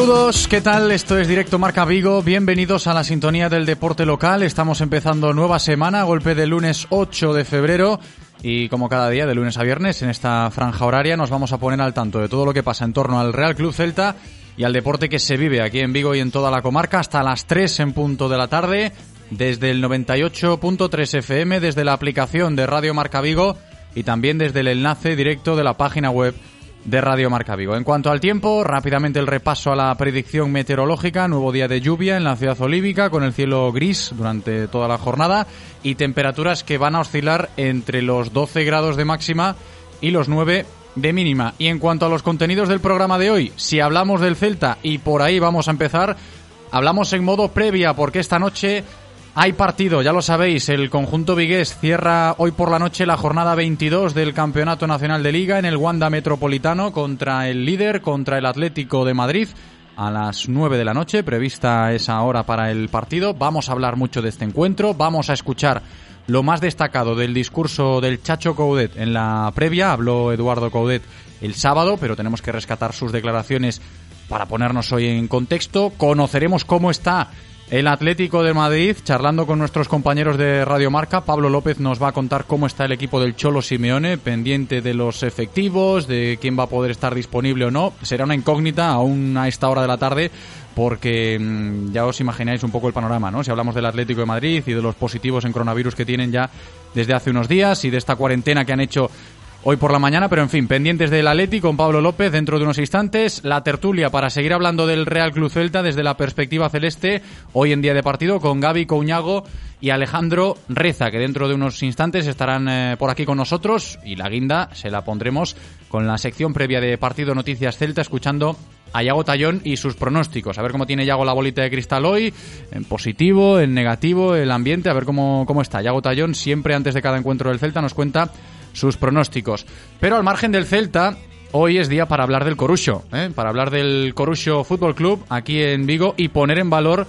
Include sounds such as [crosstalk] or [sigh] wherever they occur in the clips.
Saludos, ¿qué tal? Esto es Directo Marca Vigo. Bienvenidos a la sintonía del deporte local. Estamos empezando nueva semana, golpe de lunes 8 de febrero. Y como cada día, de lunes a viernes, en esta franja horaria, nos vamos a poner al tanto de todo lo que pasa en torno al Real Club Celta y al deporte que se vive aquí en Vigo y en toda la comarca hasta las 3 en punto de la tarde, desde el 98.3 FM, desde la aplicación de Radio Marca Vigo y también desde el enlace directo de la página web de Radio Marca Vigo. En cuanto al tiempo, rápidamente el repaso a la predicción meteorológica, nuevo día de lluvia en la ciudad olívica con el cielo gris durante toda la jornada y temperaturas que van a oscilar entre los 12 grados de máxima y los 9 de mínima. Y en cuanto a los contenidos del programa de hoy, si hablamos del Celta y por ahí vamos a empezar, hablamos en modo previa porque esta noche hay partido, ya lo sabéis, el conjunto vigués cierra hoy por la noche la jornada 22 del Campeonato Nacional de Liga en el Wanda Metropolitano contra el líder, contra el Atlético de Madrid a las 9 de la noche, prevista esa hora para el partido. Vamos a hablar mucho de este encuentro, vamos a escuchar lo más destacado del discurso del Chacho Coudet en la previa, habló Eduardo Coudet el sábado, pero tenemos que rescatar sus declaraciones para ponernos hoy en contexto. Conoceremos cómo está el Atlético de Madrid, charlando con nuestros compañeros de Radio Marca, Pablo López nos va a contar cómo está el equipo del Cholo Simeone, pendiente de los efectivos, de quién va a poder estar disponible o no. Será una incógnita aún a esta hora de la tarde, porque mm, ya os imagináis un poco el panorama, ¿no? Si hablamos del Atlético de Madrid y de los positivos en coronavirus que tienen ya desde hace unos días y de esta cuarentena que han hecho hoy por la mañana, pero en fin, pendientes del Atleti con Pablo López dentro de unos instantes, la tertulia para seguir hablando del Real Club Celta desde la perspectiva celeste, hoy en día de partido con Gaby Couñago y Alejandro Reza, que dentro de unos instantes estarán eh, por aquí con nosotros y la guinda se la pondremos con la sección previa de Partido Noticias Celta escuchando a Yago Tallón y sus pronósticos. A ver cómo tiene Yago la bolita de cristal hoy, en positivo, en negativo, el ambiente, a ver cómo, cómo está. Yago Tallón siempre antes de cada encuentro del Celta nos cuenta sus pronósticos. Pero al margen del Celta, hoy es día para hablar del Corucho, ¿eh? para hablar del Corucho Fútbol Club aquí en Vigo y poner en valor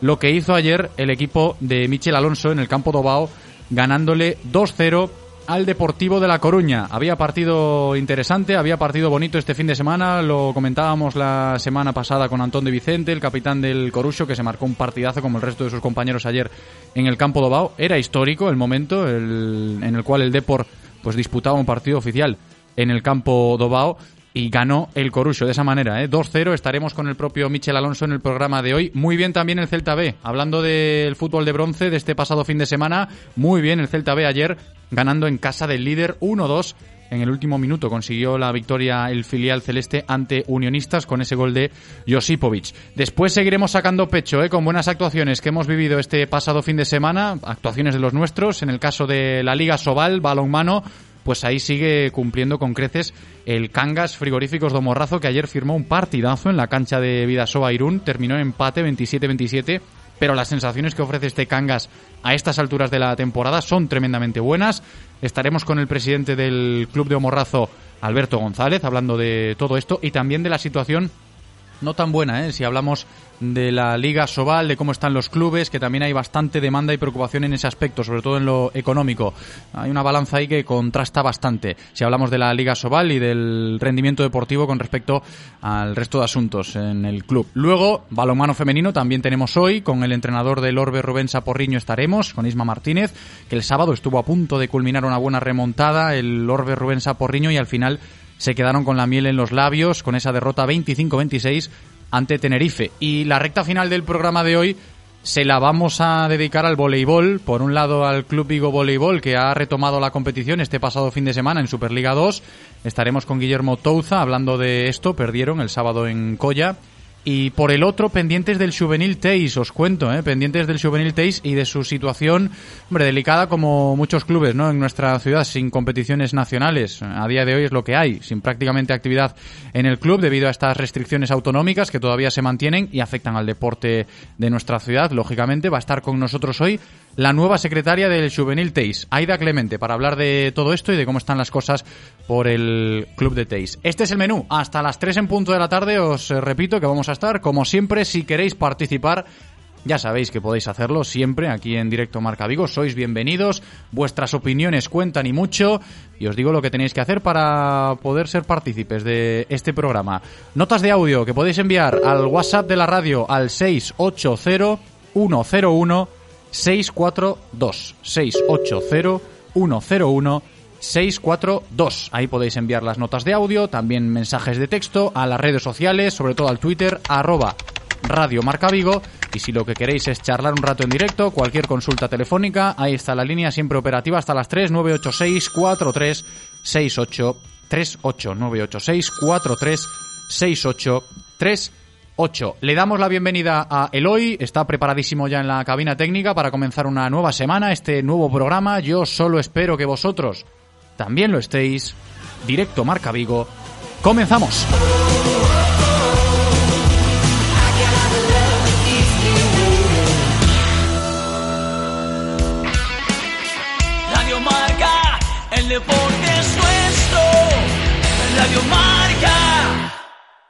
lo que hizo ayer el equipo de Michel Alonso en el campo Dobao, ganándole 2-0 al Deportivo de La Coruña. Había partido interesante, había partido bonito este fin de semana, lo comentábamos la semana pasada con Antón de Vicente, el capitán del Corucho, que se marcó un partidazo como el resto de sus compañeros ayer en el campo Dobao. Era histórico el momento en el cual el Depor pues disputaba un partido oficial en el campo Dobao y ganó el Corucho de esa manera, ¿eh? 2-0. Estaremos con el propio Michel Alonso en el programa de hoy. Muy bien también el Celta B, hablando del fútbol de bronce de este pasado fin de semana. Muy bien el Celta B ayer, ganando en casa del líder 1-2. En el último minuto consiguió la victoria el filial celeste ante Unionistas con ese gol de Josipovic. Después seguiremos sacando pecho ¿eh? con buenas actuaciones que hemos vivido este pasado fin de semana, actuaciones de los nuestros, en el caso de la Liga Sobal, balonmano, pues ahí sigue cumpliendo con creces el Cangas Frigoríficos de Morrazo, que ayer firmó un partidazo en la cancha de Vidasoa Irún, terminó en empate 27-27, pero las sensaciones que ofrece este Cangas a estas alturas de la temporada son tremendamente buenas. Estaremos con el presidente del Club de Omorrazo, Alberto González, hablando de todo esto y también de la situación no tan buena, ¿eh? si hablamos de la Liga Sobal, de cómo están los clubes, que también hay bastante demanda y preocupación en ese aspecto, sobre todo en lo económico. Hay una balanza ahí que contrasta bastante si hablamos de la Liga Sobal y del rendimiento deportivo con respecto al resto de asuntos en el club. Luego, balonmano femenino también tenemos hoy, con el entrenador del Orbe Rubén Saporriño estaremos, con Isma Martínez, que el sábado estuvo a punto de culminar una buena remontada, el Orbe Rubén Saporriño, y al final se quedaron con la miel en los labios con esa derrota 25-26 ante Tenerife. Y la recta final del programa de hoy se la vamos a dedicar al voleibol. Por un lado al Club Vigo Voleibol, que ha retomado la competición este pasado fin de semana en Superliga 2. Estaremos con Guillermo Touza hablando de esto. Perdieron el sábado en Coya. Y por el otro, pendientes del Juvenil Teis, os cuento, ¿eh? pendientes del Juvenil Teis y de su situación, hombre, delicada como muchos clubes, ¿no? En nuestra ciudad, sin competiciones nacionales. A día de hoy es lo que hay, sin prácticamente actividad en el club debido a estas restricciones autonómicas que todavía se mantienen y afectan al deporte de nuestra ciudad. Lógicamente, va a estar con nosotros hoy la nueva secretaria del Juvenil Teis, Aida Clemente, para hablar de todo esto y de cómo están las cosas por el club de Teis. Este es el menú. Hasta las 3 en punto de la tarde os eh, repito que vamos a estar. Como siempre, si queréis participar, ya sabéis que podéis hacerlo siempre aquí en Directo Marca Vigo. Sois bienvenidos. Vuestras opiniones cuentan y mucho. Y os digo lo que tenéis que hacer para poder ser partícipes de este programa. Notas de audio que podéis enviar al WhatsApp de la radio al 680 101 642 680 101 642. Ahí podéis enviar las notas de audio, también mensajes de texto a las redes sociales, sobre todo al Twitter, arroba Radio Marca Vigo. Y si lo que queréis es charlar un rato en directo, cualquier consulta telefónica, ahí está la línea siempre operativa hasta las 3, 986 43 68 38 986 43 68 38 8. Le damos la bienvenida a Eloy, está preparadísimo ya en la cabina técnica para comenzar una nueva semana, este nuevo programa. Yo solo espero que vosotros también lo estéis. Directo Marca Vigo. Comenzamos. Radio Marca, el deporte es nuestro. Radio Marca.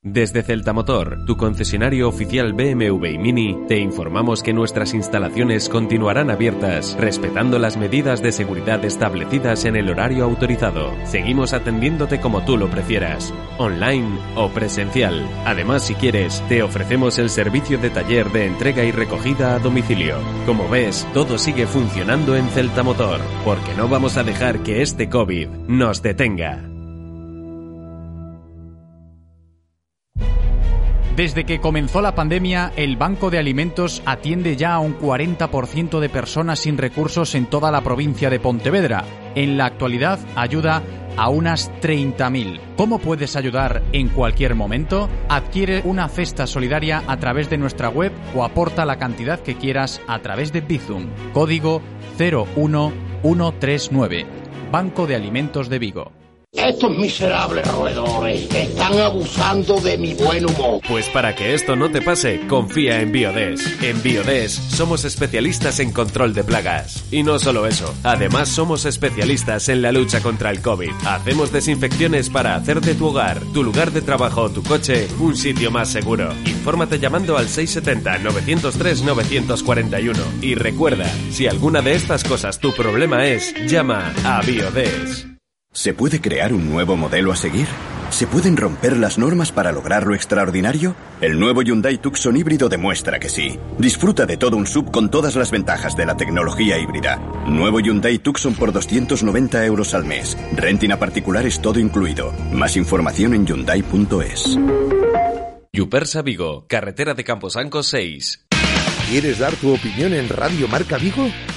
Desde Celta Motor, tu concesionario oficial BMW y Mini, te informamos que nuestras instalaciones continuarán abiertas, respetando las medidas de seguridad establecidas en el horario autorizado. Seguimos atendiéndote como tú lo prefieras, online o presencial. Además, si quieres, te ofrecemos el servicio de taller de entrega y recogida a domicilio. Como ves, todo sigue funcionando en Celta Motor, porque no vamos a dejar que este COVID nos detenga. Desde que comenzó la pandemia, el Banco de Alimentos atiende ya a un 40% de personas sin recursos en toda la provincia de Pontevedra. En la actualidad ayuda a unas 30.000. ¿Cómo puedes ayudar en cualquier momento? Adquiere una cesta solidaria a través de nuestra web o aporta la cantidad que quieras a través de Bizum. Código 01139. Banco de Alimentos de Vigo. Estos miserables roedores están abusando de mi buen humor. Pues para que esto no te pase, confía en Biodes. En Biodes somos especialistas en control de plagas. Y no solo eso, además somos especialistas en la lucha contra el COVID. Hacemos desinfecciones para hacer de tu hogar, tu lugar de trabajo o tu coche un sitio más seguro. Infórmate llamando al 670-903-941. Y recuerda, si alguna de estas cosas tu problema es, llama a Biodes. ¿Se puede crear un nuevo modelo a seguir? ¿Se pueden romper las normas para lograr lo extraordinario? El nuevo Hyundai Tucson híbrido demuestra que sí. Disfruta de todo un sub con todas las ventajas de la tecnología híbrida. Nuevo Hyundai Tucson por 290 euros al mes. Renting a particulares todo incluido. Más información en Hyundai.es. Yupersa Vigo, carretera de Camposanco 6. ¿Quieres dar tu opinión en Radio Marca Vigo?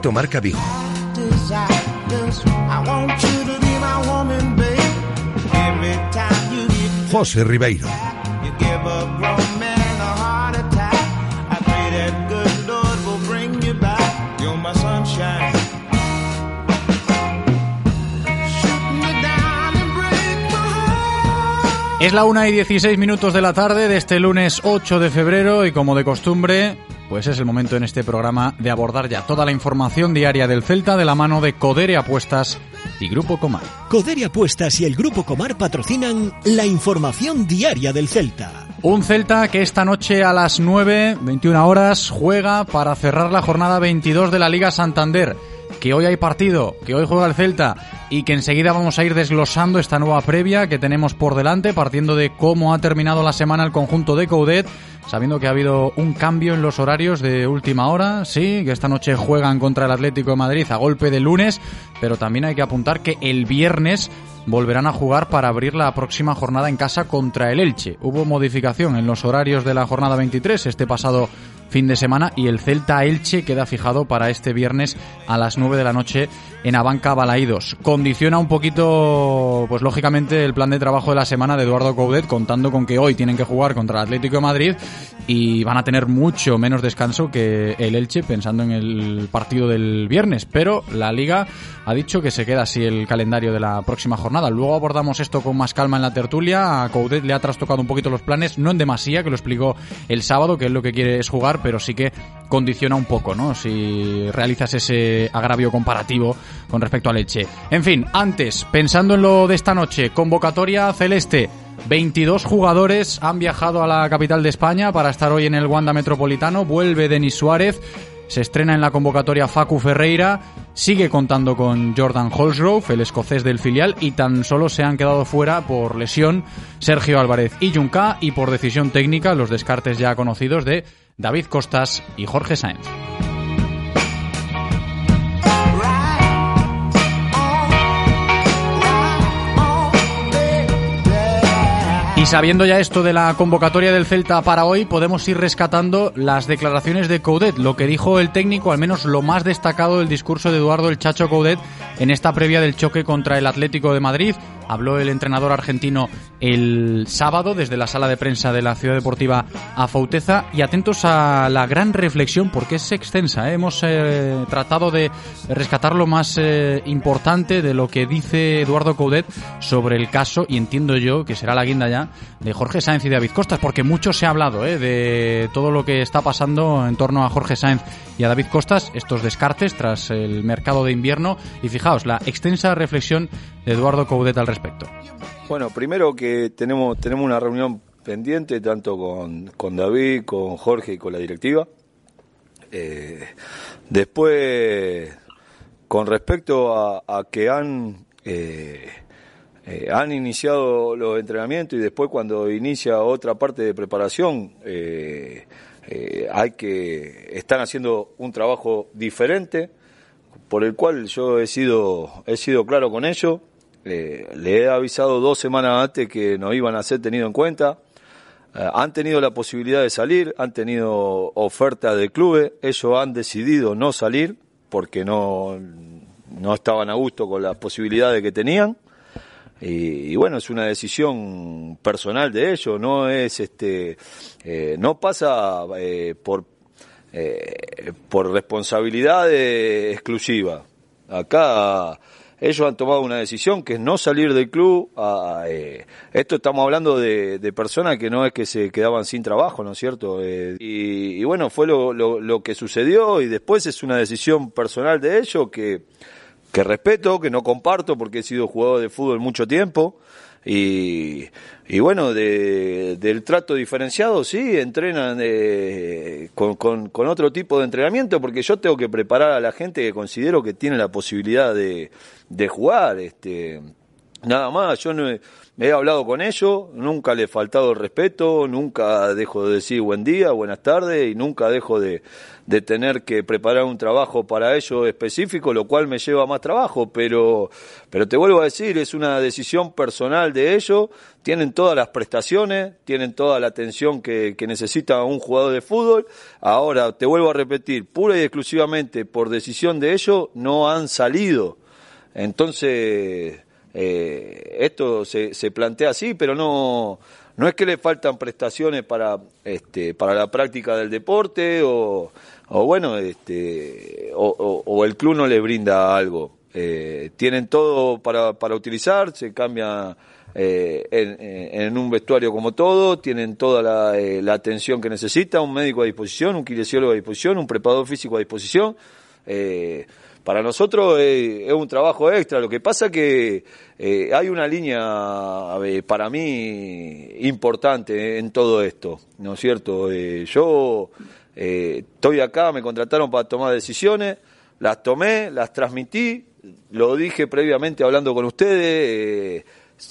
And break my heart. Es la una y 16 minutos de la tarde de este lunes 8 de febrero y como de costumbre, pues es el momento en este programa de abordar ya toda la información diaria del Celta de la mano de Codere Apuestas y Grupo Comar. Codere Apuestas y el Grupo Comar patrocinan la información diaria del Celta. Un Celta que esta noche a las 9, 21 horas, juega para cerrar la jornada 22 de la Liga Santander. Que hoy hay partido, que hoy juega el Celta y que enseguida vamos a ir desglosando esta nueva previa que tenemos por delante, partiendo de cómo ha terminado la semana el conjunto de Coudet, sabiendo que ha habido un cambio en los horarios de última hora, sí, que esta noche juegan contra el Atlético de Madrid a golpe de lunes, pero también hay que apuntar que el viernes volverán a jugar para abrir la próxima jornada en casa contra el Elche. Hubo modificación en los horarios de la jornada 23 este pasado fin de semana y el Celta Elche queda fijado para este viernes a las 9 de la noche en Abanca Balaídos. Condiciona un poquito, pues lógicamente, el plan de trabajo de la semana de Eduardo Coudet, contando con que hoy tienen que jugar contra el Atlético de Madrid y van a tener mucho menos descanso que el Elche pensando en el partido del viernes. Pero la Liga ha dicho que se queda así el calendario de la próxima jornada. Luego abordamos esto con más calma en la tertulia. A Coudet le ha trastocado un poquito los planes, no en demasía, que lo explicó el sábado, que él lo que quiere es jugar, pero sí que condiciona un poco, ¿no? Si realizas ese agravio comparativo con respecto al Elche. En fin, antes, pensando en lo de esta noche, convocatoria celeste. 22 jugadores han viajado a la capital de España para estar hoy en el Wanda Metropolitano. Vuelve Denis Suárez. Se estrena en la convocatoria Facu Ferreira, sigue contando con Jordan Holsgrove, el escocés del filial, y tan solo se han quedado fuera por lesión Sergio Álvarez y Junca y por decisión técnica los descartes ya conocidos de David Costas y Jorge Sáenz. Y sabiendo ya esto de la convocatoria del Celta para hoy, podemos ir rescatando las declaraciones de Coudet, lo que dijo el técnico, al menos lo más destacado del discurso de Eduardo el Chacho Coudet en esta previa del choque contra el Atlético de Madrid. Habló el entrenador argentino el sábado desde la sala de prensa de la Ciudad Deportiva Afauteza y atentos a la gran reflexión porque es extensa. ¿eh? Hemos eh, tratado de rescatar lo más eh, importante de lo que dice Eduardo Coudet sobre el caso y entiendo yo que será la guinda ya de Jorge Sáenz y David Costas porque mucho se ha hablado de todo lo que está pasando en torno a Jorge Sáenz y a David Costas, estos descartes tras el mercado de invierno y fijaos la extensa reflexión de Eduardo Coudet al respecto. Bueno, primero que tenemos, tenemos una reunión pendiente tanto con, con David, con Jorge y con la directiva. Eh, después, con respecto a, que han, eh, eh, han iniciado los entrenamientos y después cuando inicia otra parte de preparación, eh, eh, hay que, están haciendo un trabajo diferente, por el cual yo he sido, he sido claro con ellos. Eh, le he avisado dos semanas antes que no iban a ser tenido en cuenta. Eh, han tenido la posibilidad de salir, han tenido ofertas de clubes, ellos han decidido no salir porque no, no estaban a gusto con las posibilidades que tenían. Y, y bueno, es una decisión personal de ellos, no es este, eh, no pasa eh, por, eh, por responsabilidad exclusiva. Acá ellos han tomado una decisión que es no salir del club. a- eh, esto estamos hablando de, personas que no es que se quedaban sin trabajo, ¿no es cierto? Y, y bueno, fue lo, lo que sucedió y después es una decisión personal de ellos que, que respeto, que no comparto porque he sido jugador de fútbol mucho tiempo. Y, y bueno, de, del trato diferenciado, sí, entrenan eh, con, con, con otro tipo de entrenamiento, porque yo tengo que preparar a la gente que considero que tiene la posibilidad de, de jugar. Este, nada más, yo no he, he hablado con ellos, nunca le he faltado el respeto, nunca dejo de decir buen día, buenas tardes, y nunca dejo de, de tener que preparar un trabajo para ellos específico, lo cual me lleva más trabajo, pero, pero te vuelvo a decir, es una decisión personal de ellos, tienen todas las prestaciones, tienen toda la atención que, que necesita un jugador de fútbol. Ahora, te vuelvo a repetir, pura y exclusivamente por decisión de ellos, no han salido. Entonces, eh, esto se, se plantea así, pero no, no es que le faltan prestaciones para, este, para la práctica del deporte o, o bueno, este, o, el club no le brinda algo. Eh, tienen todo para, para utilizar, se cambia eh, en, en- un vestuario como todo, tienen toda la, eh, atención que necesita, un médico a disposición, un kinesiólogo a disposición, un preparador físico a disposición. Eh, para nosotros eh, es un trabajo extra. Lo que pasa que eh, hay una línea eh, para mí importante en todo esto, ¿no es cierto? Eh, yo eh, estoy acá, me contrataron para tomar decisiones, las tomé, las transmití, lo dije previamente hablando con ustedes, eh,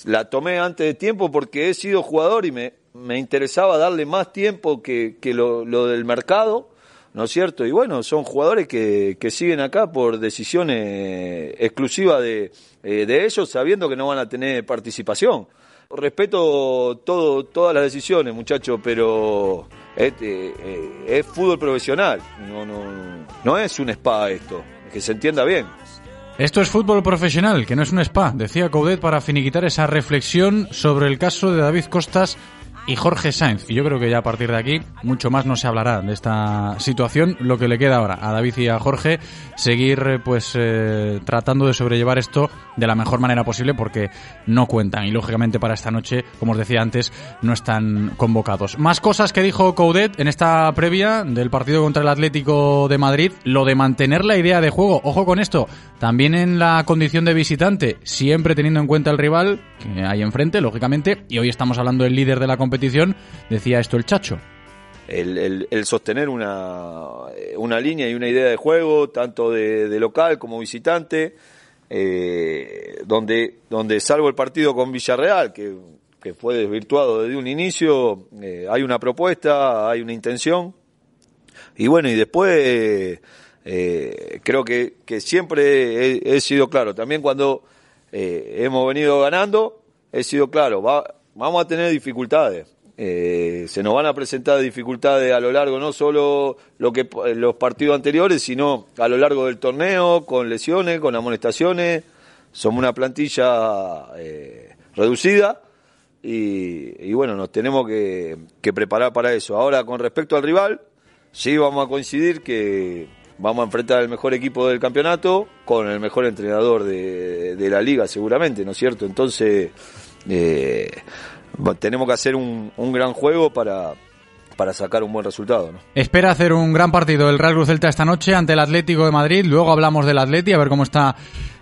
la tomé antes de tiempo porque he sido jugador y me, me interesaba darle más tiempo que, que lo, lo del mercado. ¿no es cierto? Y bueno, son jugadores que, que siguen acá por decisiones exclusivas de, eh, de ellos, sabiendo que no van a tener participación. Respeto todo, todas las decisiones, muchachos, pero es, eh, eh, es fútbol profesional, no, no, no es un spa esto, que se entienda bien. Esto es fútbol profesional, que no es un spa, decía Coudet para finiquitar esa reflexión sobre el caso de David Costas y Jorge Sainz. Y yo creo que ya a partir de aquí mucho más no se hablará de esta situación. Lo que le queda ahora a David y a Jorge, seguir eh, pues eh, tratando de sobrellevar esto de la mejor manera posible porque no cuentan. Y lógicamente para esta noche, como os decía antes, no están convocados. Más cosas que dijo Coudet en esta previa del partido contra el Atlético de Madrid. Lo de mantener la idea de juego. Ojo con esto. También en la condición de visitante, siempre teniendo en cuenta el rival que hay enfrente, lógicamente. Y hoy estamos hablando del líder de la competición. Decía esto el Chacho. el, sostener una, una línea y una idea de juego, tanto de, local como visitante, eh, donde, donde salvo el partido con Villarreal, que, que fue desvirtuado desde un inicio, eh, hay una propuesta, hay una intención, y bueno, y después eh, creo que, que siempre he, he sido claro, también cuando hemos venido ganando, he sido claro, va, vamos a tener dificultades. Eh, se nos van a presentar dificultades a lo largo, no solo lo que los partidos anteriores, sino a lo largo del torneo, con lesiones, con amonestaciones. Somos una plantilla eh, reducida y, bueno, nos tenemos que, preparar para eso. Ahora, con respecto al rival, sí vamos a coincidir que vamos a enfrentar al mejor equipo del campeonato con el mejor entrenador de, la liga, seguramente, ¿no es cierto? Entonces, eh, tenemos que hacer un, un gran juego para, para sacar un buen resultado, ¿no? Espera hacer un gran partido el Real Cruz Celta esta noche ante el Atlético de Madrid. Luego hablamos del Atleti, a ver cómo está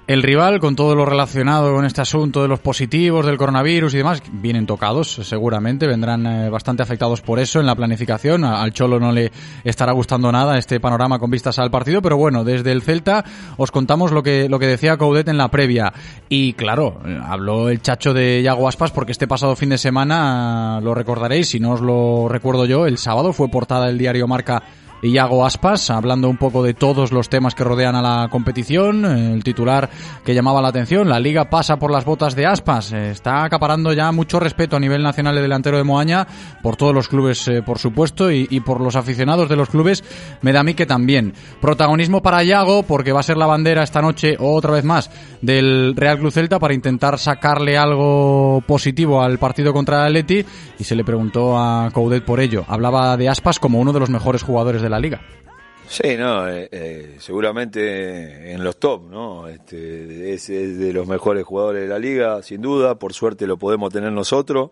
el rival, con todo lo relacionado con este asunto de los positivos, del coronavirus y demás. Vienen tocados, seguramente, vendrán eh, bastante afectados por eso en la planificación. Al Cholo no le estará gustando nada este panorama con vistas al partido, pero bueno, desde el Celta os contamos lo que, lo que decía Coudet en la previa. Y claro, habló el chacho de Yago Aspas porque este pasado fin de semana, lo recordaréis, si no os lo recuerdo yo, el sábado fue portada del diario Marca Iago Aspas, hablando un poco de todos los temas que rodean a la competición, el titular que llamaba la atención, la liga pasa por las botas de Aspas, eh, está acaparando ya mucho respeto a nivel nacional de delantero de Moaña, por todos los clubes eh, por supuesto y, por los aficionados de los clubes, me da a mí que también. Protagonismo para Iago porque va a ser la bandera esta noche otra vez más del Real Club Celta para intentar sacarle algo positivo al partido contra el y se le preguntó a Coudet por ello. Hablaba de Aspas como uno de los mejores jugadores de la liga. Sí, no, eh, eh, seguramente en los top, ¿no? Este, es, de los mejores jugadores de la liga, sin duda, por suerte lo podemos tener nosotros.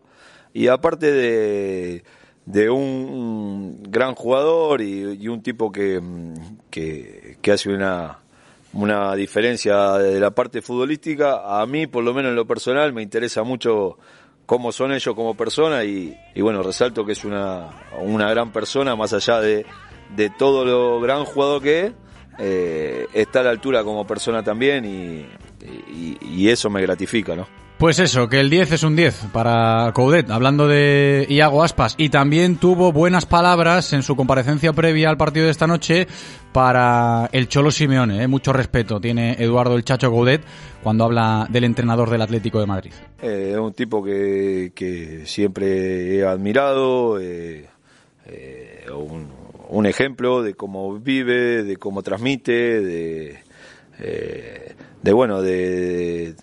Y aparte de, de un gran jugador y, un tipo que, que, que hace una, una diferencia de la parte futbolística, a mí, por lo menos en lo personal, me interesa mucho cómo son ellos como persona y, y bueno, resalto que es una, una gran persona, más allá de, de todo lo gran jugador que es, eh, está a la altura como persona también y, y- y eso me gratifica, ¿no? Pues eso, que el 10 es un 10 para Coudet, hablando de Iago Aspas. Y también tuvo buenas palabras en su comparecencia previa al partido de esta noche para el Cholo Simeone. ¿eh? Mucho respeto tiene Eduardo el Chacho Coudet cuando habla del entrenador del Atlético de Madrid. Eh, es un tipo que, que siempre he admirado, un, un ejemplo de cómo vive, de cómo transmite, de, eh, de bueno, de,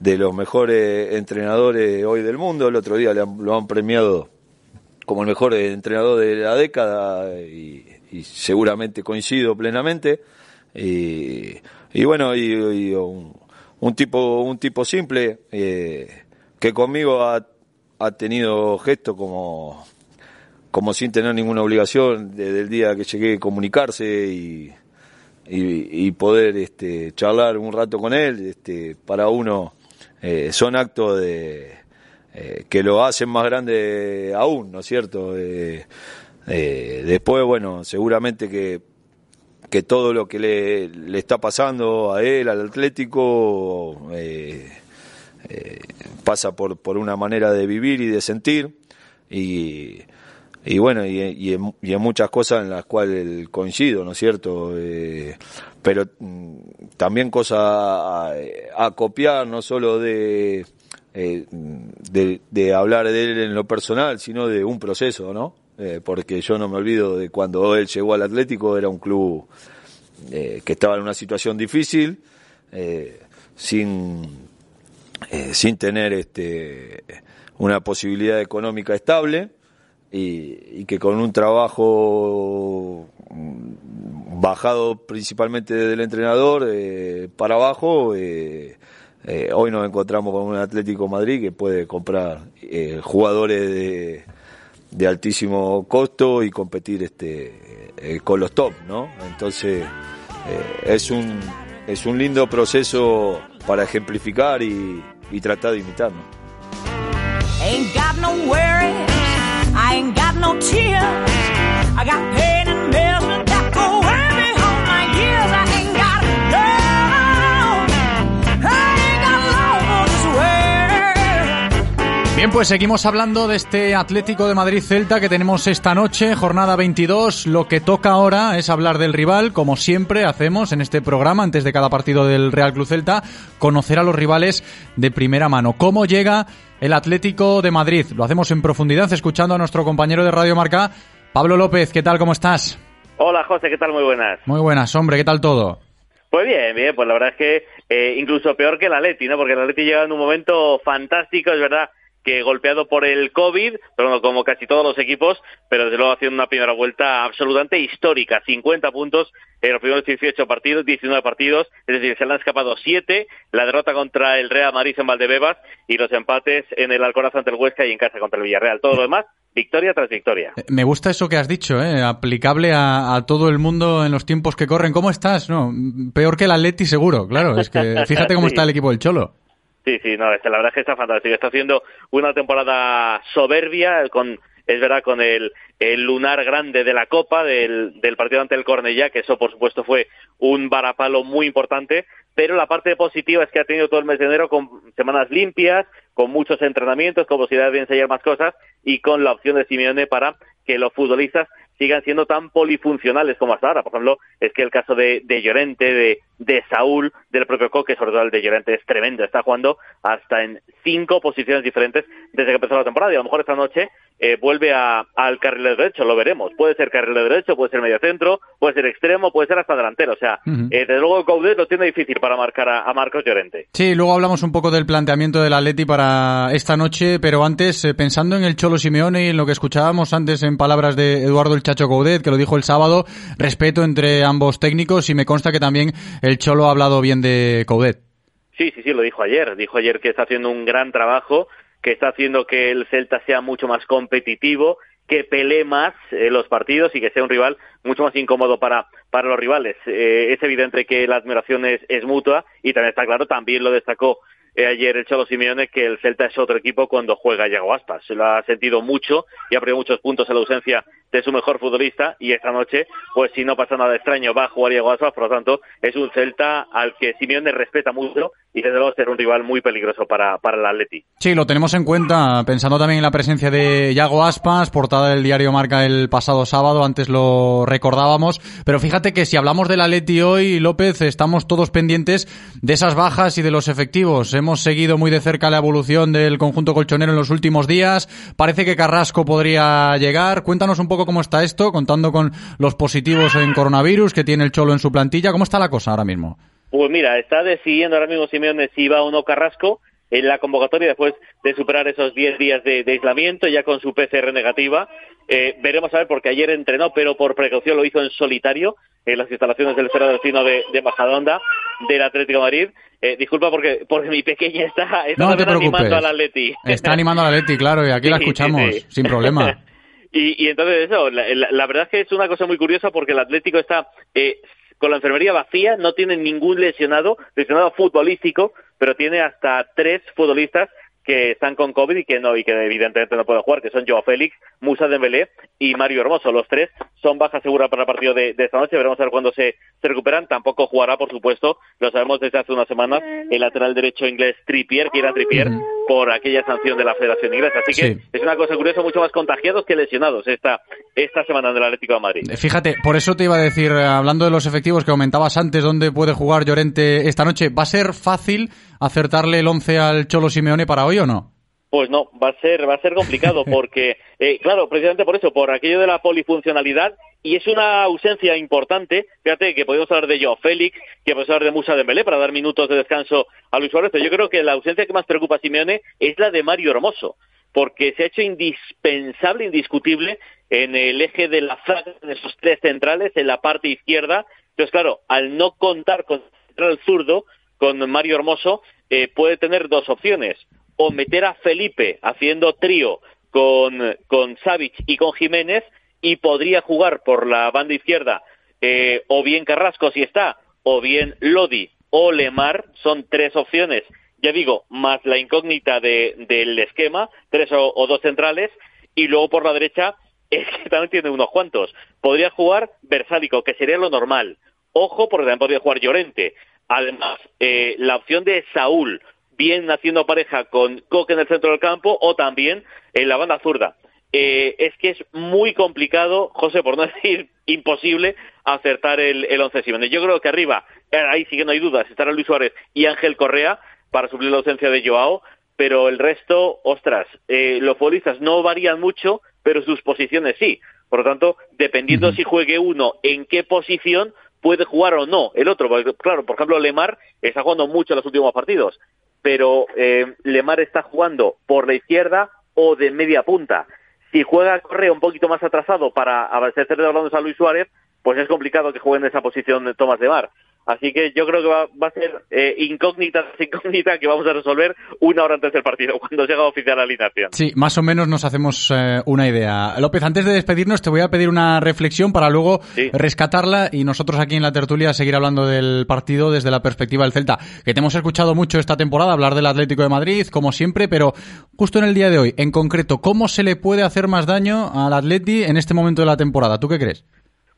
de los mejores entrenadores hoy del mundo. El otro día le han- lo han premiado como el mejor entrenador de la década y, seguramente coincido plenamente. Y, bueno, y, y un, un tipo un tipo simple eh, que conmigo ha, ha tenido gesto como como sin tener ninguna obligación desde el día que llegué comunicarse y, poder este, charlar un rato con él, este, para uno eh, son actos de, eh, que lo hacen más grande aún, ¿no es cierto? Después, bueno, seguramente que, que todo lo que le, le está pasando a él, al Atlético, eh, pasa por, por una manera de vivir y de sentir. Y, y bueno, y, en, y en muchas cosas en las cuales coincido, ¿no es cierto? Eh, pero mm, también cosas a, copiar, no solo de, eh, de, de hablar de él en lo personal, sino de un proceso, ¿no? Eh, porque yo no me olvido de cuando él llegó al Atlético, era un club eh, que estaba en una situación difícil, sin, sin tener este, una posibilidad económica estable y, y que con un trabajo bajado principalmente del entrenador eh, para abajo, eh, eh, hoy nos encontramos con un Atlético Madrid que puede comprar jugadores de, altísimo costo y competir este con los top, ¿no? Entonces es un es un lindo proceso para ejemplificar y, tratar de imitar, Bien, pues seguimos hablando de este Atlético de Madrid-Celta que tenemos esta noche, jornada 22. Lo que toca ahora es hablar del rival, como siempre hacemos en este programa, antes de cada partido del Real Club Celta, conocer a los rivales de primera mano. ¿Cómo llega el Atlético de Madrid? Lo hacemos en profundidad escuchando a nuestro compañero de Radio Marca, Pablo López. ¿Qué tal? ¿Cómo estás? Hola José, ¿qué tal? Muy buenas. Muy buenas, hombre. ¿Qué tal todo? Pues bien, bien, pues la verdad es que eh, incluso peor que el Atleti, ¿no? Porque el Atleti llega en un momento fantástico, es verdad que golpeado por el COVID, pero bueno, como casi todos los equipos, pero desde luego haciendo una primera vuelta absolutamente histórica, 50 puntos en los primeros 18 partidos, 19 partidos, es decir, se le han escapado 7, la derrota contra el Real Madrid en Valdebebas y los empates en el Alcoraz ante el Huesca y en casa contra el Villarreal. Todo lo demás, victoria tras victoria. Eh, Me gusta eso que has dicho, ¿eh? aplicable a, a todo el mundo en los tiempos que corren. ¿Cómo estás? No, peor que el Atleti seguro, claro. Es que fíjate cómo [laughs] Sí. está el equipo del Cholo. Sí, sí, no, este, la verdad es que está fantástico. Está haciendo una temporada soberbia, con es verdad, con el, el lunar grande de la Copa, del, del partido ante el Cornellá, que eso por supuesto fue un varapalo muy importante, pero la parte positiva es que ha tenido todo el mes de enero con semanas limpias, con muchos entrenamientos, con posibilidad de enseñar más cosas y con la opción de Simeone para que los futbolistas sigan siendo tan polifuncionales como hasta ahora. Por ejemplo, es que el caso de, de Llorente, de, de Saúl, del propio Coque, sobre todo el de Llorente, es tremendo. Está jugando hasta en cinco posiciones diferentes desde que empezó la temporada y a lo mejor esta noche eh, vuelve a- al carril de derecho, lo veremos. Puede ser carril de derecho, puede ser medio centro, puede ser extremo, puede ser hasta delantero. O sea, eh, desde luego Coudet lo tiene difícil para marcar a, a Marcos Llorente. Sí, luego hablamos un poco del planteamiento del Atleti para esta noche, pero antes, eh, pensando en el Cholo Simeone y en lo que escuchábamos antes en palabras de Eduardo el Chacho Coudet, que lo dijo el sábado, respeto entre ambos técnicos y me consta que también el Cholo ha hablado bien de Coudet. Sí, sí, sí, lo dijo ayer. Dijo ayer que está haciendo un gran trabajo, que está haciendo que el Celta sea mucho más competitivo, que pelee más eh, los partidos y que sea un rival mucho más incómodo para, para los rivales. Eh, es evidente que la admiración es, es mutua y también está claro, también lo destacó ayer el Cholo Simeone, que el Celta es otro equipo cuando juega Yago Aspas. Se lo ha sentido mucho y ha perdido muchos puntos en la ausencia de su mejor futbolista y esta noche, pues si no pasa nada extraño, va a jugar Yago Aspas, por lo tanto, es un Celta al que Simeone respeta mucho y desde luego ser un rival muy peligroso para, para el Atleti. Sí, lo tenemos en cuenta, pensando también en la presencia de Yago Aspas, portada del diario Marca el pasado sábado, antes lo recordábamos, pero fíjate que si hablamos del Atleti hoy, López, estamos todos pendientes de esas bajas y de los efectivos. Hemos seguido muy de cerca la evolución del conjunto colchonero en los últimos días, parece que Carrasco podría llegar. Cuéntanos un poco cómo está esto, contando con los positivos en coronavirus que tiene el Cholo en su plantilla. ¿Cómo está la cosa ahora mismo? Pues mira, está decidiendo ahora mismo Simeone si va o no Carrasco. en la convocatoria después de superar esos 10 días de, de aislamiento, ya con su PCR negativa. Eh, veremos a ver, porque ayer entrenó, pero por precaución lo hizo en solitario en las instalaciones del Cerro Delfino de, de Majadahonda del Atlético de Madrid. Eh, disculpa porque, porque mi pequeña está, está No te animando al Atleti. Está animando al Atleti, claro, y aquí la [laughs] sí, escuchamos, sí. sin problema. [laughs] Y, y entonces eso, la, la- la verdad es que es una cosa muy curiosa porque el Atlético está eh, con la enfermería vacía, no tiene ningún lesionado, lesionado futbolístico, pero tiene hasta tres futbolistas que están con COVID y que no y que evidentemente no pueden jugar, que son Joao Félix, Musa Dembélé y Mario Hermoso. Los tres son baja segura para el partido de, de esta noche. Veremos a ver cuándo se, se recuperan. Tampoco jugará, por supuesto, lo sabemos desde hace unas semanas, el lateral derecho inglés Trippier, que era Trippier, por aquella sanción de la Federación Inglesa. Así que Sí. es una cosa curiosa, mucho más contagiados que lesionados esta, esta semana del Atlético de Madrid. Fíjate, por eso te iba a decir, eh, hablando de los efectivos que comentabas antes, ¿dónde puede jugar Llorente esta noche? ¿Va a ser fácil acertarle el 11 al Cholo Simeone para hoy o no? Pues no, va a ser, va a ser complicado [laughs] porque, eh, claro, precisamente por eso, por aquello de la polifuncionalidad y es una ausencia importante. Fíjate que podemos hablar de Joao Félix, que podemos hablar de Musa Dembélé para dar minutos de descanso a Luis Suárez, pero yo creo que la ausencia que más preocupa a Simeone es la de Mario Hermoso, porque se ha hecho indispensable, indiscutible en el eje de la zaga de esos tres centrales en la parte izquierda. Entonces, claro, al no contar con el central zurdo, con Mario Hermoso, eh, puede tener dos opciones. O meter a Felipe haciendo trío con, con Savic y con Jiménez y podría jugar por la banda izquierda eh, o bien Carrasco si está, o bien Lodi o Lemar, son tres opciones, ya digo, más la incógnita de, del esquema, tres o, dos centrales, y luego por la derecha [laughs] es que también tiene unos cuantos. Podría jugar Versálico, que sería lo normal. Ojo, porque también podría jugar Llorente. Además, eh, la opción de Saúl, bien haciendo pareja con Coque en el centro del campo o también en la banda zurda. Eh, es que es muy complicado, José, por no [laughs] decir imposible, acertar el, el once Simeone. Yo creo que arriba, eh, ahí sí que no hay dudas, estará Luis Suárez y Ángel Correa para suplir la ausencia de Joao, pero el resto, ostras, eh, los futbolistas no varían mucho, pero sus posiciones sí. Por lo tanto, dependiendo si juegue uno en qué posición, puede jugar o no el otro. Porque, claro, por ejemplo, Lemar está jugando mucho en los últimos partidos, pero eh, Lemar está jugando por la izquierda o de media punta. Si juega Correa un poquito más atrasado para abastecer de balones a Luis Suárez, pues es complicado que juegue en esa posición de Tomás de Mar. Así que yo creo que va, va a ser eh, incógnita, incógnita que vamos a resolver una hora antes del partido, [laughs] cuando llega a oficiar la alineación. Sí, más o menos nos hacemos eh, una idea. López, antes de despedirnos, te voy a pedir una reflexión para luego rescatarla y nosotros aquí en la tertulia seguir hablando del partido desde la perspectiva del Celta. Que te hemos escuchado mucho esta temporada hablar del Atlético de Madrid, como siempre, pero justo en el día de hoy, en concreto, ¿cómo se le puede hacer más daño al Atleti en este momento de la temporada? ¿Tú qué crees?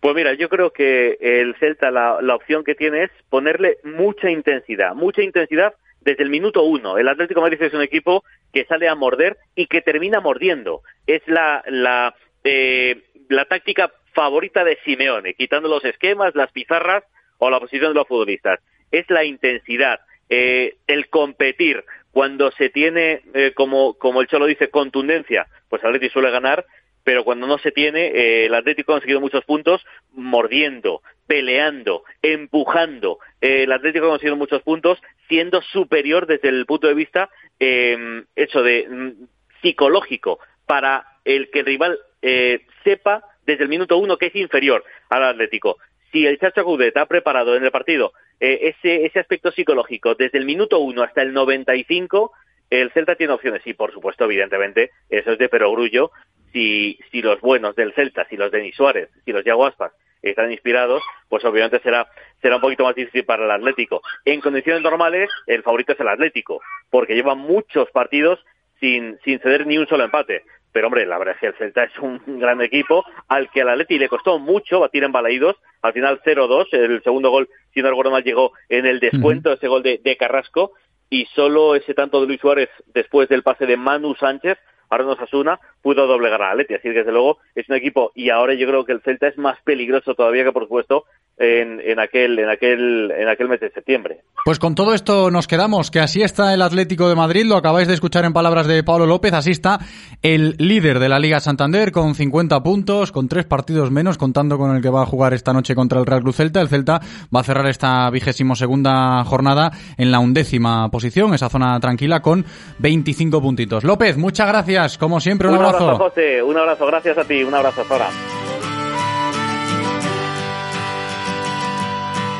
Pues mira, yo creo que el Celta la, la opción que tiene es ponerle mucha intensidad, mucha intensidad desde el minuto uno. El Atlético Madrid es un equipo que sale a morder y que termina mordiendo. Es la, la, eh, la táctica favorita de Simeone, quitando los esquemas, las pizarras o la posición de los futbolistas. Es la intensidad, eh, el competir. Cuando se tiene, eh, como, como el Cholo dice, contundencia, pues el Atlético suele ganar, pero cuando no se tiene, eh, el Atlético ha conseguido muchos puntos mordiendo, peleando, empujando. Eh, el Atlético ha conseguido muchos puntos siendo superior desde el punto de vista eh, eso de mm, psicológico para el que el rival eh, sepa desde el minuto uno que es inferior al Atlético. Si el Chacho Coudet ha preparado en el partido eh, ese, ese aspecto psicológico desde el minuto uno hasta el 95, el Celta tiene opciones. Y, por supuesto, evidentemente, eso es de perogrullo. Si, si los buenos del Celta, si los de Denis Suárez, si los Yago Aspas están inspirados, pues obviamente será, será un poquito más difícil para el Atlético. En condiciones normales, el favorito es el Atlético, porque lleva muchos partidos sin, sin ceder ni un solo empate. Pero hombre, la verdad es que el Celta es un gran equipo al que al Atleti le costó mucho batir en Balaídos. Al final 0-2, el segundo gol, si no recuerdo mal, llegó en el descuento, ese gol de, de Carrasco. Y solo ese tanto de Luis Suárez después del pase de Manu Sánchez, Arno Sasuna, pudo doblegar al Atleti. Así que desde luego es un equipo y ahora yo creo que el Celta es más peligroso todavía que por supuesto en, en aquel en aquel en aquel mes de septiembre. Pues con todo esto nos quedamos, que así está el Atlético de Madrid, lo acabáis de escuchar en palabras de Pablo López, así está el líder de la Liga Santander con 50 puntos, con tres partidos menos, contando con el que va a jugar esta noche contra el Real Cruz Celta. El Celta va a cerrar esta vigésimo segunda jornada en la undécima posición, esa zona tranquila, con 25 puntitos. López, muchas gracias, como siempre, un, abrazo. José, un abrazo, gracias a ti, un abrazo, Zora.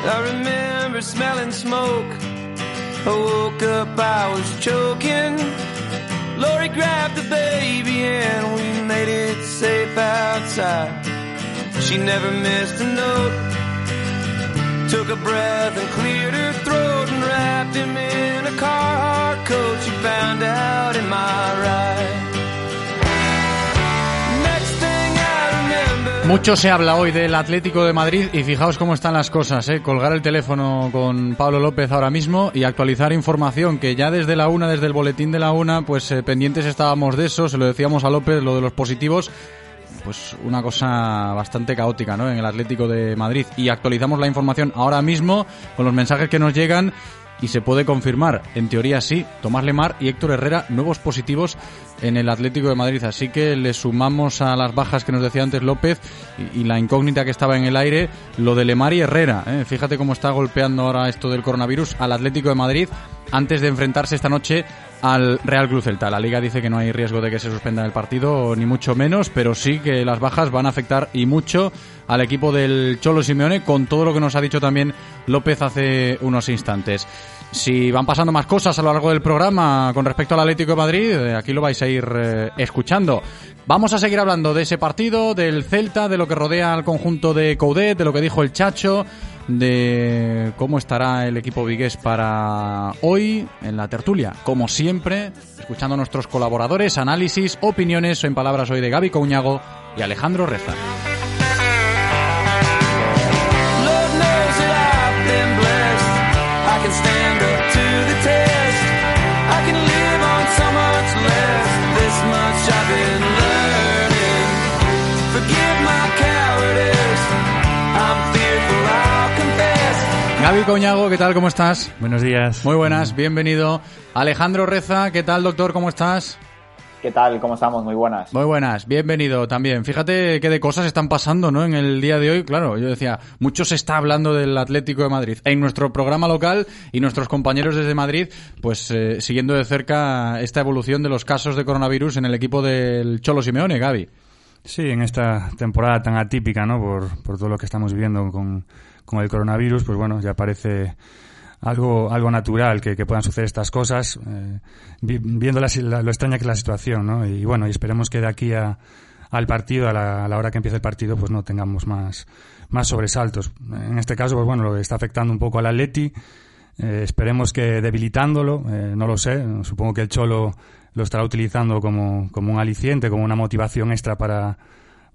I remember smelling smoke. I woke up, I was choking. Lori grabbed the baby and we made it safe outside. She never missed a note. Took a breath and cleared her throat and wrapped him in a Carhartt coat she found out in my ride. Mucho se habla hoy del Atlético de Madrid y fijaos cómo están las cosas, ¿eh? colgar el teléfono con Pablo López ahora mismo y actualizar información que ya desde la una, desde el boletín de la una, pues eh, pendientes estábamos de eso, se lo decíamos a López, lo de los positivos, pues una cosa bastante caótica ¿no? en el Atlético de Madrid y actualizamos la información ahora mismo con los mensajes que nos llegan y se puede confirmar, en teoría sí, Tomás Lemar y Héctor Herrera, nuevos positivos en el Atlético de Madrid. Así que le sumamos a las bajas que nos decía antes López y, la incógnita que estaba en el aire, lo de Lemar y Herrera. ¿eh? Fíjate cómo está golpeando ahora esto del coronavirus al Atlético de Madrid antes de enfrentarse esta noche al Real Cruz Celta. La liga dice que no hay riesgo de que se suspenda el partido, ni mucho menos, pero sí que las bajas van a afectar y mucho al equipo del Cholo Simeone, con todo lo que nos ha dicho también López hace unos instantes. Si van pasando más cosas a lo largo del programa con respecto al Atlético de Madrid, eh, aquí lo vais a ir eh, escuchando. Vamos a seguir hablando de ese partido, del Celta, de lo que rodea al conjunto de Coudet, de lo que dijo el Chacho, de cómo estará el equipo vigués para hoy en la tertulia. Como siempre, escuchando a nuestros colaboradores, análisis, opiniones en palabras hoy de Gaby Couñago y Alejandro Reza. Gaby Couñago, ¿qué tal? ¿Cómo estás? Buenos días. Muy buenas, bienvenido. Alejandro Reza, ¿qué tal, doctor? ¿Cómo estás? ¿Qué tal? ¿Cómo estamos? Muy buenas. Muy buenas, bienvenido también. Fíjate qué de cosas están pasando, ¿no? En el día de hoy, claro, yo decía, mucho se está hablando del Atlético de Madrid. En nuestro programa local y nuestros compañeros desde Madrid, pues eh, siguiendo de cerca esta evolución de los casos de coronavirus en el equipo del Cholo Simeone, Gaby. Sí, en esta temporada tan atípica, ¿no? Por, por todo lo que estamos viviendo con, con el coronavirus, pues bueno, ya parece algo, algo natural que, puedan suceder estas cosas, eh, vi- viendo la, la- lo extraña que es la situación, ¿no? Y bueno, y esperemos que de aquí a, al partido, a la, a la hora que empiece el partido, pues no tengamos más, más sobresaltos. En este caso, pues bueno, lo está afectando un poco al Atleti, eh, esperemos que debilitándolo, eh, no lo sé, supongo que el Cholo lo estará utilizando como, como un aliciente, como una motivación extra para,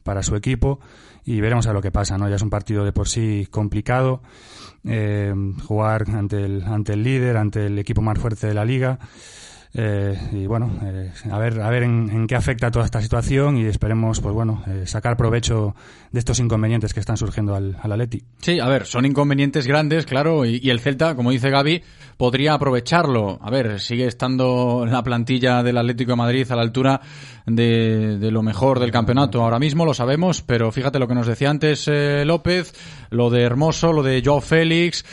para su equipo y veremos a lo que pasa, ¿no? Ya es un partido de por sí complicado, eh, jugar ante el, ante el líder, ante el equipo más fuerte de la liga. eh, y bueno, eh, a ver, a ver en, en qué afecta toda esta situación y esperemos, pues bueno, eh, sacar provecho de estos inconvenientes que están surgiendo al, al Atleti. Sí, a ver, son inconvenientes grandes, claro, y, y el Celta, como dice Gaby, podría aprovecharlo. A ver, sigue estando la plantilla del Atlético de Madrid a la altura de, de lo mejor del campeonato ahora mismo, lo sabemos, pero fíjate lo que nos decía antes eh, López, lo de Hermoso, lo de Joao Félix,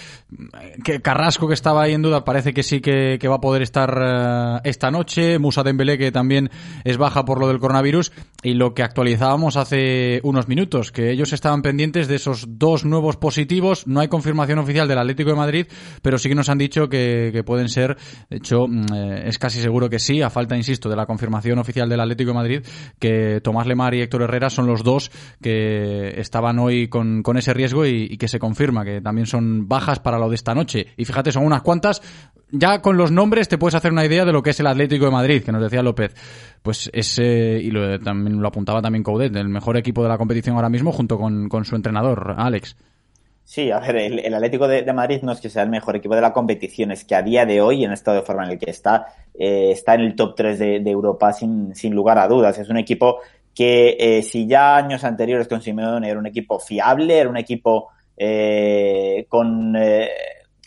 que Carrasco que estaba ahí en duda parece que sí que, que va a poder estar eh, esta noche, Musa Dembélé que también es baja por lo del coronavirus y lo que actualizábamos hace unos minutos que ellos estaban pendientes de esos dos nuevos positivos, no hay confirmación oficial del Atlético de Madrid, pero sí que nos han dicho que, pueden ser, de hecho mm, eh, es casi seguro que sí, a falta insisto de la confirmación oficial del Atlético de Madrid que Tomás Lemar y Héctor Herrera son los dos que estaban hoy con, con ese riesgo y, y que se confirma que también son bajas para lo de esta noche. Y fíjate, son unas cuantas. Ya con los nombres te puedes hacer una idea de lo que es el Atlético de Madrid, que nos decía López. Pues ese, y lo, también lo apuntaba también Coudet, el mejor equipo de la competición ahora mismo junto con, con su entrenador, Alex. Sí, a ver, el, Atlético de, Madrid no es que sea el mejor equipo de la competición, es que a día de hoy, en el estado de forma en el que está, eh, está en el top 3 de, Europa sin, sin lugar a dudas. Es un equipo que, eh, si ya años anteriores con Simeone era un equipo fiable, era un equipo eh, con eh,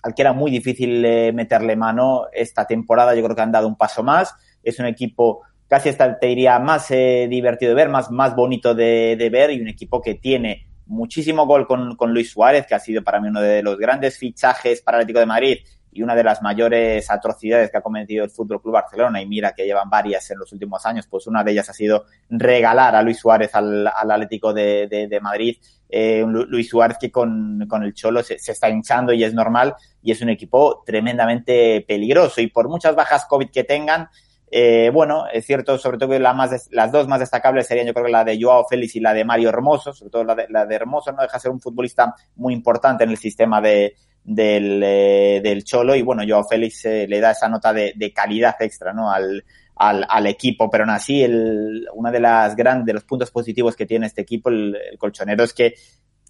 al que era muy difícil meterle mano esta temporada. Yo creo que han dado un paso más. Es un equipo casi hasta te diría más eh, divertido de ver, más, más bonito de, de, ver. Y un equipo que tiene muchísimo gol con, con, Luis Suárez, que ha sido para mí uno de los grandes fichajes para el Atlético de Madrid y una de las mayores atrocidades que ha cometido el Fútbol Club Barcelona. Y mira que llevan varias en los últimos años, pues una de ellas ha sido regalar a Luis Suárez al, al Atlético de, de, Madrid. Eh, Luis Suárez que con, con el Cholo se, se, está hinchando y es normal. Y es un equipo tremendamente peligroso. Y por muchas bajas COVID que tengan, eh, bueno, es cierto, sobre todo que la más, las dos más destacables serían yo creo la de Joao Félix y la de Mario Hermoso, sobre todo la de, la de Hermoso no deja de ser un futbolista muy importante en el sistema eh, del Cholo y bueno, Joao Félix eh, le da esa nota de, calidad extra, ¿no? Al, equipo, pero aún así el, una de las grandes, de los puntos positivos que tiene este equipo, el, el, colchonero, es que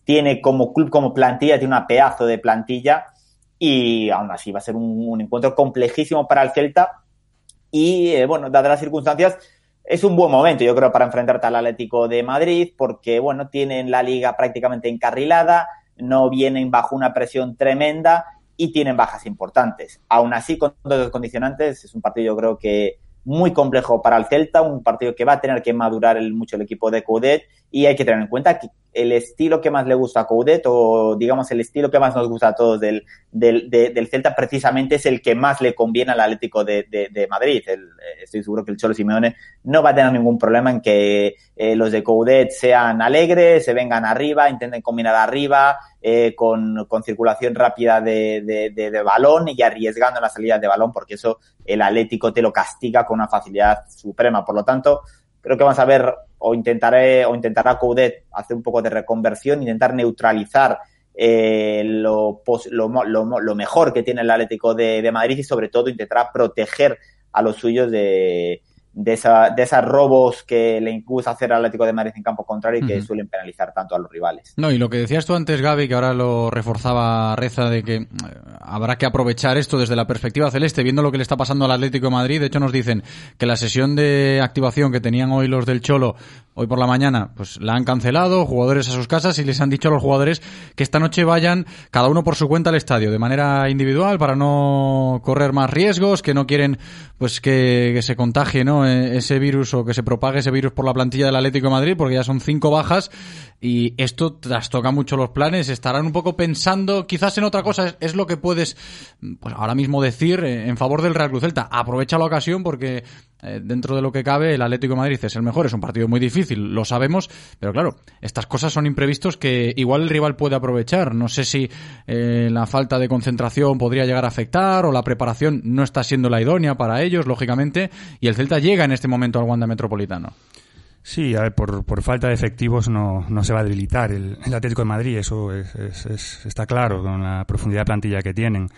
tiene como club, como plantilla, tiene una pedazo de plantilla y aún así va a ser un, un encuentro complejísimo para el Celta y eh, bueno, dadas las circunstancias, es un buen momento, yo creo, para enfrentarte al Atlético de Madrid, porque bueno, tienen la liga prácticamente encarrilada, no vienen bajo una presión tremenda y tienen bajas importantes. Aún así, con todos los condicionantes, es un partido yo creo que muy complejo para el Celta, un partido que va a tener que madurar mucho el equipo de Coudet y hay que tener en cuenta que el estilo que más le gusta a Coudet o digamos el estilo que más nos gusta a todos del, del, de, del Celta precisamente es el que más le conviene al Atlético de, de, de Madrid. El, estoy seguro que el Cholo Simeone no va a tener ningún problema en que eh, los de Coudet sean alegres, se vengan arriba, intenten combinar arriba, eh, con, con, circulación rápida de, balón y arriesgando la salida de balón, porque eso el Atlético te lo castiga con una facilidad suprema. Por lo tanto, creo que vamos a ver o intentaré o intentará Coudet hacer un poco de reconversión, intentar neutralizar eh, lo, lo, lo, lo, mejor que tiene el Atlético de, Madrid y sobre todo intentará proteger a los suyos de, de, esa, de esos robos que le gusta hacer al Atlético de Madrid en campo contrario y que uh -huh. suelen penalizar tanto a los rivales. No, y lo que decías tú antes, Gaby, que ahora lo reforzaba Reza, de que habrá que aprovechar esto desde la perspectiva celeste, viendo lo que le está pasando al Atlético de Madrid. De hecho, nos dicen que la sesión de activación que tenían hoy los del Cholo, hoy por la mañana, pues la han cancelado, jugadores a sus casas, y les han dicho a los jugadores que esta noche vayan cada uno por su cuenta al estadio, de manera individual, para no correr más riesgos, que no quieren pues que, que se contagie, ¿no? Ese virus o que se propague ese virus por la plantilla del Atlético de Madrid, porque ya son cinco bajas y esto trastoca mucho los planes. Estarán un poco pensando quizás en otra cosa. Es, es lo que puedes pues ahora mismo decir en favor del Real Cruz Celta. Aprovecha la ocasión porque eh, dentro de lo que cabe el Atlético de Madrid es el mejor. Es un partido muy difícil, lo sabemos, pero claro, estas cosas son imprevistos que igual el rival puede aprovechar. No sé si eh, la falta de concentración podría llegar a afectar o la preparación no está siendo la idónea para ellos, lógicamente, y el Celta llega en este momento al Wanda Metropolitano. Sí, a ver, por, por falta de efectivos no, no se va a debilitar el, el Atlético de Madrid, eso es, es, es, está claro, con la profundidad de plantilla que tienen.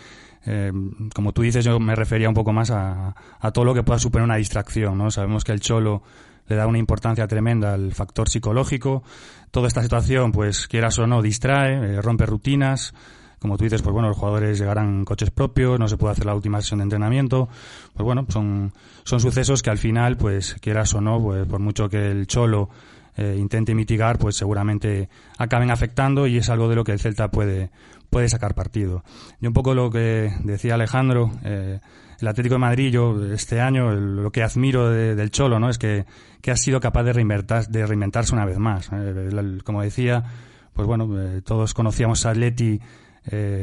Eh, como tú dices, yo me refería un poco más a, a todo lo que pueda suponer una distracción, ¿no? Sabemos que el Cholo le da una importancia tremenda al factor psicológico. Toda esta situación, pues quieras o no, distrae, eh, rompe rutinas. Como tú dices, pues bueno, los jugadores llegarán en coches propios, no se puede hacer la última sesión de entrenamiento. Pues bueno, son, son sucesos que al final, pues quieras o no, pues por mucho que el Cholo eh, intente mitigar, pues seguramente acaben afectando y es algo de lo que el Celta puede, puede sacar partido. Y un poco lo que decía Alejandro, eh, el Atlético de Madrid, yo este año lo que admiro de, del Cholo, ¿no? Es que, que ha sido capaz de, reinventar, de reinventarse una vez más. Eh, como decía, pues bueno, eh, todos conocíamos a Atleti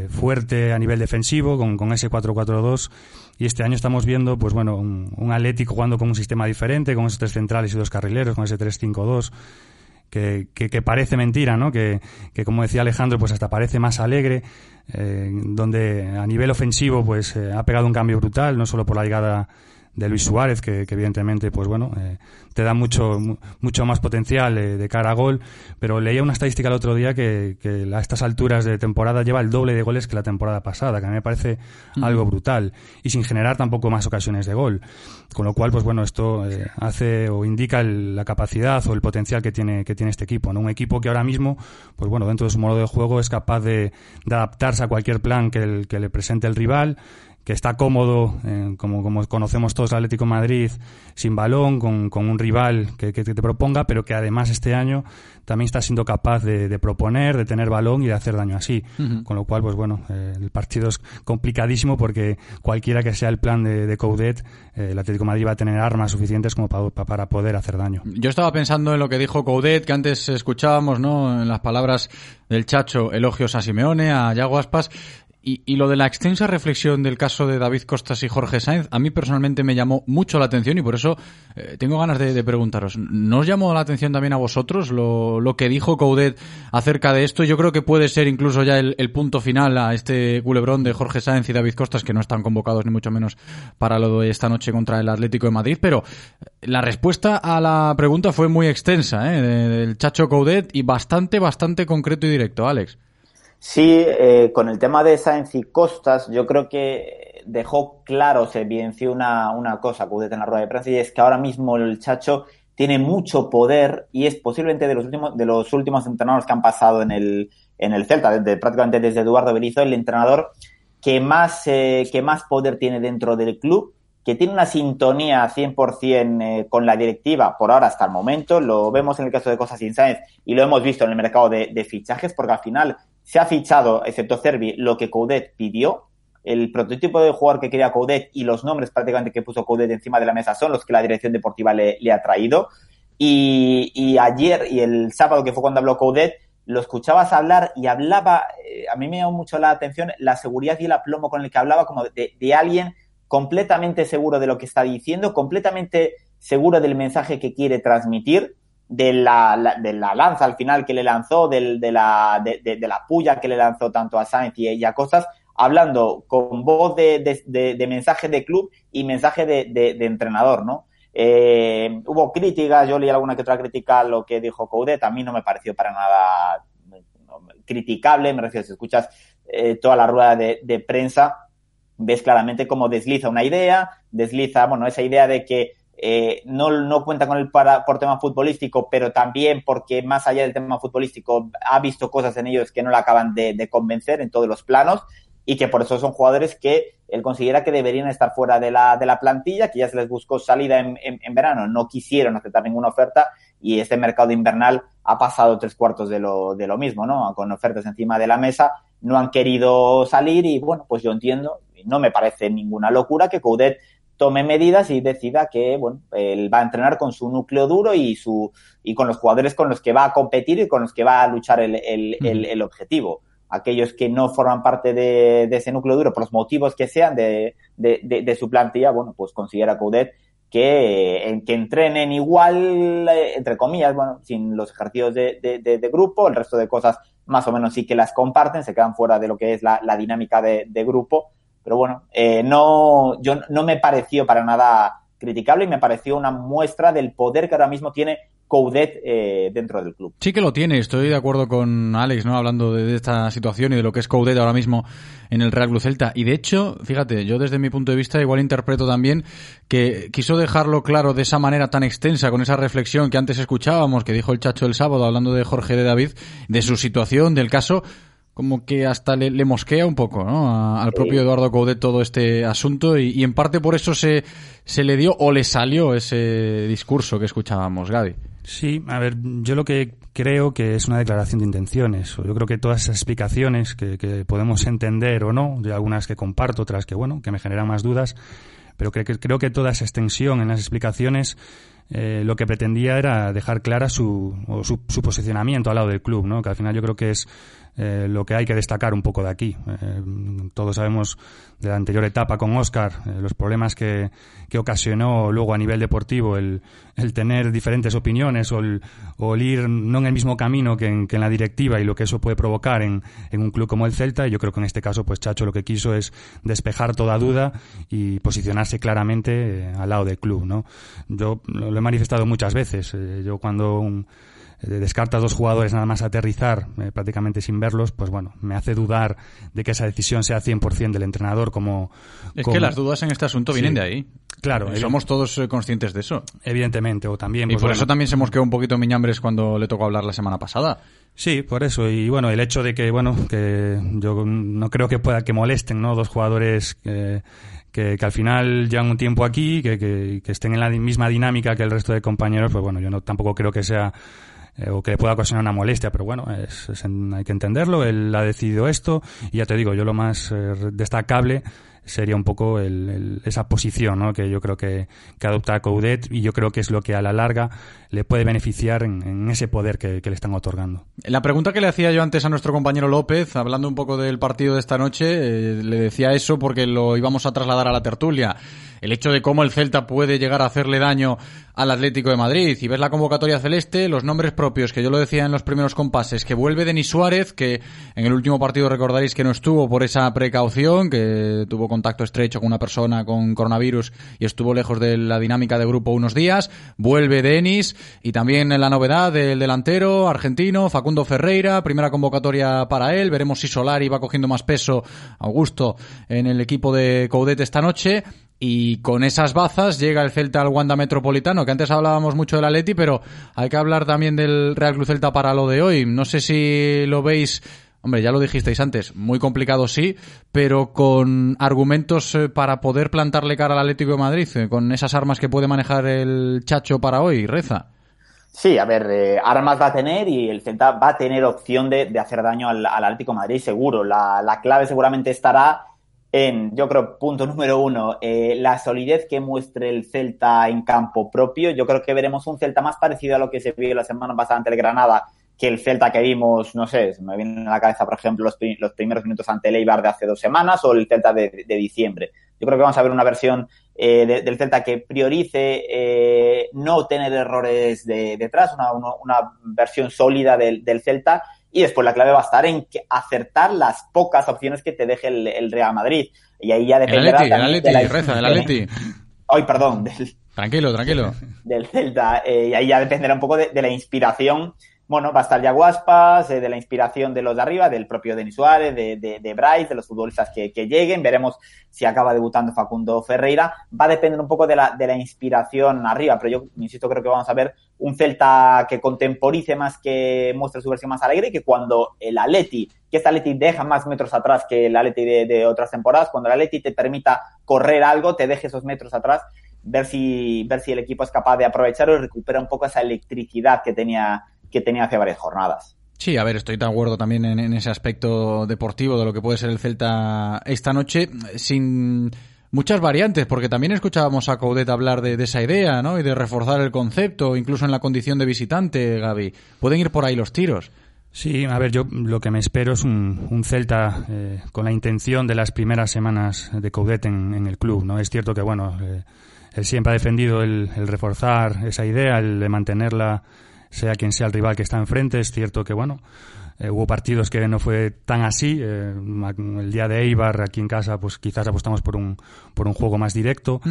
fuerte a nivel defensivo, con, con ese 4-4-2, y este año estamos viendo, pues bueno, un, un Atlético jugando con un sistema diferente, con esos tres centrales y dos carrileros, con ese 3-5-2, que, que, que, parece mentira, ¿no? Que, que, como decía Alejandro, pues hasta parece más alegre, eh, donde a nivel ofensivo, pues eh, ha pegado un cambio brutal, no solo por la llegada de Luis Suárez, que, que evidentemente, pues bueno, eh, te da mucho, mucho más potencial eh, de cara a gol, pero leía una estadística el otro día que, que, a estas alturas de temporada lleva el doble de goles que la temporada pasada, que a mí me parece mm. algo brutal, y sin generar tampoco más ocasiones de gol. Con lo cual, pues bueno, esto eh, hace o indica el, la capacidad o el potencial que tiene, que tiene este equipo, ¿no? Un equipo que ahora mismo, pues bueno, dentro de su modo de juego es capaz de, de adaptarse a cualquier plan que, el, que le presente el rival, que está cómodo, eh, como, como conocemos todos el Atlético de Madrid, sin balón, con, con un rival que, que, te proponga, pero que además este año también está siendo capaz de, de proponer, de tener balón y de hacer daño así. Con lo cual, pues bueno, eh, el partido es complicadísimo porque cualquiera que sea el plan de, de Coudet, eh, el Atlético de Madrid va a tener armas suficientes como pa- pa- para poder hacer daño. Yo estaba pensando en lo que dijo Coudet, que antes escuchábamos, ¿no? En las palabras del Chacho, elogios a Simeone, a Yago Aspas. Y, lo de la extensa reflexión del caso de David Costas y Jorge Sainz, a mí personalmente me llamó mucho la atención y por eso eh, tengo ganas de, preguntaros. ¿No os llamó la atención también a vosotros lo, que dijo Coudet acerca de esto? Yo creo que puede ser incluso ya el, el punto final a este culebrón de Jorge Sainz y David Costas, que no están convocados ni mucho menos para lo de esta noche contra el Atlético de Madrid, pero la respuesta a la pregunta fue muy extensa, ¿eh? de- del Chacho Coudet y bastante, bastante concreto y directo, Alex. Sí, eh, con el tema de Sáenz y Costas, yo creo que dejó claro, se evidenció una, una cosa, Coudet en la rueda de prensa, y es que ahora mismo el Chacho tiene mucho poder y es posiblemente de los últimos, de los últimos entrenadores que han pasado en el, en el Celta, desde, prácticamente desde Eduardo Berizzo, el entrenador que más, eh, que más poder tiene dentro del club, que tiene una sintonía 100% eh, con la directiva por ahora hasta el momento. Lo vemos en el caso de Cosas sin Sáenz y lo hemos visto en el mercado de, de fichajes, porque al final se ha fichado, excepto Cervi, lo que Coudet pidió. El prototipo de jugador que quería Coudet y los nombres prácticamente que puso Coudet encima de la mesa son los que la dirección deportiva le, ha traído. Y, ayer y el sábado, que fue cuando habló Coudet, lo escuchabas hablar y hablaba, eh, a mí me llamó mucho la atención la seguridad y el aplomo con el que hablaba, como de alguien completamente seguro de lo que está diciendo, completamente seguro del mensaje que quiere transmitir, de la, la- de la lanza al final que le lanzó, del, de, la, de, de- la puya que le lanzó tanto a Sainz y, a Costas, hablando con voz de, de- mensaje de club y mensaje de, entrenador, ¿no? Eh, hubo críticas, yo leí alguna que otra crítica a lo que dijo Coudet, a mí no me pareció para nada criticable, me refiero, si escuchas eh, toda la rueda de, de prensa, ves claramente cómo desliza una idea, desliza, bueno, esa idea de que eh, no, no cuenta con él para, por tema futbolístico, pero también porque más allá del tema futbolístico ha visto cosas en ellos que no le acaban de, convencer en todos los planos y que por eso son jugadores que él considera que deberían estar fuera de la, de la plantilla, que ya se les buscó salida en, en, en verano, no quisieron aceptar ninguna oferta y este mercado invernal ha pasado tres cuartos de lo, de lo mismo, ¿no? Con ofertas encima de la mesa, no han querido salir y bueno, pues yo entiendo, no me parece ninguna locura que Coudet tome medidas y decida que bueno, él va a entrenar con su núcleo duro y su y con los jugadores con los que va a competir y con los que va a luchar el, el, el, el objetivo. Aquellos que no forman parte de, de, ese núcleo duro por los motivos que sean de, de, de, su plantilla, bueno, pues considera Coudet que, en, que entrenen igual, eh, entre comillas, bueno, sin los ejercicios de, de, de, de, grupo, el resto de cosas más o menos sí que las comparten, se quedan fuera de lo que es la, la dinámica de, de grupo, pero bueno, eh, no, yo no me pareció para nada criticable y me pareció una muestra del poder que ahora mismo tiene Coudet eh, dentro del club. Sí que lo tiene, estoy de acuerdo con Alex, ¿no? Hablando de, de, esta situación y de lo que es Coudet ahora mismo en el Real Club Celta. Y de hecho, fíjate, yo desde mi punto de vista igual interpreto también que quiso dejarlo claro de esa manera tan extensa, con esa reflexión que antes escuchábamos, que dijo el Chacho el sábado hablando de Jorge de David, de su situación, del caso, como que hasta le, le mosquea un poco, ¿no? A, al propio Eduardo Coudet todo este asunto y, y, en parte por eso se, se le dio o le salió ese discurso que escuchábamos, Gaby. Sí, a ver, yo lo que creo que es una declaración de intenciones. Yo creo que todas esas explicaciones que, que podemos entender o no, de algunas que comparto, otras que, bueno, que me generan más dudas, pero que, que creo que toda esa extensión en las explicaciones eh, lo que pretendía era dejar clara su, su, su, posicionamiento al lado del club, ¿no? Que al final yo creo que es eh, lo que hay que destacar un poco de aquí. Eh, todos sabemos de la anterior etapa con Oscar eh, los problemas que, que, ocasionó luego a nivel deportivo el, el tener diferentes opiniones o el, ir no en el mismo camino que en, que en, la directiva y lo que eso puede provocar en, en, un club como el Celta. Y yo creo que en este caso, pues Chacho lo que quiso es despejar toda duda y posicionarse claramente eh, al lado del club, ¿no? Yo lo he manifestado muchas veces. Yo cuando un, eh, descarta dos jugadores nada más aterrizar, eh, prácticamente sin verlos, pues bueno, me hace dudar de que esa decisión sea 100% del entrenador como... Es como- que las dudas en este asunto vienen Sí. de ahí. Claro, Y somos todos eh, conscientes de eso. Evidentemente, o también... Y pues, por bueno, eso también se mosqueó un poquito Miñambres cuando le tocó hablar la semana pasada. Sí, por eso. Y bueno, el hecho de que, bueno, que yo no creo que pueda que molesten, ¿no? Dos jugadores que, que, que al final llevan un tiempo aquí, que, que, que estén en la misma dinámica que el resto de compañeros, pues bueno, yo no tampoco creo que sea eh, o que le pueda ocasionar una molestia, pero bueno, es, es hay que entenderlo. Él ha decidido esto y ya te digo, yo lo más eh, destacable sería un poco el- esa posición que yo creo que, adopta Coudet y yo creo que es lo que a la larga le puede beneficiar en, en ese poder que- que le están otorgando. La pregunta que le hacía yo antes a nuestro compañero López, hablando un poco del partido de esta noche, eh, le decía eso porque lo íbamos a trasladar a la tertulia. El hecho de cómo el Celta puede llegar a hacerle daño al Atlético de Madrid. Y ves la convocatoria celeste, los nombres propios, que yo lo decía en los primeros compases, que vuelve Denis Suárez, que en el último partido recordaréis que no estuvo por esa precaución, que tuvo contacto estrecho con una persona con coronavirus y estuvo lejos de la dinámica de grupo unos días. Vuelve Denis y también la novedad del delantero argentino Facundo Ferreira, primera convocatoria para él. Veremos si Solari va cogiendo más peso, Augusto, en el equipo de Coudet esta noche. Y con esas bazas llega el Celta al Wanda Metropolitano, que antes hablábamos mucho del Atleti, pero hay que hablar también del Real Cruz Celta para lo de hoy. No sé si lo veis, hombre, ya lo dijisteis antes, muy complicado sí, pero con argumentos eh, para poder plantarle cara al Atlético de Madrid, eh, con esas armas que puede manejar el Chacho para hoy, Reza. Sí, a ver, eh, armas va a tener y el Celta va a tener opción de, de hacer daño al, al Atlético de Madrid, seguro. La, la clave seguramente estará en, yo creo, punto número uno, eh, la solidez que muestre el Celta en campo propio. Yo creo que veremos un Celta más parecido a lo que se vio la semana pasada ante el Granada que el Celta que vimos, no sé, me vienen a la cabeza, por ejemplo, los, los primeros minutos ante el Eibar de hace dos semanas o el Celta de, de diciembre. Yo creo que vamos a ver una versión eh, de- del Celta que priorice eh, no tener errores de, detrás, una- una versión sólida del, del Celta. Y después la clave va a estar en que acertar las pocas opciones que te deje el, el Real Madrid. Y ahí ya El dependerá. Atleti, el Atleti, de la- Reza, el Atleti. Ay, perdón, del, Tranquilo, tranquilo. del Celta. eh, y ahí ya dependerá un poco de, de la inspiración. Bueno, va a estar ya Guaspas, eh, de la inspiración de los de arriba, del propio Denis Suárez, de, de, de Bryce, de los futbolistas que, que lleguen. Veremos si acaba debutando Facundo Ferreira. Va a depender un poco de la, de la inspiración arriba, pero yo insisto, creo que vamos a ver un Celta que contemporice más, que muestre su versión más alegre, y que cuando el Atleti, que este Atleti deja más metros atrás que el Atleti de, otras temporadas, cuando el Atleti te permita correr algo, te deje esos metros atrás, ver si, ver si el equipo es capaz de aprovecharlo y recupera un poco esa electricidad que tenía, que tenía hace varias jornadas. Sí, a ver, estoy de acuerdo también en, en ese aspecto deportivo de lo que puede ser el Celta esta noche, sin muchas variantes, porque también escuchábamos a Coudet hablar de, de esa idea, ¿no? Y de reforzar el concepto, incluso en la condición de visitante, Gaby. Pueden ir por ahí los tiros. Sí, a ver, yo lo que me espero es un, un Celta eh, con la intención de las primeras semanas de Coudet en, en el club, ¿no? Es cierto que, bueno, eh, él siempre ha defendido el, el reforzar esa idea, el de mantenerla, sea quien sea el rival que está enfrente. Es cierto que, bueno, eh, hubo partidos que no fue tan así. eh, el día de Eibar, aquí en casa, pues quizás apostamos por un, por un juego más directo.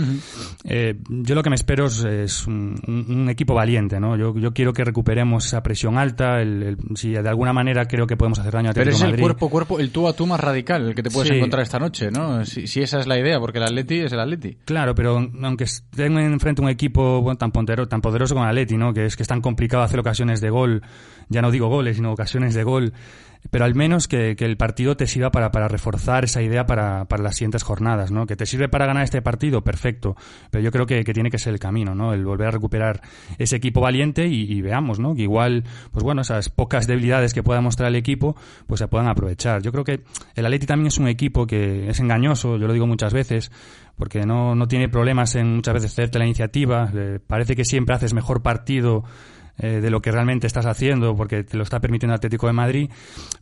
Eh, yo lo que me espero es, es un, un- equipo valiente, ¿no? Yo, yo quiero que recuperemos esa presión alta. El, el- si de alguna manera creo que podemos hacer daño a Pero es el Madrid. cuerpo cuerpo, el tú a tú más radical, el que te puedes Sí. encontrar esta noche, ¿no? Si, si esa es la idea, porque el Atleti es el Atleti. Claro, pero aunque estén enfrente un equipo bueno, tan, pontero- tan poderoso como el Atleti, ¿no? Que es que es tan complicado hacer ocasiones de gol, ya no digo goles, sino ocasiones de gol, pero al menos que, el partido te sirva para, reforzar esa idea para, las siguientes jornadas, ¿no? Que te sirve para ganar este partido, perfecto, pero yo creo que, tiene que ser el camino, ¿no? El volver a recuperar ese equipo valiente y, veamos, ¿no? Que igual, pues bueno, esas pocas debilidades que pueda mostrar el equipo, pues se puedan aprovechar. Yo creo que el Atleti también es un equipo que es engañoso, yo lo digo muchas veces, porque no, tiene problemas en muchas veces hacerte la iniciativa, parece que siempre haces mejor partido eh, de lo que realmente estás haciendo porque te lo está permitiendo el Atlético de Madrid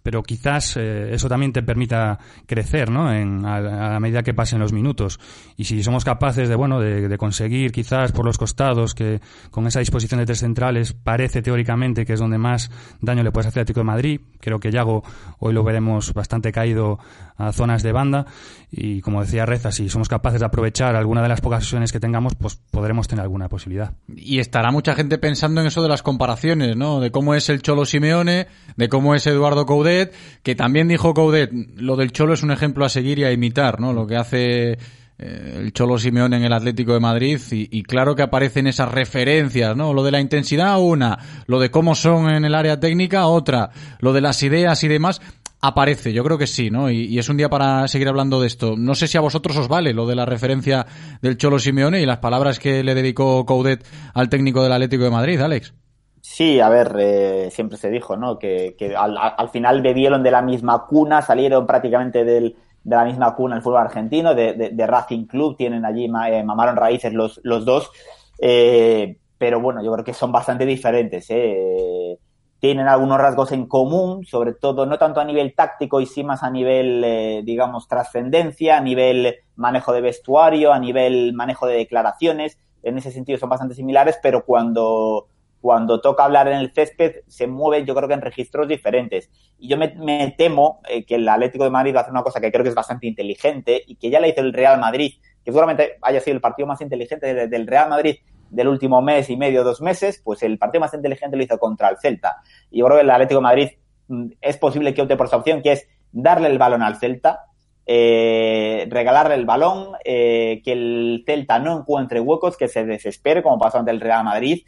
pero quizás eh, eso también te permita crecer, ¿no? En, a, a, la medida que pasen los minutos. Y si somos capaces de, bueno, de, conseguir quizás por los costados que con esa disposición de tres centrales parece teóricamente que es donde más daño le puede hacer Atlético de Madrid. Creo que Yago hoy lo veremos bastante caído a zonas de banda y como decía Reza, si somos capaces de aprovechar alguna de las pocas sesiones que tengamos, pues podremos tener alguna posibilidad. Y estará mucha gente pensando en eso de las comparaciones, ¿no? De cómo es el Cholo Simeone, de cómo es Eduardo Coudet, que también dijo Coudet, lo del Cholo es un ejemplo a seguir y a imitar, ¿no? Lo que hace eh, el Cholo Simeone en el Atlético de Madrid y, y, claro que aparecen esas referencias, ¿no? Lo de la intensidad, una, lo de cómo son en el área técnica, otra, lo de las ideas y demás, aparece, yo creo que sí, ¿no? Y, es un día para seguir hablando de esto. No sé si a vosotros os vale lo de la referencia del Cholo Simeone y las palabras que le dedicó Coudet al técnico del Atlético de Madrid, Alex. Sí, a ver, eh, siempre se dijo, ¿no? Que, que al, al, final bebieron de la misma cuna, salieron prácticamente del, de la misma cuna el fútbol argentino, de Racing Club, tienen allí, eh, mamaron raíces los, los dos, eh, pero bueno, yo creo que son bastante diferentes, ¿eh? Tienen algunos rasgos en común, sobre todo no tanto a nivel táctico y sí más a nivel, eh, digamos, trascendencia, a nivel manejo de vestuario, a nivel manejo de declaraciones. En ese sentido son bastante similares, pero cuando, cuando toca hablar en el césped se mueven yo creo que en registros diferentes. Y yo me, me temo eh, que el Atlético de Madrid va a hacer una cosa que creo que es bastante inteligente y que ya la hizo el Real Madrid, que seguramente haya sido el partido más inteligente del Real Madrid del último mes y medio, dos meses, pues el partido más inteligente lo hizo contra el Celta. Y yo creo que el Atlético de Madrid mm, es posible que opte por esa opción, que es darle el balón al Celta, eh, regalarle el balón, eh, que el Celta no encuentre huecos, que se desespere, como pasó ante el Real Madrid,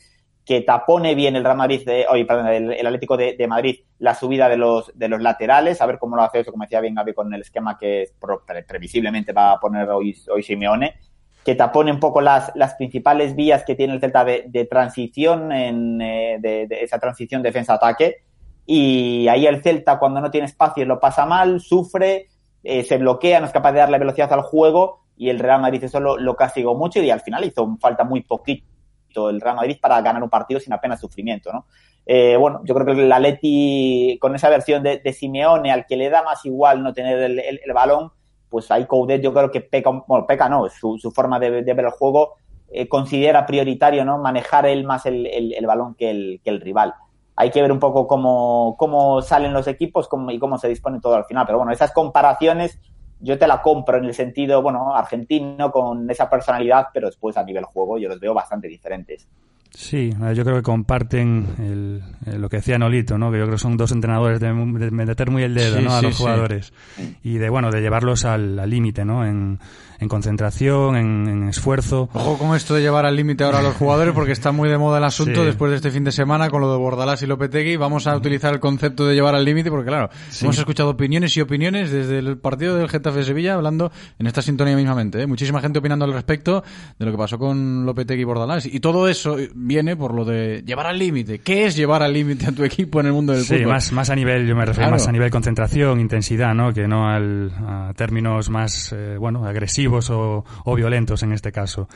que tapone bien el Real Madrid, de, oye, perdón, el, Atlético de, Madrid la subida de los, de los laterales, a ver cómo lo hace eso, como decía bien Gaby, con el esquema que pre previsiblemente va a poner hoy, hoy Simeone que tapone un poco las, las principales vías que tiene el Celta de, de transición, en, eh, de, de, esa transición defensa-ataque. Y ahí el Celta, cuando no tiene espacio, lo pasa mal, sufre, eh, se bloquea, no es capaz de darle velocidad al juego. Y el Real Madrid eso lo, lo castigó mucho y al final hizo falta muy poquito el Real Madrid para ganar un partido sin apenas sufrimiento, ¿no? Eh, bueno, yo creo que el Atleti, con esa versión de, de Simeone, al que le da más igual no tener el, el, el balón, pues ahí Coudet yo creo que peca, bueno, peca no, su, su forma de, ver el juego eh, considera prioritario, ¿no? Manejar él más el, el, el balón que el, que el, rival. Hay que ver un poco cómo, cómo salen los equipos cómo, y cómo se dispone todo al final. Pero bueno, esas comparaciones yo te la compro en el sentido, bueno, argentino con esa personalidad, pero después a nivel juego yo los veo bastante diferentes. Sí, yo creo que comparten el, el, lo que decía Nolito, ¿no? Que yo creo que son dos entrenadores de, de meter muy el dedo, sí, ¿no? A sí, los jugadores. Sí. Y de, bueno, de llevarlos al límite, ¿no? En, en concentración, en, en, esfuerzo. Ojo con esto de llevar al límite ahora a los jugadores porque está muy de moda el asunto sí. después de este fin de semana con lo de Bordalás y Lopetegui. Vamos a utilizar el concepto de llevar al límite porque, claro, sí. hemos escuchado opiniones y opiniones desde el partido del Getafe Sevilla hablando en esta sintonía mismamente. ¿eh? Muchísima gente opinando al respecto de lo que pasó con Lopetegui y Bordalás. Y todo eso viene por lo de llevar al límite. ¿Qué es llevar al límite a tu equipo en el mundo del sí, fútbol? más, más a nivel, yo me refiero claro. más a nivel concentración, intensidad, ¿no? Que no al, a términos más, eh, bueno, agresivos o, violentos en este caso.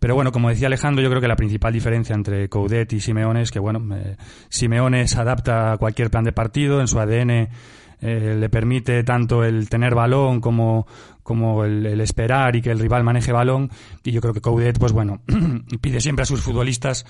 Pero bueno, como decía Alejandro, yo creo que la principal diferencia entre Coudet y Simeone es que, bueno, eh, Simeone se adapta a cualquier plan de partido, en su ADN eh, le permite tanto el tener balón como, como el, el, esperar y que el rival maneje balón. Y yo creo que Coudet, pues bueno, [clears throat] pide siempre a sus futbolistas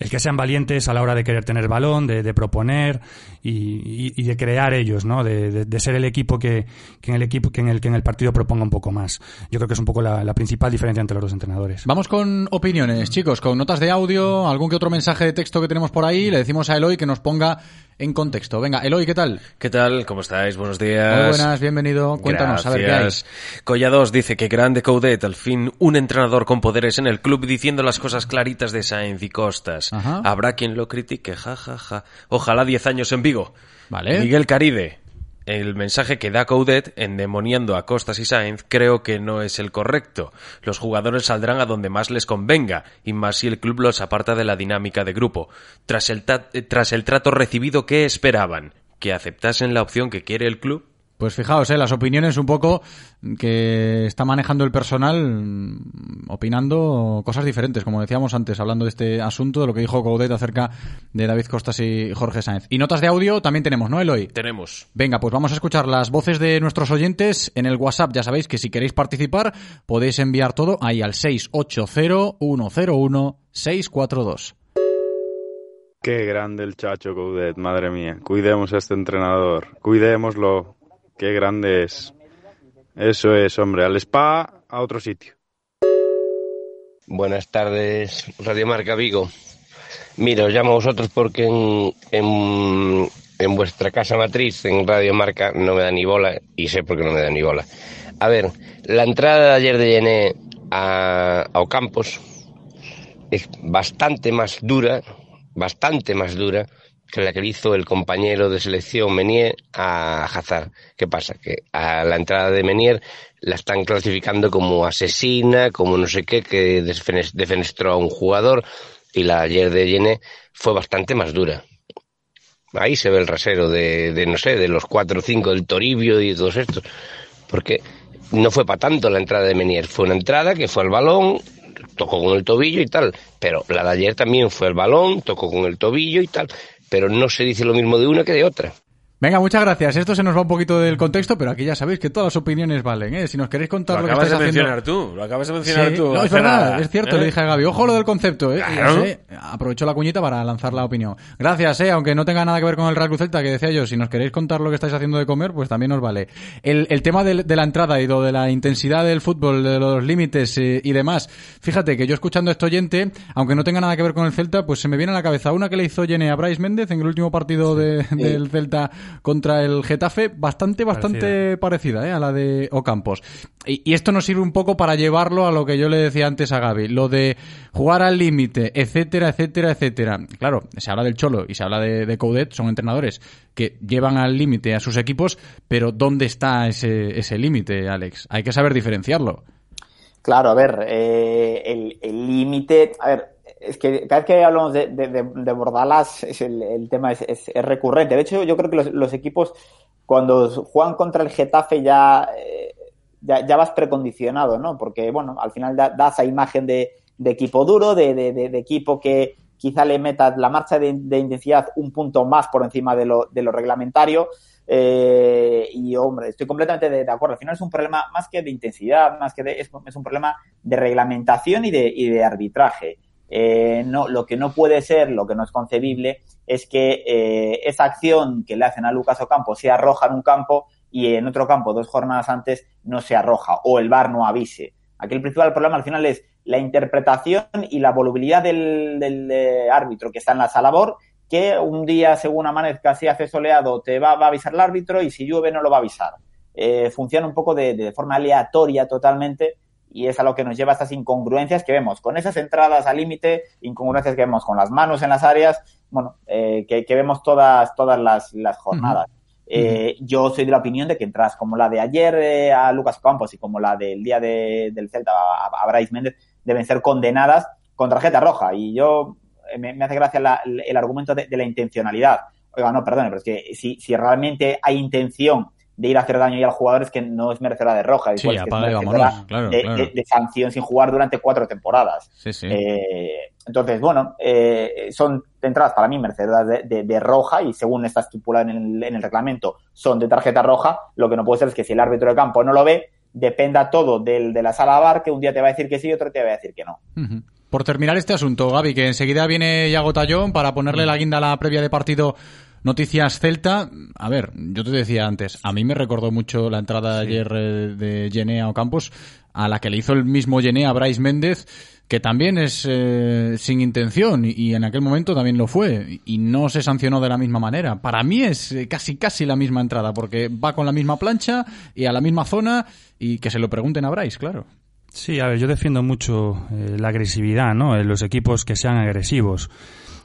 el que sean valientes a la hora de querer tener balón, de, proponer y, y, de crear ellos, ¿no? De ser el equipo que, que, en el equipo que en el que en el partido proponga un poco más. Yo creo que es un poco la, la principal diferencia entre los dos entrenadores. Vamos con opiniones, chicos, con notas de audio, algún que otro mensaje de texto que tenemos por ahí. Le decimos a Eloy que nos ponga en contexto. Venga, Eloy, ¿qué tal? ¿Qué tal? ¿Cómo estáis? Buenos días. Muy buenas, bienvenido. Cuéntanos, Gracias. a ver qué hay. Collados dice que grande Coudet, al fin un entrenador con poderes en el club diciendo las cosas claritas de Sainz y Costas. Ajá. Habrá quien lo critique, ja, ja, ja. Ojalá 10 años en Vigo. Vale. Miguel Caride, el mensaje que da Coudet endemoniando a Costas y Sainz creo que no es el correcto. Los jugadores saldrán a donde más les convenga, y más si el club los aparta de la dinámica de grupo. Tras el, tras el trato recibido, ¿qué esperaban? ¿Que aceptasen la opción que quiere el club? Pues fijaos, ¿eh? las opiniones un poco que está manejando el personal mm, opinando cosas diferentes, como decíamos antes, hablando de este asunto, de lo que dijo Coudet acerca de David Costas y Jorge Sáenz. Y notas de audio también tenemos, ¿no, Eloy? Tenemos. Venga, pues vamos a escuchar las voces de nuestros oyentes en el WhatsApp. Ya sabéis que si queréis participar podéis enviar todo ahí al 680-101-642. Qué grande el Chacho Coudet, madre mía. Cuidemos a este entrenador, cuidémoslo. Qué grande es. Eso es, hombre, al spa, a otro sitio. Buenas tardes, Radio Marca Vigo. Mira, os llamo a vosotros porque en, en, en vuestra casa matriz, en Radio Marca, no me da ni bola y sé por qué no me da ni bola. A ver, la entrada de ayer de Yené a, a Ocampos es bastante más dura, bastante más dura que la que hizo el compañero de selección Menier a Hazard. ¿Qué pasa? Que a la entrada de Menier la están clasificando como asesina, como no sé qué, que defenestró a un jugador y la ayer de Yené fue bastante más dura. Ahí se ve el rasero de, de, no sé, de los cuatro o cinco del Toribio y todos estos. Porque no fue para tanto la entrada de Menier. Fue una entrada que fue al balón, tocó con el tobillo y tal. Pero la de ayer también fue al balón, tocó con el tobillo y tal. Pero no se dice lo mismo de una que de otra. Venga, muchas gracias. Esto se nos va un poquito del contexto, pero aquí ya sabéis que todas las opiniones valen, ¿eh? Si nos queréis contar Lo lo, que acabas estáis de haciendo... mencionar tú, lo acabas de mencionar Sí, tú. No, es verdad, nada, es cierto, ¿eh? le dije a Gaby, ojo lo del concepto, ¿eh? Y Claro. sé, aprovecho la cuñita para lanzar la opinión. Gracias, ¿eh? Aunque no tenga nada que ver con el Real Cruz Celta, que decía yo, si nos queréis contar lo que estáis haciendo de comer, pues también os vale. El, el tema de, la entrada y lo de la intensidad del fútbol, de los límites eh, y demás, fíjate que yo escuchando a este oyente, aunque no tenga nada que ver con el Celta, pues se me viene a la cabeza una que le hizo Jenny a Bryce Méndez en el último partido de- del Celta contra el Getafe, bastante, bastante parecida, ¿eh? a la de Ocampos. Y, y esto nos sirve un poco para llevarlo a lo que yo le decía antes a Gaby, lo de jugar al límite, etcétera, etcétera, etcétera. Claro, se habla del Cholo y se habla de, de Coudet, son entrenadores que llevan al límite a sus equipos, pero ¿dónde está ese, ese límite, Alex? Hay que saber diferenciarlo. Claro, a ver, eh, el el límite, a ver, es que cada vez que hablamos de, de, Bordalas, el, tema es, recurrente. De hecho, yo creo que los, equipos, cuando juegan contra el Getafe, ya, eh, ya, ya vas precondicionado, ¿no? Porque, bueno, al final da, da esa imagen de, equipo duro, de, equipo que quizá le meta la marcha de, intensidad un punto más por encima de lo, de lo reglamentario. Eh, y hombre, estoy completamente de, acuerdo. Al final es un problema más que de intensidad, más que de, es, es un problema de reglamentación y de, y de arbitraje. Eh, no, lo que no puede ser, lo que no es concebible, es que eh, esa acción que le hacen a Lucas Ocampo sea roja en un campo y en otro campo, dos jornadas antes, no sea roja o el VAR no avise. Aquí el principal problema al final es la interpretación y la volubilidad del, del, eh, árbitro que está en la sala BOR, que un día, según amanezca, si hace soleado, te va, va a avisar el árbitro y si llueve no lo va a avisar. Eh, funciona un poco de, de forma aleatoria totalmente y es a lo que nos lleva a estas incongruencias que vemos con esas entradas al límite, incongruencias que vemos con las manos en las áreas, bueno, eh, que, que, vemos todas, todas las, las jornadas. Uh -huh. Eh, yo soy de la opinión de que entradas como la de ayer eh, a Lucas Campos y como la del día de, del Celta a, a Bryce Méndez deben ser condenadas con tarjeta roja. Y yo eh, me, me hace gracia la, el, el, argumento de, de, la intencionalidad. Oiga, no, perdone, pero es que si, si realmente hay intención de ir a hacer daño ya al jugador es que no es merecedora de roja, sí, es apaga, vámonos, claro, de, claro. De, de, sanción sin jugar durante cuatro temporadas. Sí, sí. Eh, entonces, bueno, eh, son entradas para mí merecedoras de, de, roja y según está estipulado en el, en el reglamento son de tarjeta roja. Lo que no puede ser es que si el árbitro de campo no lo ve, dependa todo del, de la sala bar, que un día te va a decir que sí y otro te va a decir que no. Uh -huh. Por terminar este asunto, Gaby, que enseguida viene Yago Tallón para ponerle la guinda a la previa de partido Noticias Celta, a ver, yo te decía antes, a mí me recordó mucho la entrada de sí. ayer eh, de Gené a Ocampos, a la que le hizo el mismo Gené a Bryce Méndez, que también es eh, sin intención y, y, en aquel momento también lo fue y no se sancionó de la misma manera. Para mí es eh, casi casi la misma entrada porque va con la misma plancha y a la misma zona y que se lo pregunten a Bryce, claro. Sí, a ver, yo defiendo mucho eh, la agresividad, ¿no? En los equipos que sean agresivos.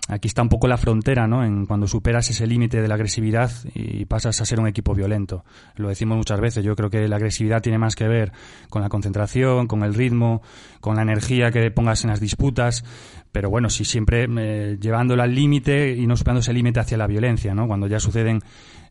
Aquí está un poco la frontera, ¿no? En cuando superas ese límite de la agresividad y pasas a ser un equipo violento. Lo decimos muchas veces. Yo creo que la agresividad tiene más que ver con la concentración, con el ritmo, con la energía que pongas en las disputas. Pero bueno, si siempre eh, llevándolo al límite y no superando ese límite hacia la violencia, ¿no? Cuando ya suceden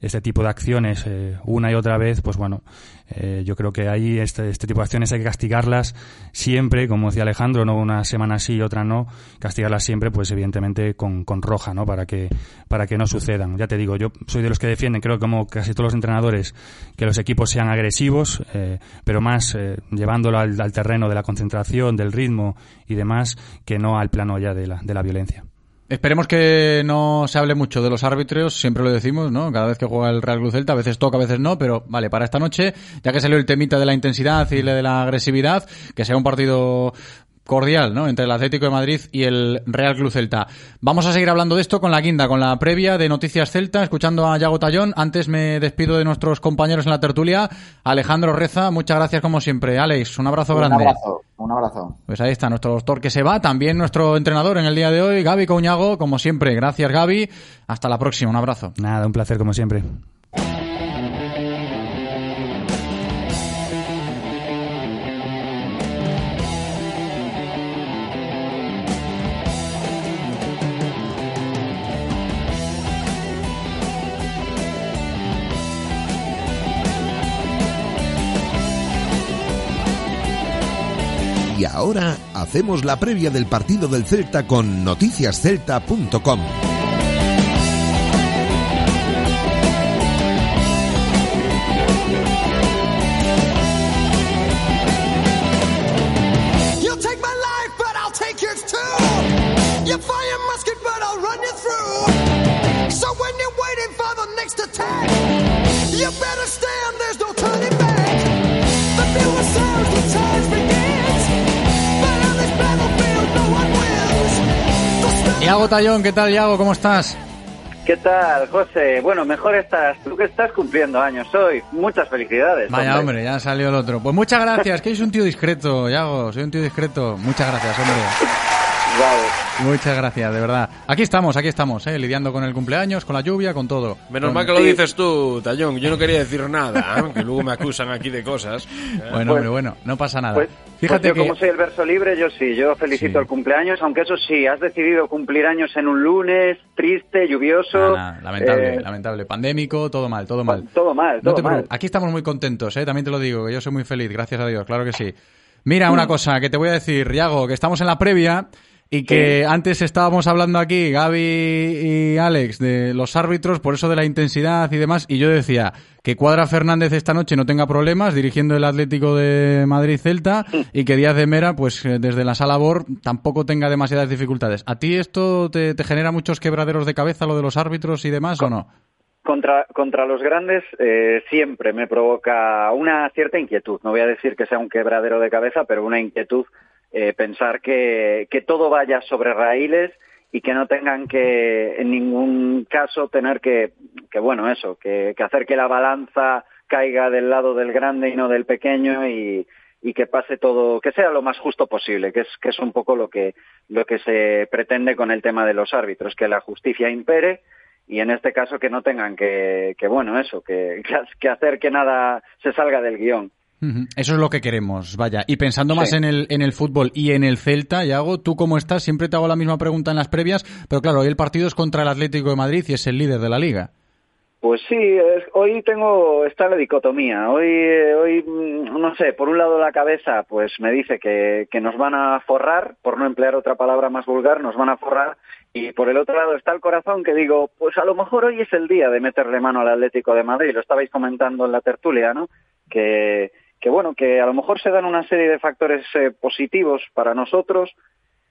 este tipo de acciones eh, una y otra vez, pues bueno, eh, yo creo que ahí este, este tipo de acciones hay que castigarlas siempre, como decía Alejandro, no una semana sí y otra no, castigarlas siempre, pues evidentemente con, con roja, ¿no? Para que, para que no sucedan. Ya te digo, yo soy de los que defienden, creo como casi todos los entrenadores, que los equipos sean agresivos, eh, pero más llevándolo al, al terreno de la concentración, del ritmo y demás, que no al plano ya de la, de la violencia. Esperemos que no se hable mucho de los árbitros, siempre lo decimos, ¿no? Cada vez que juega el Real Cruz Celta, a veces toca, a veces no, pero vale, para esta noche, ya que salió el temita de la intensidad y de la agresividad, que sea un partido cordial, ¿no? Entre el Atlético de Madrid y el Real Club Celta. Vamos a seguir hablando de esto con la guinda, con la previa de Noticias Celta, escuchando a Yago Tallón. Antes me despido de nuestros compañeros en la tertulia. Alejandro Reza, muchas gracias como siempre. Alex, un abrazo grande. Un abrazo, un abrazo. Pues ahí está nuestro doctor que se va, también nuestro entrenador en el día de hoy, Gaby Coñago, como siempre. Gracias, Gaby. Hasta la próxima, un abrazo. Nada, un placer como siempre. Y ahora hacemos la previa del partido del Celta con noticiascelta.com. Yago Tallón, ¿qué tal, Yago? ¿Cómo estás? ¿Qué tal, José? Bueno, mejor estás tú que estás cumpliendo años hoy. Muchas felicidades. Vaya, hombre, ya salió el otro. Pues muchas gracias, que soy un tío discreto, Yago, soy un tío discreto. Muchas gracias, hombre. Muchas gracias, de verdad. Aquí estamos, aquí estamos, ¿eh? lidiando con el cumpleaños, con la lluvia, con todo. Menos Con- mal que lo dices tú, Tallón. Yo no quería decir nada, ¿eh? [laughs] que luego me acusan aquí de cosas. Bueno, hombre, bueno, no pasa nada. Pues, Fíjate pues yo que... como soy el verso libre, yo sí, yo felicito el cumpleaños, aunque eso sí, has decidido cumplir años en un lunes, triste, lluvioso. Nada, lamentable, eh, lamentable. Pandémico, todo mal, todo mal. Todo mal, No todo te mal. Aquí estamos muy contentos, ¿eh? también te lo digo, que yo soy muy feliz, gracias a Dios, claro que sí. Mira, Mm. una cosa que te voy a decir, Riago, que estamos en la previa y que antes estábamos hablando aquí, Gaby y Alex, de los árbitros, por eso de la intensidad y demás, y yo decía que Cuadra Fernández esta noche no tenga problemas dirigiendo el Atlético de Madrid-Celta y que Díaz de Mera, pues eh, desde la sala BOR, tampoco tenga demasiadas dificultades. ¿A ti esto te, te genera muchos quebraderos de cabeza, lo de los árbitros y demás, o no? Contra, contra los grandes eh, siempre me provoca una cierta inquietud. No voy a decir que sea un quebradero de cabeza, pero una inquietud eh, pensar que, que todo vaya sobre raíles y que no tengan que en ningún caso tener que, que bueno, eso, que, que hacer que la balanza caiga del lado del grande y no del pequeño y, y que pase todo, que sea lo más justo posible, que es, que es un poco lo que, lo que se pretende con el tema de los árbitros, que la justicia impere y en este caso que no tengan que, que bueno, eso, que, [laughs] que, hacer que nada se salga del guion. Eso es lo que queremos, vaya. Y pensando más en el, en el fútbol y en el Celta, Yago, ¿tú cómo estás? Siempre te hago la misma pregunta en las previas, pero claro, hoy el partido es contra el Atlético de Madrid y es el líder de la liga. Pues sí, es- hoy tengo, está la dicotomía. Hoy, eh, hoy, mm, no sé, por un lado la cabeza, pues me dice que, que nos van a forrar, por no emplear otra palabra más vulgar, nos van a forrar. Y por el otro lado está el corazón que digo, pues a lo mejor hoy es el día de meterle mano al Atlético de Madrid. Lo estabais comentando en la tertulia, ¿no? Que, que bueno, que a lo mejor se dan una serie de factores eh, positivos para nosotros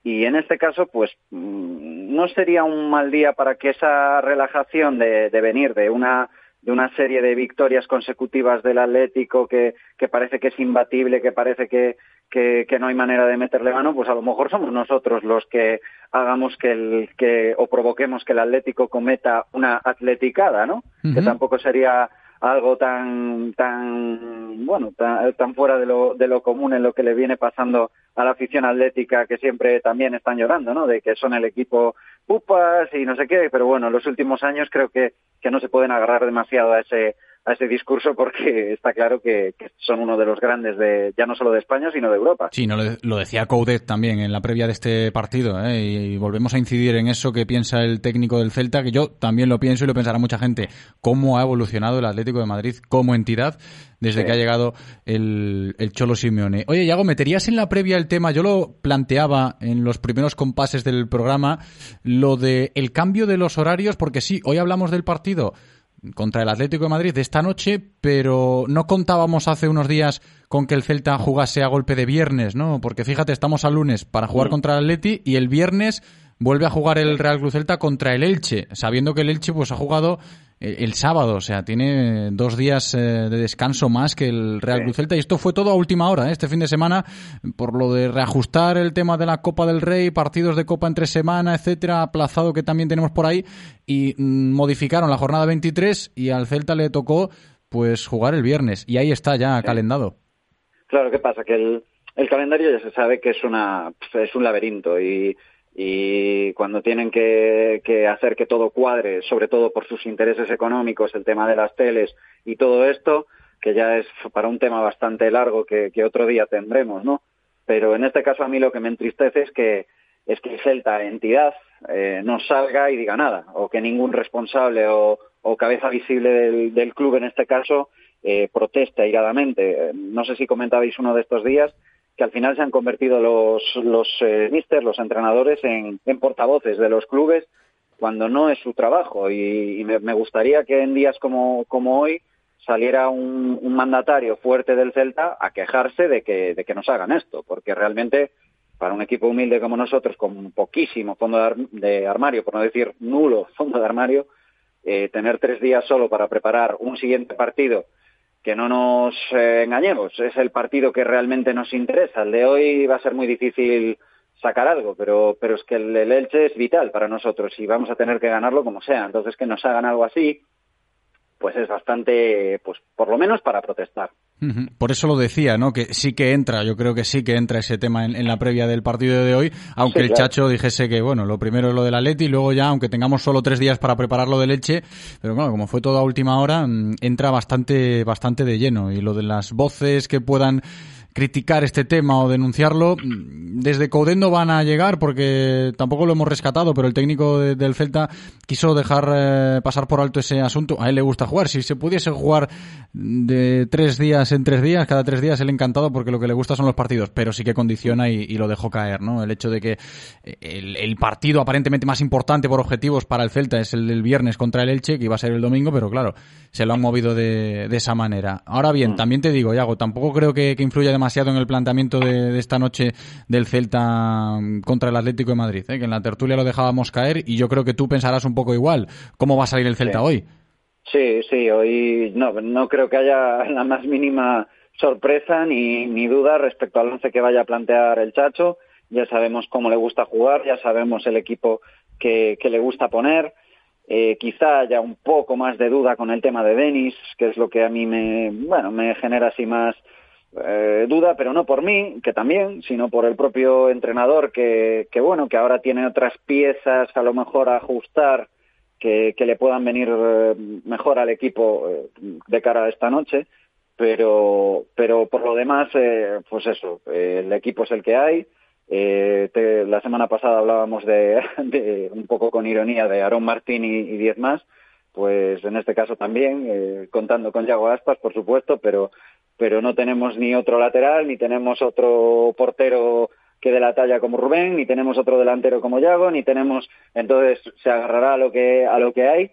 y en este caso, pues mm, no sería un mal día para que esa relajación de, de venir de una de una serie de victorias consecutivas del Atlético que, que parece que es imbatible, que parece que, que, que no hay manera de meterle mano, pues a lo mejor somos nosotros los que hagamos que el que o provoquemos que el Atlético cometa una atleticada, ¿no? Que tampoco sería algo tan tan bueno tan, fuera de lo, de lo común en lo que le viene pasando a la afición atlética que siempre también están llorando, ¿no? De que son el equipo pupas y no sé qué, pero bueno, en los últimos años creo que, que no se pueden agarrar demasiado a ese a ese discurso porque está claro que, que, son uno de los grandes de ya no solo de España sino de Europa. Sí, no, lo decía Coudet también en la previa de este partido ¿eh? y volvemos a incidir en eso que piensa el técnico del Celta, que yo también lo pienso y lo pensará mucha gente, cómo ha evolucionado el Atlético de Madrid como entidad desde sí. que ha llegado el, el, Cholo Simeone. Oye, Yago, ¿meterías en la previa el tema? Yo lo planteaba en los primeros compases del programa, lo de el cambio de los horarios, porque sí, hoy hablamos del partido contra el Atlético de Madrid de esta noche, pero no contábamos hace unos días con que el Celta jugase a golpe de viernes, ¿no? Porque fíjate, estamos al lunes para jugar contra el Atleti y el viernes vuelve a jugar el Real Cruz Celta contra el Elche, sabiendo que el Elche pues ha jugado el sábado, o sea, tiene dos días de descanso más que el Real Cruz Celta y esto fue todo a última hora, ¿eh? este fin de semana, por lo de reajustar el tema de la Copa del Rey, partidos de Copa entre semana, etcétera, aplazado que también tenemos por ahí y modificaron la jornada 23 y al Celta le tocó pues jugar el viernes y ahí está ya sí. calendado. Claro, ¿qué pasa? Que el, el calendario ya se sabe que es una es un laberinto y y cuando tienen que, que, hacer que todo cuadre, sobre todo por sus intereses económicos, el tema de las teles y todo esto, que ya es para un tema bastante largo que, que otro día tendremos, ¿no? Pero en este caso a mí lo que me entristece es que es que Celta, entidad, eh, no salga y diga nada, o que ningún responsable o, o cabeza visible del, del, club en este caso eh, proteste airadamente. No sé si comentabais uno de estos días que al final se han convertido los, los eh, míster, los entrenadores, en, en, portavoces de los clubes cuando no es su trabajo. Y, me, gustaría que en días como, como hoy saliera un, un, mandatario fuerte del Celta a quejarse de que, de que nos hagan esto, porque realmente para un equipo humilde como nosotros, con poquísimo fondo de, ar de armario, por no decir nulo fondo de armario, eh, tener tres días solo para preparar un siguiente partido que no nos eh, engañemos, es el partido que realmente nos interesa. El de hoy va a ser muy difícil sacar algo, pero, pero es que el, el, Elche es vital para nosotros y vamos a tener que ganarlo como sea. Entonces, que nos hagan algo así, pues es bastante, pues por lo menos para protestar. Por eso lo decía, ¿no? Que sí que entra, yo creo que sí que entra ese tema en, en la previa del partido de hoy, aunque sí, el claro. Chacho dijese que, bueno, lo primero es lo del Atleti y luego ya, aunque tengamos solo tres días para preparar lo del Leche, pero claro, como fue todo a última hora, mm, entra bastante, bastante de lleno. Y lo de las voces que puedan criticar este tema o denunciarlo, desde Coudendo van a llegar porque tampoco lo hemos rescatado, pero el técnico de, del Celta quiso dejar eh, pasar por alto ese asunto. A él le gusta jugar. Si se pudiese jugar de tres días en tres días, cada tres días, él encantado porque lo que le gusta son los partidos, pero sí que condiciona y, lo dejó caer, ¿no? El hecho de que el, el, partido aparentemente más importante por objetivos para el Celta es el del viernes contra el Elche, que iba a ser el domingo, pero claro, se lo han movido de, de esa manera. Ahora bien, también te digo, Yago, tampoco creo que, que influya demasiado en el planteamiento de, de, esta noche del Celta contra el Atlético de Madrid, ¿eh? que en la tertulia lo dejábamos caer y yo creo que tú pensarás un poco igual. ¿Cómo va a salir el Celta sí. hoy? Sí, sí, hoy no, no creo que haya [laughs] la más mínima sorpresa ni, ni duda respecto al once que vaya a plantear el Chacho. Ya sabemos cómo le gusta jugar, ya sabemos el equipo que, que le gusta poner. Eh, quizá haya un poco más de duda con el tema de Denis, que es lo que a mí me, bueno, me genera así más eh, duda, pero no por mí, que también, sino por el propio entrenador, que, que bueno, que ahora tiene otras piezas a lo mejor a ajustar que, que le puedan venir eh, mejor al equipo eh, de cara a esta noche, pero, pero por lo demás, eh, pues eso, eh, el equipo es el que hay. Eh, te, la semana pasada hablábamos de, [laughs] un poco con ironía de Aaron Martín y, y diez más, pues en este caso también, eh, contando con Yago Aspas, por supuesto, pero, pero no tenemos ni otro lateral, ni tenemos otro portero que de la talla como Rubén, ni tenemos otro delantero como Yago, ni tenemos, entonces se agarrará a lo que, a lo que hay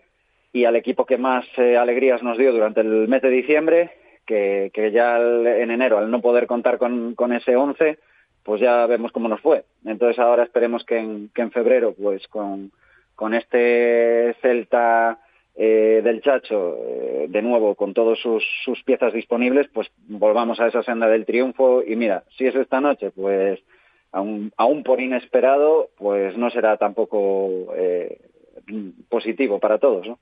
y al equipo que más eh, alegrías nos dio durante el mes de diciembre, que, que ya al, en enero, al no poder contar con, con ese 11, pues ya vemos cómo nos fue. Entonces ahora esperemos que en, que en febrero, pues con, este Celta eh, del Chacho, eh, de nuevo con todas sus, sus piezas disponibles, pues volvamos a esa senda del triunfo y mira, si es esta noche, pues aún, aún por inesperado, pues no será tampoco eh, positivo para todos, ¿no?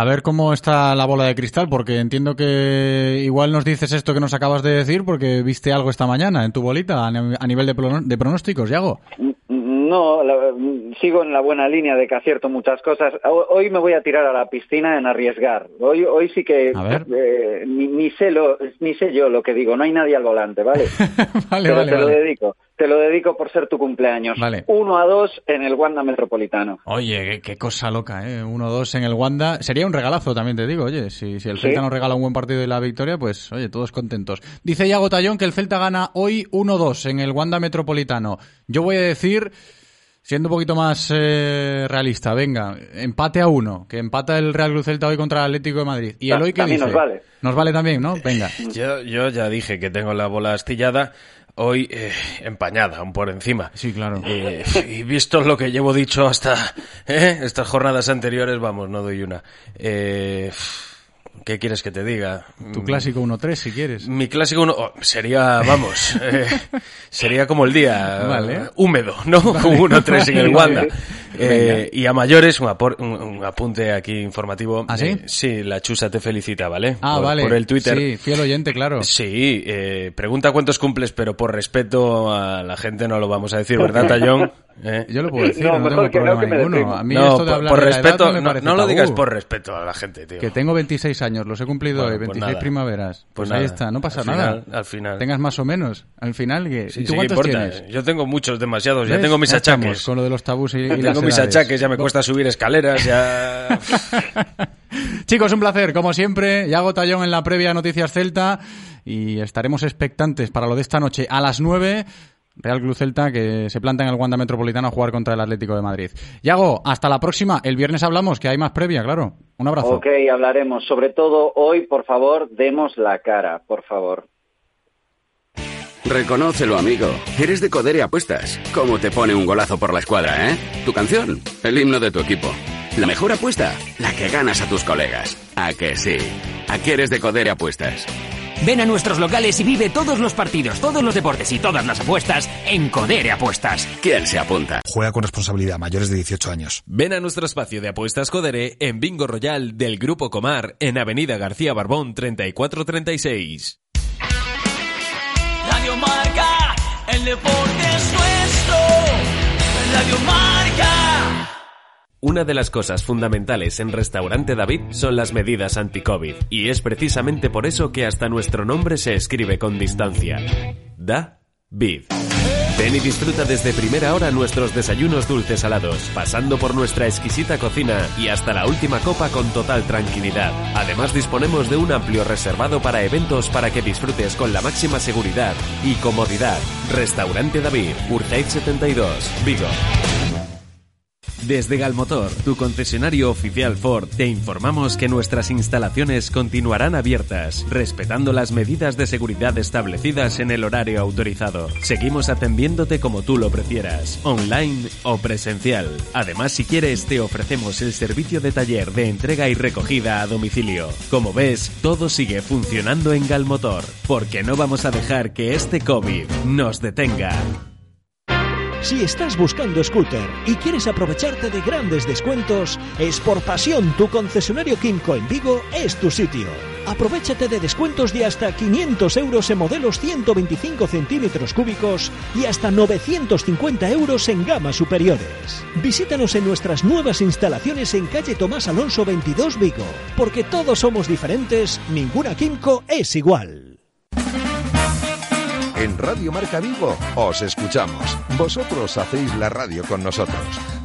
A ver cómo está la bola de cristal, porque entiendo que igual nos dices esto que nos acabas de decir porque viste algo esta mañana en tu bolita a ni- a nivel de, pronósticos, Yago. No, la- sigo en la buena línea de que acierto muchas cosas. Ho- Hoy me voy a tirar a la piscina en arriesgar. Hoy, hoy sí que A ver. eh, ni, ni sé lo, ni sé yo lo que digo. No hay nadie al volante, ¿vale? [laughs] Vale, Pero vale, te lo vale. dedico. Te lo dedico por ser tu cumpleaños. Vale. Uno a dos en el Wanda Metropolitano. Oye, qué, qué cosa loca, ¿eh? 1-2 en el Wanda. Sería un regalazo, también te digo, oye. Si, si el Sí. Celta nos regala un buen partido y la victoria, pues, oye, todos contentos. Dice Yago Tallón que el Celta gana hoy 1-2 en el Wanda Metropolitano. Yo voy a decir, siendo un poquito más eh, realista, venga, empate a uno, que empata el Real Cruz Celta hoy contra el Atlético de Madrid. ¿Y el hoy también dice? nos vale. Nos vale también, ¿no? Venga. Yo, yo ya dije que tengo la bola astillada. Hoy eh, empañada, aún por encima. Sí, claro. Eh, y visto lo que llevo dicho hasta eh, estas jornadas anteriores, vamos, no doy una. Eh, ¿Qué quieres que te diga? Tu clásico 1-3, si quieres. Mi clásico uno oh, sería, vamos, [laughs] eh, sería como el día Vale. eh, húmedo, ¿no? Vale. [laughs] Un 1-3 en el. Wanda. [laughs] Eh, y a mayores, un, apor- un- un apunte aquí informativo. ¿Ah, sí? Eh, sí, la Chusa te felicita, ¿vale? Ah, por, vale. Por el Twitter. Sí, fiel oyente, claro. Sí, eh, pregunta cuántos cumples, pero por respeto a la gente no lo vamos a decir, ¿verdad, Tallón? ¿Eh? Yo lo puedo decir, No, no, tengo no, problema ninguno. A mí No, esto de por, hablar por de la edad respeto, no, me no, parece no lo tabú. digas por respeto a la gente, tío. Que tengo 26 años, los he cumplido Bueno, hoy, pues 26 nada. primaveras. Pues, Pues ahí nada. está, no pasa Al nada. final- al final. Tengas más o menos. Al final, ¿qué? Sí, ¿y tú sí, cuántos tienes? Yo tengo muchos, demasiados. Ya ¿Ves? tengo mis Ya estamos achaques. Con lo de los tabús y, y tengo las mis achaques, ya me cuesta subir escaleras, ya... [laughs] Chicos, un placer, como siempre. Yago Tallón en la previa Noticias Celta. Y estaremos expectantes para lo de esta noche a las 9. Real Club Celta que se planta en el Wanda Metropolitano a jugar contra el Atlético de Madrid. Yago, hasta la próxima. El viernes hablamos, que hay más previa, claro. Un abrazo. Ok, hablaremos. Sobre todo hoy, por favor, demos la cara, por favor. Reconócelo, amigo. Eres de Codere Apuestas. ¿Cómo te pone un golazo por la escuadra, eh? Tu canción, el himno de tu equipo. La mejor apuesta, la que ganas a tus colegas. ¿A que sí? ¿A qué eres de Codere Apuestas? Ven a nuestros locales y vive todos los partidos, todos los deportes y todas las apuestas en Codere Apuestas. ¿Quién se apunta? Juega con responsabilidad, mayores de 18 años. Ven a nuestro espacio de apuestas Codere en Bingo Royal del Grupo Comar en Avenida García Barbón 3436. Radio Marca, el deporte es nuestro. Radio Marca. Una de las cosas fundamentales en Restaurante David son las medidas anti-COVID, y es precisamente por eso que hasta nuestro nombre se escribe con distancia. Da Vid. Ven y disfruta desde primera hora nuestros desayunos dulces salados, pasando por nuestra exquisita cocina y hasta la última copa con total tranquilidad. Además disponemos de un amplio reservado para eventos para que disfrutes con la máxima seguridad y comodidad. Restaurante David, Urgeit 72, Vigo. Desde Galmotor, tu concesionario oficial Ford, te informamos que nuestras instalaciones continuarán abiertas, respetando las medidas de seguridad establecidas en el horario autorizado. Seguimos atendiéndote como tú lo prefieras, online o presencial. Además, si quieres, te ofrecemos el servicio de taller de entrega y recogida a domicilio. Como ves, todo sigue funcionando en Galmotor, porque no vamos a dejar que este COVID nos detenga. Si estás buscando scooter y quieres aprovecharte de grandes descuentos, Sport Pasión, tu concesionario Kimco en Vigo, es tu sitio. Aprovechate de descuentos de hasta 500 euros en modelos 125 centímetros cúbicos y hasta 950 euros en gamas superiores. Visítanos en nuestras nuevas instalaciones en calle Tomás Alonso 22 Vigo, porque todos somos diferentes, ninguna Kimco es igual. En Radio Marca Vigo os escuchamos. Vosotros hacéis la radio con nosotros.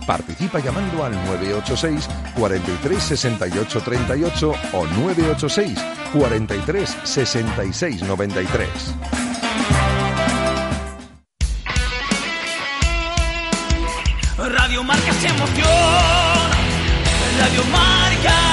Participa llamando al 986 43 68 38 o 986 43 66 93. Radio Marca se emoción. Radio Marca.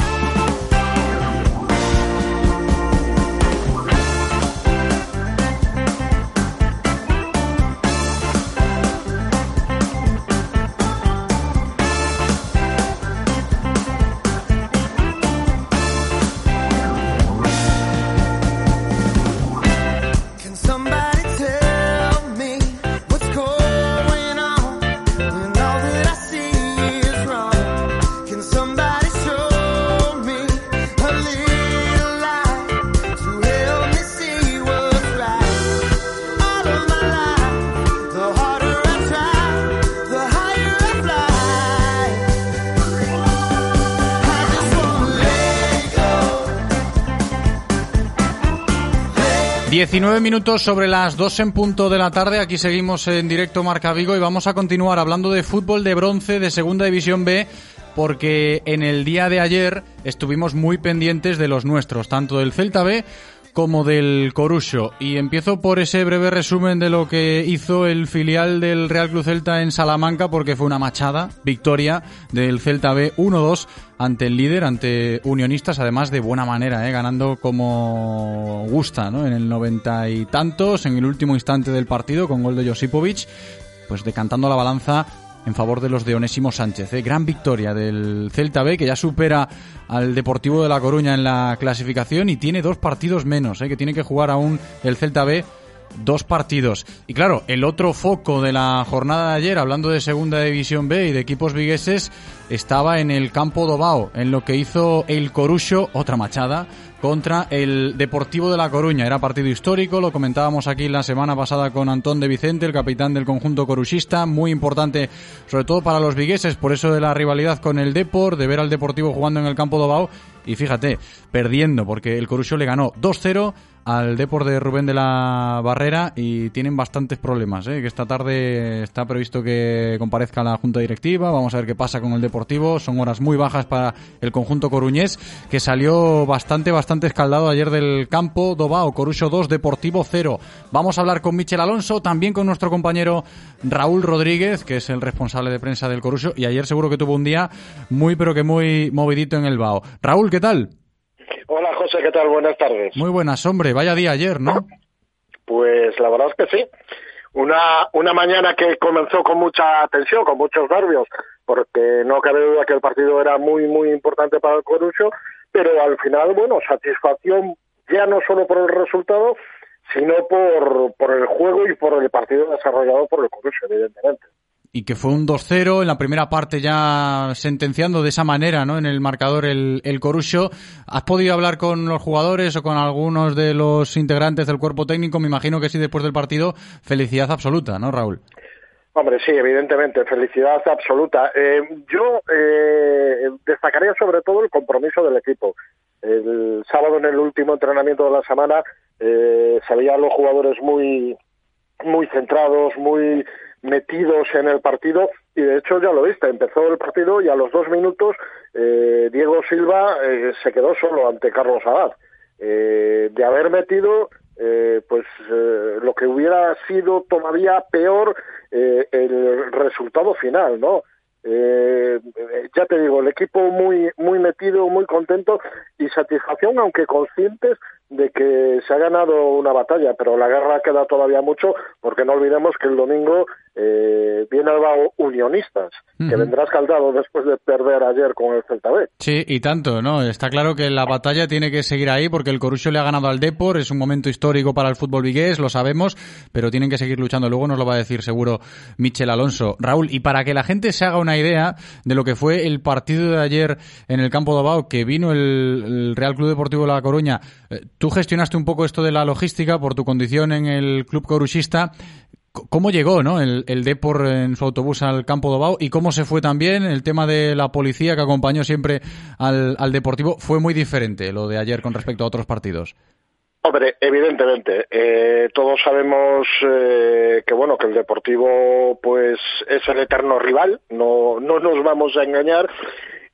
19 minutos sobre las 2 en punto de la tarde. Aquí seguimos en directo Marca Vigo y vamos a continuar hablando de fútbol de bronce de Segunda División B porque en el día de ayer estuvimos muy pendientes de los nuestros, tanto del Celta B como del Corucho. Y empiezo por ese breve resumen de lo que hizo el filial del Real Club Celta en Salamanca, porque fue una machada, victoria del Celta B 1-2 ante el líder, ante Unionistas, además de buena manera, ¿eh? ganando como gusta. En el noventa y tantos, en el último instante del partido, con gol de Josipovic, pues decantando la balanza en favor de los de Onésimo Sánchez. ¿eh? Gran victoria del Celta B, que ya supera al Deportivo de La Coruña en la clasificación y tiene dos partidos menos, ¿eh? que tiene que jugar aún el Celta B dos partidos. Y claro, el otro foco de la jornada de ayer, hablando de Segunda División B y de equipos vigueses, estaba en el campo Dobao, en lo que hizo el Corucho, otra machada, contra el Deportivo de La Coruña. Era partido histórico, lo comentábamos aquí la semana pasada con Antón de Vicente, el capitán del conjunto coruchista, muy importante sobre todo para los vigueses, por eso de la rivalidad con el Depor, de ver al Deportivo jugando en el campo Dobao y fíjate, perdiendo porque el Corucho le ganó 2-0 al Depor de Rubén de la Barrera y tienen bastantes problemas, ¿eh? que esta tarde está previsto que comparezca la Junta Directiva, vamos a ver qué pasa con el Deportivo, son horas muy bajas para el conjunto coruñés, que salió bastante, bastante escaldado ayer del campo, Dobao, Corucho 2, Deportivo 0. Vamos a hablar con Michel Alonso, también con nuestro compañero Raúl Rodríguez, que es el responsable de prensa del Corucho, y ayer seguro que tuvo un día muy, pero que muy movidito en el Bao. Raúl, ¿qué tal? José, ¿qué tal? Buenas tardes. Muy buenas, hombre. Vaya día ayer, ¿no? Pues la verdad es que sí. Una, una mañana que comenzó con mucha tensión, con muchos nervios, porque no cabe duda que el partido era muy, muy importante para el Corucho, pero al final, bueno, satisfacción ya no solo por el resultado, sino por, por el juego y por el partido desarrollado por el Corucho, evidentemente y que fue un 2-0 en la primera parte ya sentenciando de esa manera ¿no? en el marcador el, el Corucho. ¿Has podido hablar con los jugadores o con algunos de los integrantes del cuerpo técnico? Me imagino que sí, después del partido, felicidad absoluta, ¿no, Raúl? Hombre, sí, evidentemente, felicidad absoluta. Eh, yo eh, destacaría sobre todo el compromiso del equipo. El sábado en el último entrenamiento de la semana eh, se veían los jugadores muy, muy centrados, muy metidos en el partido y de hecho ya lo viste, empezó el partido y a los dos minutos eh, Diego Silva eh, se quedó solo ante Carlos Abad. Eh, de haber metido, eh, pues eh, lo que hubiera sido todavía peor eh, el resultado final, ¿no? Eh, ya te digo, el equipo muy muy metido, muy contento y satisfacción, aunque conscientes de que se ha ganado una batalla, pero la guerra queda todavía mucho porque no olvidemos que el domingo eh, viene Albao Unionistas, que vendrá escaldado después de perder ayer con el Celta B. Sí, y tanto, ¿no? Está claro que la batalla tiene que seguir ahí porque el Corucho le ha ganado al Depor, es un momento histórico para el fútbol vigués, lo sabemos, pero tienen que seguir luchando. Luego nos lo va a decir seguro Michel Alonso. Raúl, y para que la gente se haga una idea de lo que fue el partido de ayer en el campo de Abao, que vino el, el Real Club Deportivo de La Coruña, eh, tú gestionaste un poco esto de la logística por tu condición en el club coruchista. ¿Cómo llegó ¿no? el, el en su autobús al campo de Obao y cómo se fue también el tema de la policía que acompañó siempre al, al Deportivo? Fue muy diferente lo de ayer con respecto a otros partidos. Hombre, evidentemente, eh, todos sabemos eh, que bueno que el Deportivo pues es el eterno rival, no no nos vamos a engañar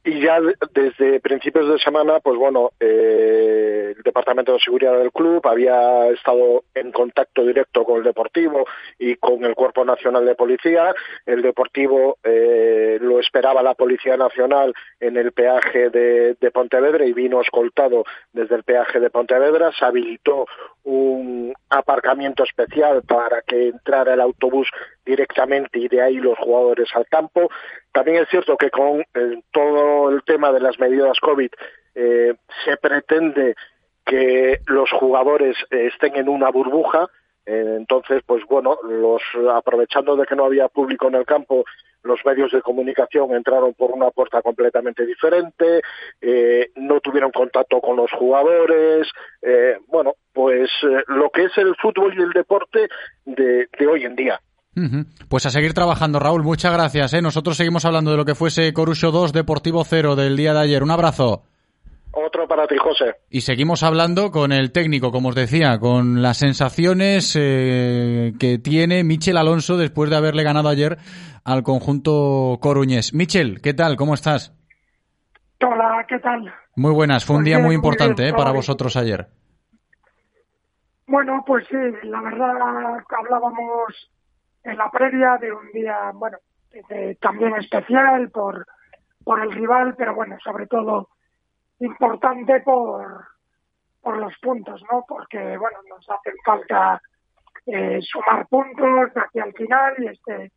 y ya desde principios de semana, pues bueno, eh, el Departamento de Seguridad del club había estado en contacto directo con el Deportivo y con el Cuerpo Nacional de Policía. El Deportivo eh, lo esperaba la Policía Nacional en el peaje de, de Pontevedra y vino escoltado desde el peaje de Pontevedra. Se habilitó un aparcamiento especial para que entrara el autobús directamente y de ahí los jugadores al campo. También es cierto que con eh, todo el tema de las medidas COVID eh, se pretende que los jugadores eh, estén en una burbuja. Entonces, pues bueno, los aprovechando de que no había público en el campo, los medios de comunicación entraron por una puerta completamente diferente, no tuvieron contacto con los jugadores, bueno, pues lo que es el fútbol y el deporte de, de hoy en día. Pues a seguir trabajando, Raúl. Muchas gracias. ¿eh? Nosotros seguimos hablando de lo que fuese Corucho 2, Deportivo 0 del día de ayer. Un abrazo. Otro para ti, José. Y seguimos hablando con el técnico, como os decía, con las sensaciones eh, que tiene Michel Alonso después de haberle ganado ayer al conjunto coruñés. Michel, ¿qué tal? ¿Cómo estás? Hola, ¿qué tal? Muy buenas, fue un Muy día muy muy importante bien, eh, para vosotros ayer. Bueno, pues sí, la verdad hablábamos en la previa de un día, bueno, también especial por, por el rival, pero bueno, sobre todo importante por, por los puntos, ¿no? Porque, bueno, nos hacen falta eh, sumar puntos aquí al final y este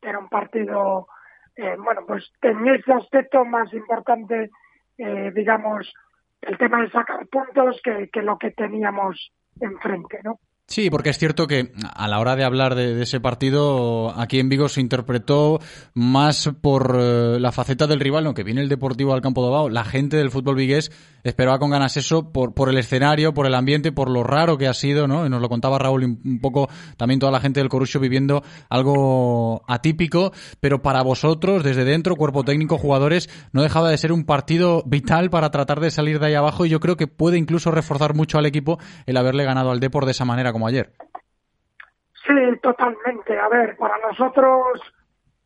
era un partido, eh, bueno, pues en ese aspecto más importante, eh, digamos, el tema de sacar puntos que, que lo que teníamos enfrente, ¿no? Sí, porque es cierto que a la hora de hablar de, ese partido, aquí en Vigo se interpretó más por eh, la faceta del rival, aunque viene el Deportivo al campo de Bao, la gente del fútbol vigués esperaba con ganas eso por, por el escenario, por el ambiente, por lo raro que ha sido, ¿no? Y nos lo contaba Raúl un un poco también toda la gente del Corucho viviendo algo atípico, pero para vosotros, desde dentro, cuerpo técnico, jugadores, no dejaba de ser un partido vital para tratar de salir de ahí abajo y yo creo que puede incluso reforzar mucho al equipo el haberle ganado al Depor de esa manera como ayer. Sí, totalmente. A ver, para nosotros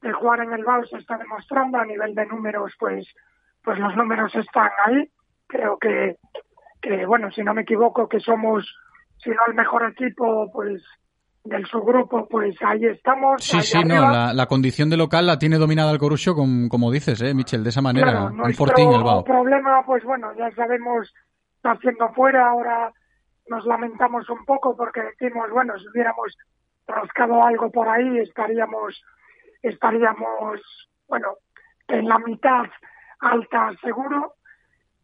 el jugar en el BAU se está demostrando a nivel de números, pues, pues los números están ahí. Creo que, que, bueno, si no me equivoco, que somos, si no el mejor equipo, pues, del subgrupo, pues ahí estamos. Sí, ahí sí, no, la, la condición de local la tiene dominada el Corucho, com- como dices, ¿eh, Michel? De esa manera, Claro, nuestro fortín el Bao. problema, pues bueno, ya sabemos, está haciendo fuera, ahora nos lamentamos un poco porque decimos, bueno, si hubiéramos rascado algo por ahí, estaríamos, estaríamos, bueno, en la mitad alta seguro.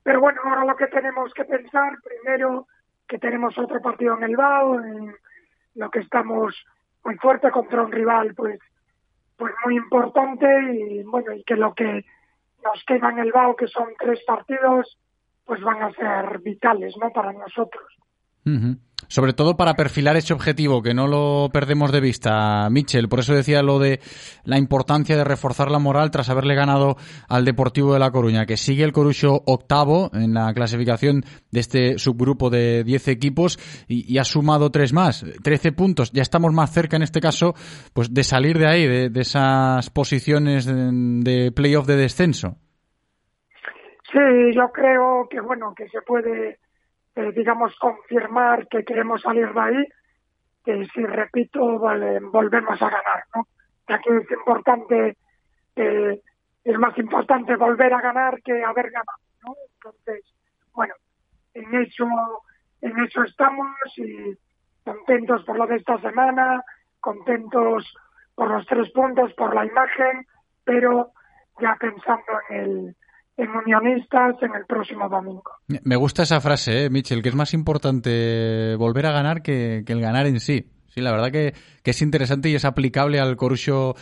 Pero bueno, ahora lo que tenemos que pensar, primero, que tenemos otro partido en el BAO, en lo que estamos muy fuerte contra un rival, pues, pues muy importante y bueno, y que lo que nos queda en el BAO, que son tres partidos, pues van a ser vitales, ¿no? Para nosotros. Sobre todo para perfilar ese objetivo, que no lo perdemos de vista, Michel. Por eso decía lo de la importancia de reforzar la moral tras haberle ganado al Deportivo de La Coruña, que sigue el Corucho octavo en la clasificación de este subgrupo de 10 equipos y, ha sumado tres más, 13 puntos. Ya estamos más cerca en este caso pues de salir de ahí, de, de esas posiciones de playoff de descenso. Sí, yo creo que bueno, que se puede, eh, digamos, confirmar que queremos salir de ahí, que si repito, vale, volvemos a ganar, ¿no? Aquí es importante, es más importante volver a ganar que haber ganado, ¿no? Entonces, bueno, en eso, en eso estamos y contentos por lo de esta semana, contentos por los tres puntos, por la imagen, pero ya pensando en el en unionistas en el próximo domingo. Me gusta esa frase, ¿eh, Michel, que es más importante volver a ganar que, que el ganar en sí. Sí, la verdad que, que es interesante y es aplicable al Corucho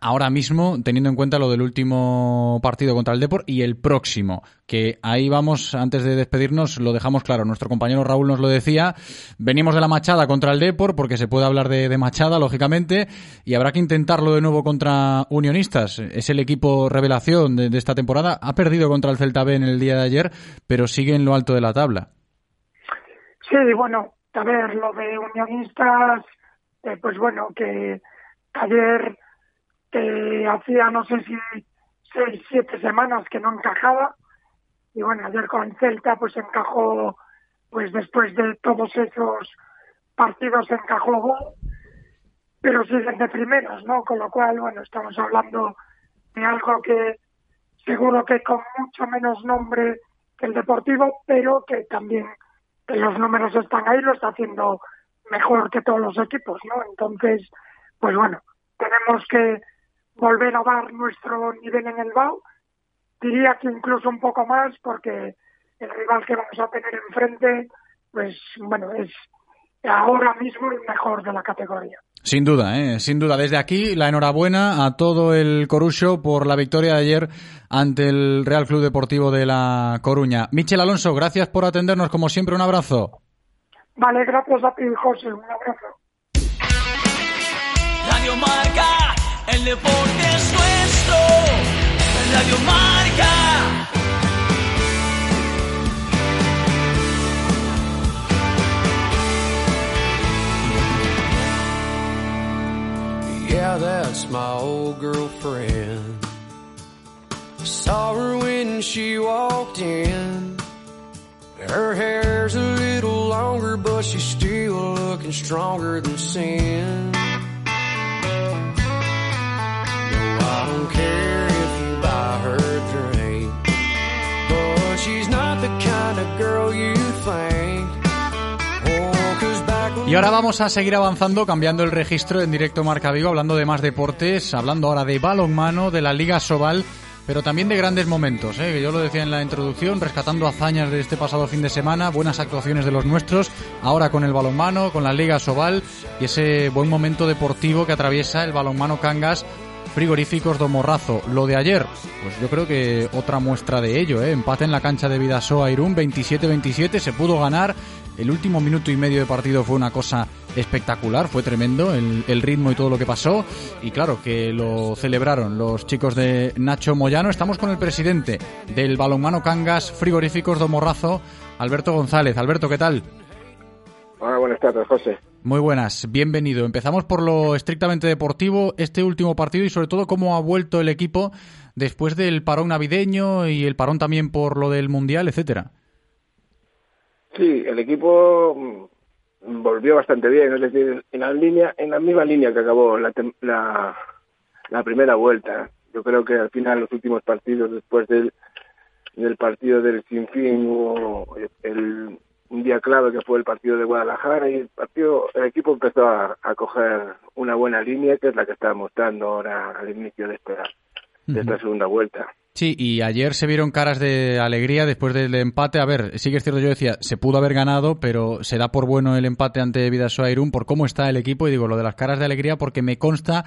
ahora mismo, teniendo en cuenta lo del último partido contra el Depor y el próximo, que ahí vamos, antes de despedirnos, lo dejamos claro. Nuestro compañero Raúl nos lo decía, venimos de la Machada contra el Depor, porque se puede hablar de, Machada, lógicamente, y habrá que intentarlo de nuevo contra Unionistas. Es el equipo revelación de, de esta temporada. Ha perdido contra el Celta B en el día de ayer, pero sigue en lo alto de la tabla. Sí, bueno, a ver, lo de unionistas, eh, pues bueno, que ayer que hacía no sé si seis, siete semanas que no encajaba, y bueno, ayer con el Celta pues encajó, pues después de todos esos partidos encajó gol, pero siguen de primeros, ¿no? Con lo cual, bueno, estamos hablando de algo que seguro que con mucho menos nombre que el Deportivo, pero que también que los números están ahí, lo está haciendo mejor que todos los equipos, ¿no? Entonces, pues bueno, tenemos que volver a dar nuestro nivel en el BAU, diría que incluso un poco más, porque el rival que vamos a tener enfrente, pues bueno, es ahora mismo el mejor de la categoría. Sin duda, ¿eh? sin duda. Desde aquí, la enhorabuena a todo el Corucho por la victoria de ayer ante el Real Club Deportivo de La Coruña. Michel Alonso, gracias por atendernos, como siempre, un abrazo. Vale, gracias a ti, José, un abrazo. Radio Marca, El deporte es nuestro, Radio Marca. Yeah, that's my old girlfriend. Saw her when she walked in. Her hair's a little longer, but she's still looking stronger than sin. Y ahora vamos a seguir avanzando, cambiando el registro en directo Marca Vigo, hablando de más deportes, hablando ahora de balonmano, de la Liga Sobal, pero también de grandes momentos, ¿eh? que yo lo decía en la introducción, rescatando hazañas de este pasado fin de semana, buenas actuaciones de los nuestros, ahora con el balonmano, con la Liga Sobal y ese buen momento deportivo que atraviesa el balonmano Cangas frigoríficos do Morrazo. Lo de ayer, pues yo creo que otra muestra de ello, ¿eh? empate en la cancha de Vidasoa Irún, 27-27, se pudo ganar. El último minuto y medio de partido fue una cosa espectacular, fue tremendo el, el ritmo y todo lo que pasó. Y claro, que lo celebraron los chicos de Nacho Moyano. Estamos con el presidente del balonmano Cangas Frigoríficos do Morrazo, Alberto González. Alberto, ¿qué tal? Hola, buenas tardes, José. Muy buenas, bienvenido. Empezamos por lo estrictamente deportivo, este último partido y sobre todo cómo ha vuelto el equipo después del parón navideño y el parón también por lo del Mundial, etcétera. Sí, el equipo mm, volvió bastante bien, es decir, en la línea, en la misma línea que acabó la, la, la primera vuelta. Yo creo que al final los últimos partidos después del, del partido del Sinfín hubo el, un día clave que fue el partido de Guadalajara y el partido, el equipo empezó a, a coger una buena línea que es la que está mostrando ahora al inicio de esta, de esta segunda vuelta. Sí, y ayer se vieron caras de alegría después del empate. A ver, sí que es cierto, yo decía, se pudo haber ganado, pero se da por bueno el empate ante Vidasoa Irún por cómo está el equipo. Y digo lo de las caras de alegría porque me consta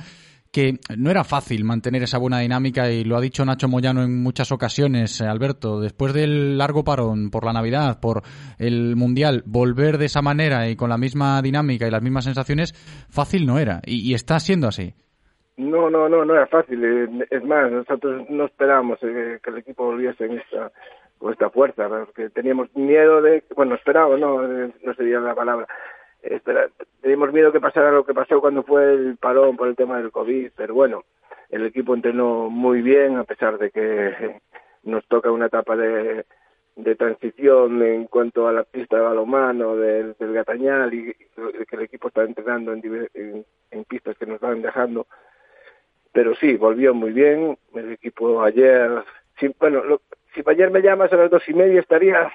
que no era fácil mantener esa buena dinámica y lo ha dicho Nacho Moyano en muchas ocasiones, eh, Alberto, después del largo parón por la Navidad, por el Mundial, volver de esa manera y con la misma dinámica y las mismas sensaciones, fácil no era y, está siendo así. No, no, no, no era fácil. eh, Es más, nosotros no esperábamos eh, que el equipo volviese en esta, con esta fuerza, porque teníamos miedo de, bueno, esperábamos, no, no sería la palabra. Espera, teníamos miedo que pasara lo que pasó cuando fue el parón por el tema del COVID, pero bueno, el equipo entrenó muy bien, a pesar de que [laughs] nos toca una etapa de, de transición en cuanto a la pista de balonmano del, Gatañal y, que el equipo está entrenando en, en, en pistas que nos van dejando pero sí, volvió muy bien. El equipo ayer, sí, bueno, lo- si ayer me llamas a las dos y media estaría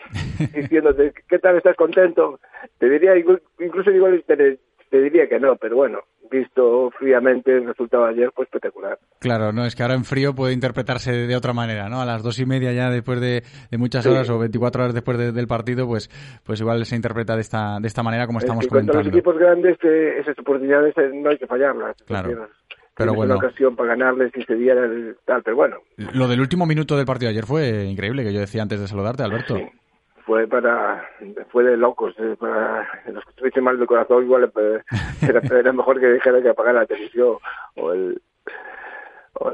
diciéndote, ¿qué tal estás contento? Te diría, inclu- incluso igual te, te diría que no, pero bueno, visto fríamente el resultado de ayer fue espectacular. Claro, no, es que ahora en frío puede interpretarse de otra manera, ¿no? A las dos y media ya después de, de muchas Sí. horas o 24 horas después de- del partido, pues, pues igual se interpreta de esta, de esta manera como estamos en cuanto a los comentando. equipos grandes, eh, esas oportunidades eh, no hay que fallarlas. Claro. Es Pero tienes bueno. una ocasión para ganarles y se diera el tal, pero bueno, Lo del último minuto del partido de ayer fue increíble, que yo decía antes de saludarte, Alberto. Fue para fue de locos eh, para los que estuviesen mal del corazón igual eh, [laughs] era, era mejor que dijera que apagar la televisión o el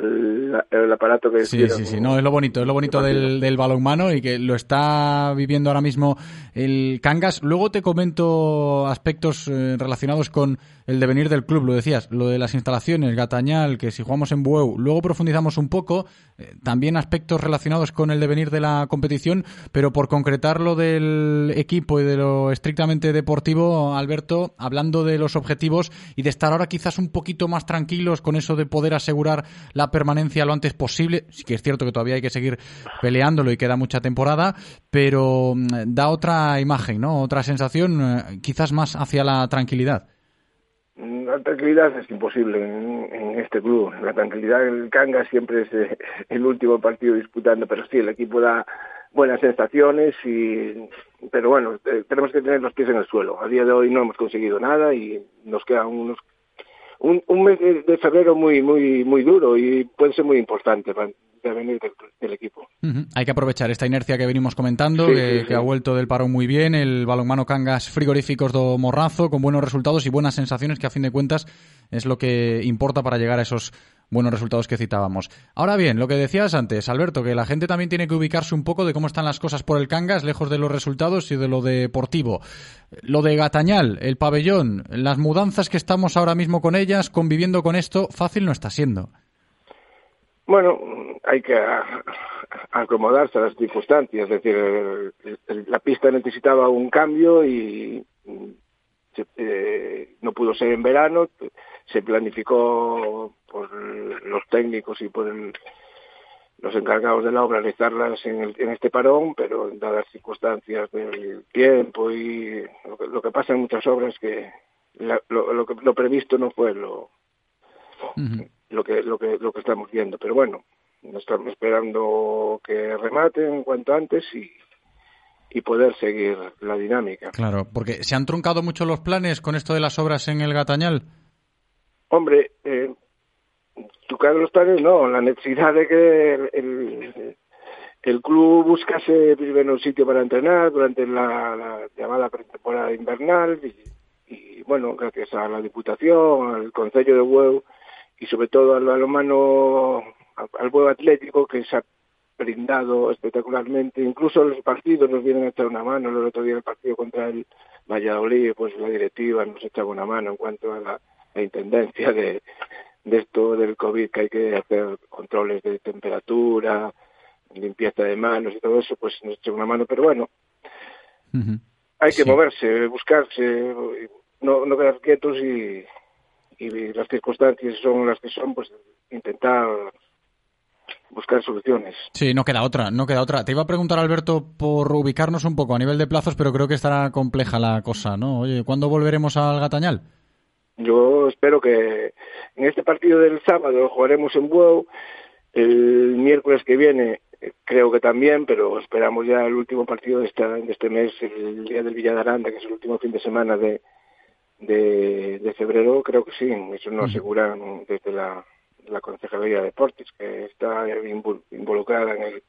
el, el aparato que Sí, sí, sí, no, es lo bonito, es lo bonito del, del balonmano y que lo está viviendo ahora mismo el Cangas. Luego te comento aspectos eh, relacionados con el devenir del club, lo decías, lo de las instalaciones, Gatañal, que si jugamos en Bueu, luego profundizamos un poco, eh, también aspectos relacionados con el devenir de la competición, pero por concretar lo del equipo y de lo estrictamente deportivo, Alberto, hablando de los objetivos y de estar ahora quizás un poquito más tranquilos con eso de poder asegurar la permanencia lo antes posible. Sí que es cierto que todavía hay que seguir peleándolo y queda mucha temporada, pero mm, da otra imagen, ¿no? Otra sensación, eh, quizás más hacia la tranquilidad. La tranquilidad es imposible en, este club. La tranquilidad en el Canga siempre es eh, [laughs] el último partido disputando, pero sí, el equipo da buenas sensaciones, y pero bueno, eh, tenemos que tener los pies en el suelo. A día de hoy no hemos conseguido nada y nos quedan unos un, un mes de febrero muy muy muy duro y puede ser muy importante para venir del, del equipo. Hay que aprovechar esta inercia que venimos comentando, Sí, que, sí, sí. que ha vuelto del parón muy bien, el balonmano Cangas frigoríficos do Morrazo, con buenos resultados y buenas sensaciones, que a fin de cuentas es lo que importa para llegar a esos buenos resultados que citábamos. Ahora bien, lo que decías antes, Alberto, que la gente también tiene que ubicarse un poco de cómo están las cosas por el Cangas, lejos de los resultados y de lo deportivo. Lo de Gatañal, el pabellón, las mudanzas que estamos ahora mismo con ellas, conviviendo con esto, fácil no está siendo. Bueno, hay que acomodarse a las circunstancias. Es decir, el- la pista necesitaba un cambio y eh, no pudo ser en verano. Se planificó por los técnicos y por el- los encargados de la obra realizarlas en, el- en este parón, pero dadas las circunstancias del tiempo y lo que, lo que pasa en muchas obras que la- lo, lo que lo previsto no fue lo, lo que lo que lo que estamos viendo. Pero bueno estamos esperando que rematen cuanto antes y y poder seguir la dinámica. Claro, porque se han truncado mucho los planes con esto de las obras en el Gatañal. Hombre eh, tocar los planes no la necesidad de que el, el, el club buscase primero un sitio para entrenar durante la, la llamada pretemporada invernal y, y, bueno gracias a la diputación al concello de Hueu y sobre todo al balonmano al, Hueu Atlético que se ha brindado espectacularmente. Incluso los partidos nos vienen a echar una mano. El otro día el partido contra el Valladolid pues la directiva nos echaba una mano en cuanto a la, la intendencia de, de esto del COVID que hay que hacer controles de temperatura limpieza de manos y todo eso pues nos echa una mano pero bueno hay que moverse buscarse no, no quedar quietos y, y las circunstancias son las que son pues intentar buscar soluciones Sí, no queda otra, no queda otra. Te iba a preguntar, Alberto, por ubicarnos un poco a nivel de plazos, pero creo que estará compleja la cosa, ¿no? Oye, ¿cuándo volveremos al Gatañal? Yo espero que en este partido del sábado jugaremos en Bueu, el miércoles que viene eh, creo que también, pero esperamos ya el último partido de, esta, de este mes, el día del Villa de Aranda, que es el último fin de semana de, de, de febrero, creo que sí, eso nos aseguran desde la, la Concejalía de Deportes, que está involucrada en el,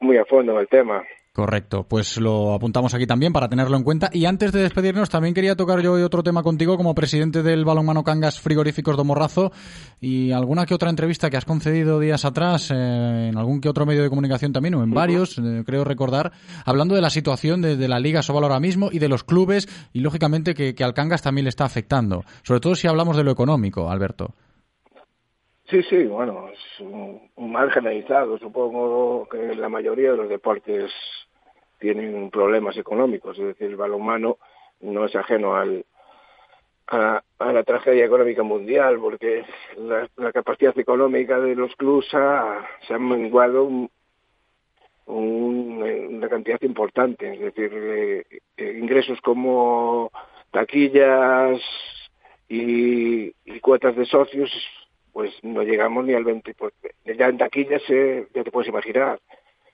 muy a fondo en el tema. Correcto, pues lo apuntamos aquí también para tenerlo en cuenta. Y antes de despedirnos, también quería tocar yo otro tema contigo como presidente del Balonmano Cangas Frigoríficos de Morrazo y alguna que otra entrevista que has concedido días atrás eh, en algún que otro medio de comunicación también, o en varios, eh, creo recordar, hablando de la situación de, de la Liga Sobal ahora mismo y de los clubes y lógicamente que, que al Cangas también le está afectando. Sobre todo si hablamos de lo económico, Alberto. Sí, sí, bueno, es un, mal generalizado. Supongo que la mayoría de los deportes tienen problemas económicos, es decir, el balonmano no es ajeno al, a, a la tragedia económica mundial, porque la, capacidad económica de los clubes ha, se ha menguado un- una cantidad importante, es decir, eh, eh, ingresos como taquillas y, y cuotas de socios, pues no llegamos ni al 20%. Pues, ya en taquillas eh, ya te puedes imaginar.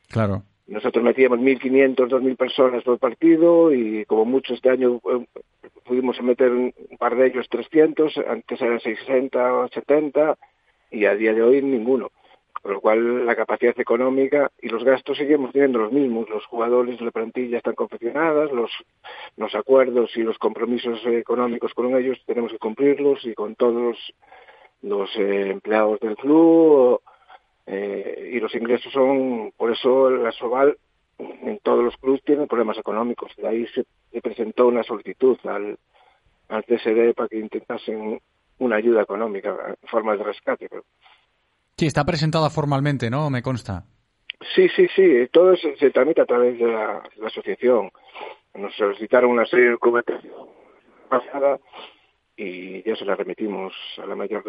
Claro. Nosotros metíamos 1.500, 2.000 personas por partido y como mucho este año eh, pudimos meter un par de ellos 300, antes eran 60 o 70 y a día de hoy ninguno. Con lo cual la capacidad económica y los gastos seguimos teniendo los mismos. Los jugadores la plantilla están confeccionadas, los, los acuerdos y los compromisos eh, económicos con ellos tenemos que cumplirlos y con todos los, eh, empleados del club eh, y los ingresos son, por eso la Soval en todos los clubes tiene problemas económicos. De ahí se, se presentó una solicitud al, al CSD para que intentasen una ayuda económica en forma de rescate. Pero Sí, está presentada formalmente, ¿no? Me consta. Sí, sí, sí, todo se, se tramita a través de la, de la asociación. Nos solicitaron una serie de documentación pasada y ya se la remitimos a la mayor.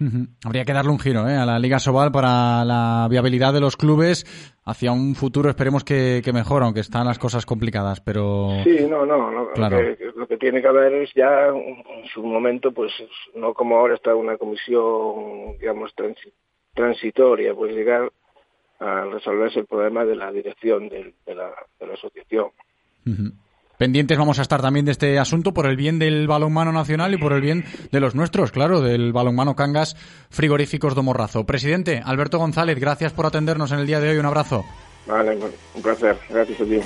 Ujú. Habría que darle un giro ¿eh? a la Liga Sobal para la viabilidad de los clubes hacia un futuro, esperemos que, que mejor, aunque están las cosas complicadas, pero... Sí, no, no, no, Claro. Lo, que, lo que tiene que haber es ya en su momento, pues no como ahora está una comisión, digamos, transi- transitoria, pues llegar a resolverse el problema de la dirección de, la, de la asociación. Ujú. Pendientes vamos a estar también de este asunto por el bien del balonmano nacional y por el bien de los nuestros, claro, del balonmano Cangas Frigoríficos de Morrazo. Presidente, Alberto González, gracias por atendernos en el día de hoy. Un abrazo. Vale, un placer. Gracias a ti.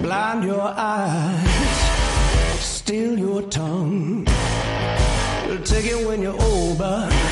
Blind your eyes, steal your tongue. Take it when you're old, but, but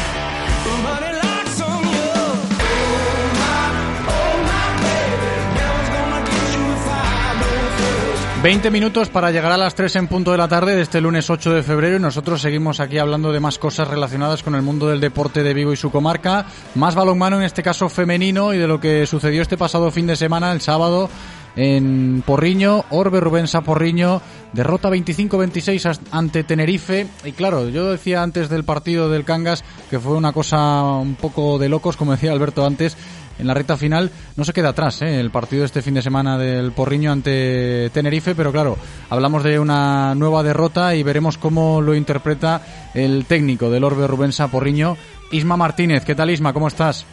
20 minutos para llegar a las 3 en punto de la tarde de este lunes 8 de febrero y nosotros seguimos aquí hablando de más cosas relacionadas con el mundo del deporte de Vigo y su comarca, más balonmano en este caso femenino y de lo que sucedió este pasado fin de semana, el sábado, en Porriño, Orbe Rubensa Porriño, derrota 25-26 as- ante Tenerife. Y claro, yo decía antes del partido del Cangas que fue una cosa un poco de locos, como decía Alberto antes. En la recta final no se queda atrás ¿eh? el partido de este fin de semana del Porriño ante Tenerife, pero claro, hablamos de una nueva derrota y veremos cómo lo interpreta el técnico del Orbe Rubensa Porriño, Isma Martínez. ¿Qué tal Isma? ¿Cómo estás?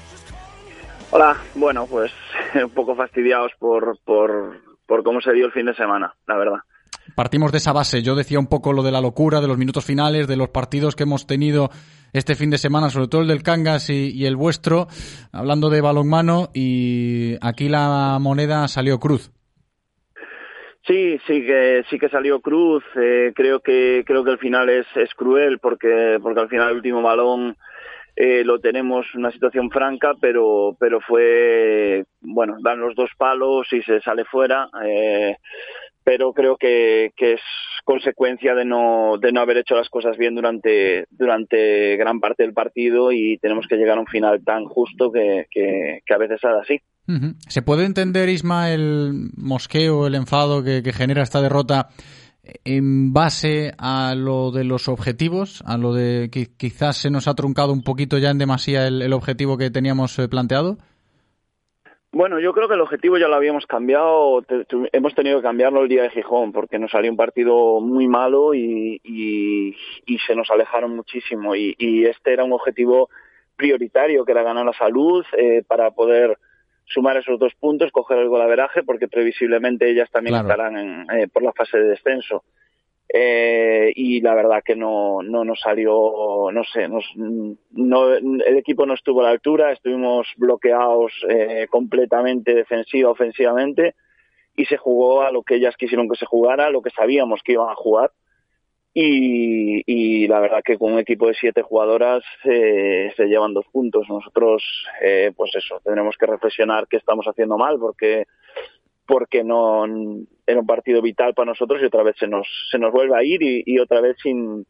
Hola, bueno, pues [laughs] un poco fastidiados por, por, por cómo se dio el fin de semana, la verdad. Partimos de esa base. Yo decía un poco lo de la locura, de los minutos finales, de los partidos que hemos tenido este fin de semana, sobre todo el del Cangas y, el vuestro, hablando de balonmano, y aquí la moneda salió cruz. Sí, sí que sí que salió Cruz. eh, creo que creo que el final es, es cruel porque porque al final el último balón eh, lo tenemos una situación franca, pero pero fue bueno dan los dos palos y se sale fuera. eh, pero creo que, que es consecuencia de no de no haber hecho las cosas bien durante durante gran parte del partido y tenemos que llegar a un final tan justo que, que, a veces es así. ¿Se puede entender, Isma, el mosqueo, el enfado que, genera esta derrota en base a lo de los objetivos, a lo de que quizás se nos ha truncado un poquito ya en demasía el, el objetivo que teníamos eh, planteado? Bueno, yo creo que el objetivo ya lo habíamos cambiado, te- hemos tenido que cambiarlo el día de Gijón, porque nos salió un partido muy malo y, y- y se nos alejaron muchísimo. Y, y este era un objetivo prioritario, que era ganar la salud eh, para poder sumar esos dos puntos, coger el golaveraje, porque previsiblemente ellas también Claro. estarán en- eh, por la fase de descenso. Eh, y la verdad que no, no nos salió, no sé, nos, no, el equipo no estuvo a la altura, estuvimos bloqueados eh, completamente defensiva, ofensivamente, y se jugó a lo que ellas quisieron que se jugara, a lo que sabíamos que iban a jugar. Y, y la verdad que con un equipo de siete jugadoras eh, se llevan dos puntos. Nosotros, eh, pues eso, tendremos que reflexionar qué estamos haciendo mal, porque porque no era un partido vital para nosotros y otra vez se nos se nos vuelve a ir y, otra vez sin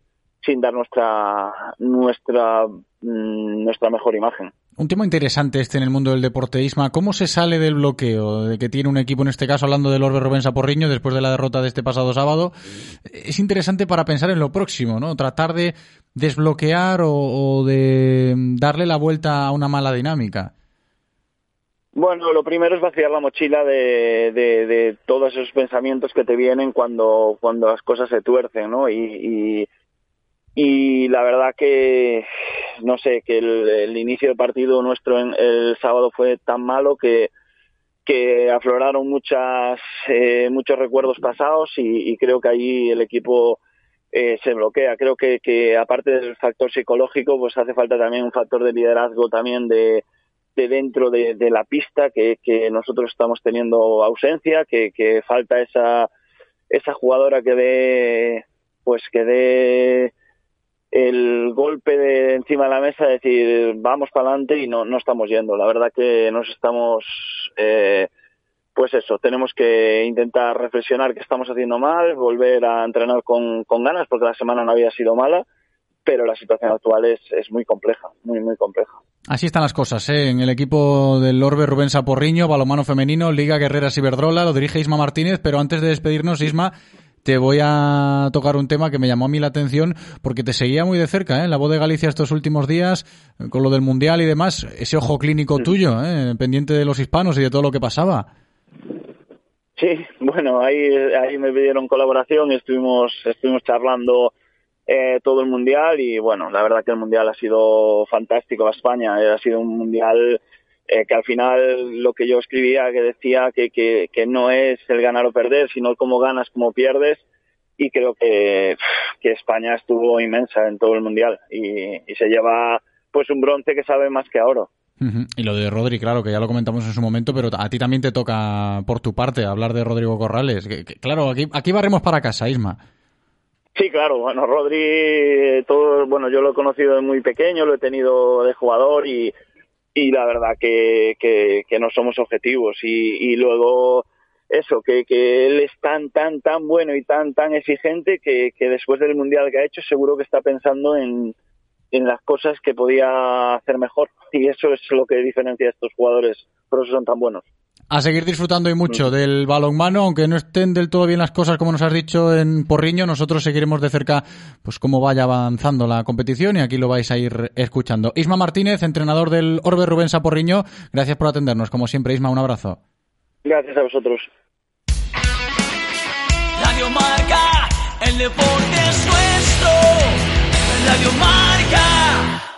sin dar nuestra nuestra mm, nuestra mejor imagen. Un tema interesante este en el mundo del deporte, Isma. ¿Cómo se sale del bloqueo de que tiene un equipo, en este caso hablando del Orbe Rubén Porriño, después de la derrota de este pasado sábado? Es interesante para pensar en lo próximo, ¿no? Tratar de desbloquear o de darle la vuelta a una mala dinámica. Bueno, lo primero es vaciar la mochila de, de, todos esos pensamientos que te vienen cuando, cuando las cosas se tuercen, ¿no? Y, y, la verdad que, no sé, que el, inicio del partido nuestro en, el sábado fue tan malo que, que afloraron muchas, eh, muchos recuerdos pasados y, y creo que allí el equipo eh, se bloquea. Creo que aparte del factor psicológico, pues hace falta también un factor de liderazgo también de, de dentro de, la pista que, nosotros estamos teniendo ausencia, que, que, falta esa esa jugadora que dé pues que dé el golpe de encima de la mesa, decir vamos para adelante y no, no estamos yendo. La verdad que nos estamos eh, pues eso, tenemos que intentar reflexionar qué estamos haciendo mal, volver a entrenar con, con ganas, porque la semana no había sido mala, pero la situación actual es, es muy compleja, muy, muy compleja. Así están las cosas, ¿eh? En el equipo del Orbe Rubén Saporriño, balomano femenino, Liga Guerreras Iberdrola, lo dirige Isma Martínez, pero antes de despedirnos, Isma, te voy a tocar un tema que me llamó a mí la atención porque te seguía muy de cerca, ¿eh? En la voz de Galicia estos últimos días, con lo del Mundial y demás, ese ojo clínico tuyo, ¿eh? Pendiente de los hispanos y de todo lo que pasaba. Sí, bueno, ahí, ahí me pidieron colaboración y estuvimos, estuvimos charlando eh, todo el mundial y bueno, la verdad que el mundial ha sido fantástico a España, eh, ha sido un mundial eh, que al final lo que yo escribía que decía que, que, que no es el ganar o perder, sino cómo ganas, cómo pierdes y creo que, España estuvo inmensa en todo el mundial y, y se lleva pues un bronce que sabe más que a oro. Y lo de Rodri, claro, que ya lo comentamos en su momento, pero a ti también te toca, por tu parte, hablar de Rodrigo Corrales. Que, claro, aquí, aquí barremos para casa, Isma. Sí, claro, bueno, Rodri, eh, todo, bueno, yo lo he conocido de muy pequeño, lo he tenido de jugador y, y la verdad que, que, que no somos objetivos. Y, y luego, eso, que, que él es tan, tan, tan bueno y tan, tan exigente que, que después del Mundial que ha hecho seguro que está pensando en, en las cosas que podía hacer mejor. Y eso es lo que diferencia a estos jugadores, por eso son tan buenos. A seguir disfrutando y mucho del balonmano, aunque no estén del todo bien las cosas, como nos has dicho en Porriño, nosotros seguiremos de cerca pues cómo vaya avanzando la competición y aquí lo vais a ir escuchando. Isma Martínez, entrenador del Orbe Rubens a Porriño, gracias por atendernos. Como siempre, Isma, un abrazo. Gracias a vosotros. Radio Marca, el deporte es nuestro. Radio Marca.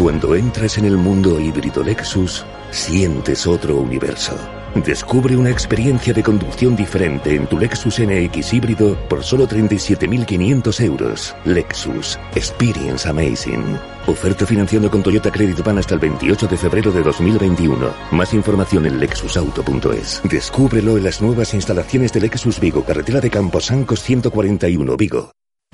Cuando entras en el mundo híbrido Lexus, sientes otro universo. Descubre una experiencia de conducción diferente en tu Lexus NX híbrido por solo 37.500 euros. Lexus. Experience Amazing. Oferta financiando con Toyota Credit Ban hasta el 28 de febrero de 2021. Más información en lexusauto.es. Descúbrelo en las nuevas instalaciones de Lexus Vigo, carretera de Camposancos 141 Vigo.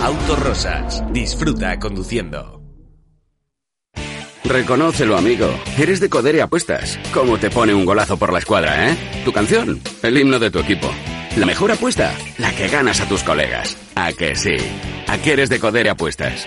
Autorosas. Disfruta conduciendo. Reconócelo, amigo. Eres de Codere Apuestas. ¿Cómo te pone un golazo por la escuadra, eh? Tu canción, el himno de tu equipo. La mejor apuesta, la que ganas a tus colegas. ¿A que sí? ¿A que eres de Codere Apuestas?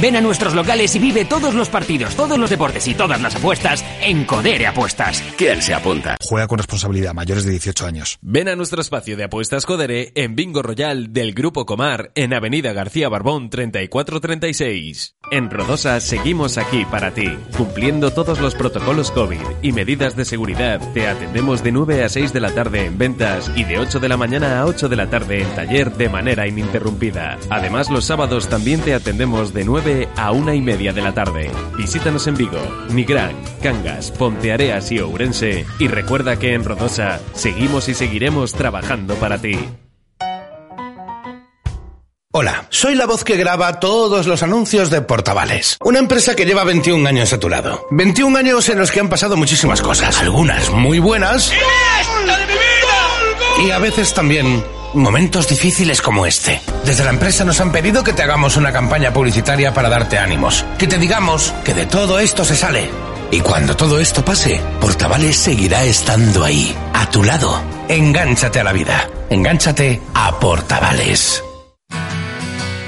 Ven a nuestros locales y vive todos los partidos, todos los deportes y todas las apuestas en Codere Apuestas. ¿Quién se apunta? Juega con responsabilidad, mayores de 18 años. Ven a nuestro espacio de apuestas Codere en Bingo Royal del Grupo Comar en Avenida García Barbón 3436. En Rodosa seguimos aquí para ti, cumpliendo todos los protocolos COVID y medidas de seguridad. Te atendemos de 9 a 6 de la tarde en ventas y de 8 de la mañana a 8 de la tarde en taller de manera ininterrumpida. Además, los sábados también te atendemos de 9 a 1 y media de la tarde. Visítanos en Vigo, Nigrán, Cangas, Ponteareas y Ourense y recuerda que en Rodosa seguimos y seguiremos trabajando para ti. Hola, soy la voz que graba todos los anuncios de Portavales, una empresa que lleva 21 años a tu lado. 21 años en los que han pasado muchísimas cosas, algunas muy buenas y a veces también momentos difíciles como este. Desde la empresa nos han pedido que te hagamos una campaña publicitaria para darte ánimos, que te digamos que de todo esto se sale. Y cuando todo esto pase, Portavales seguirá estando ahí, a tu lado. Engánchate a la vida, engánchate a Portavales.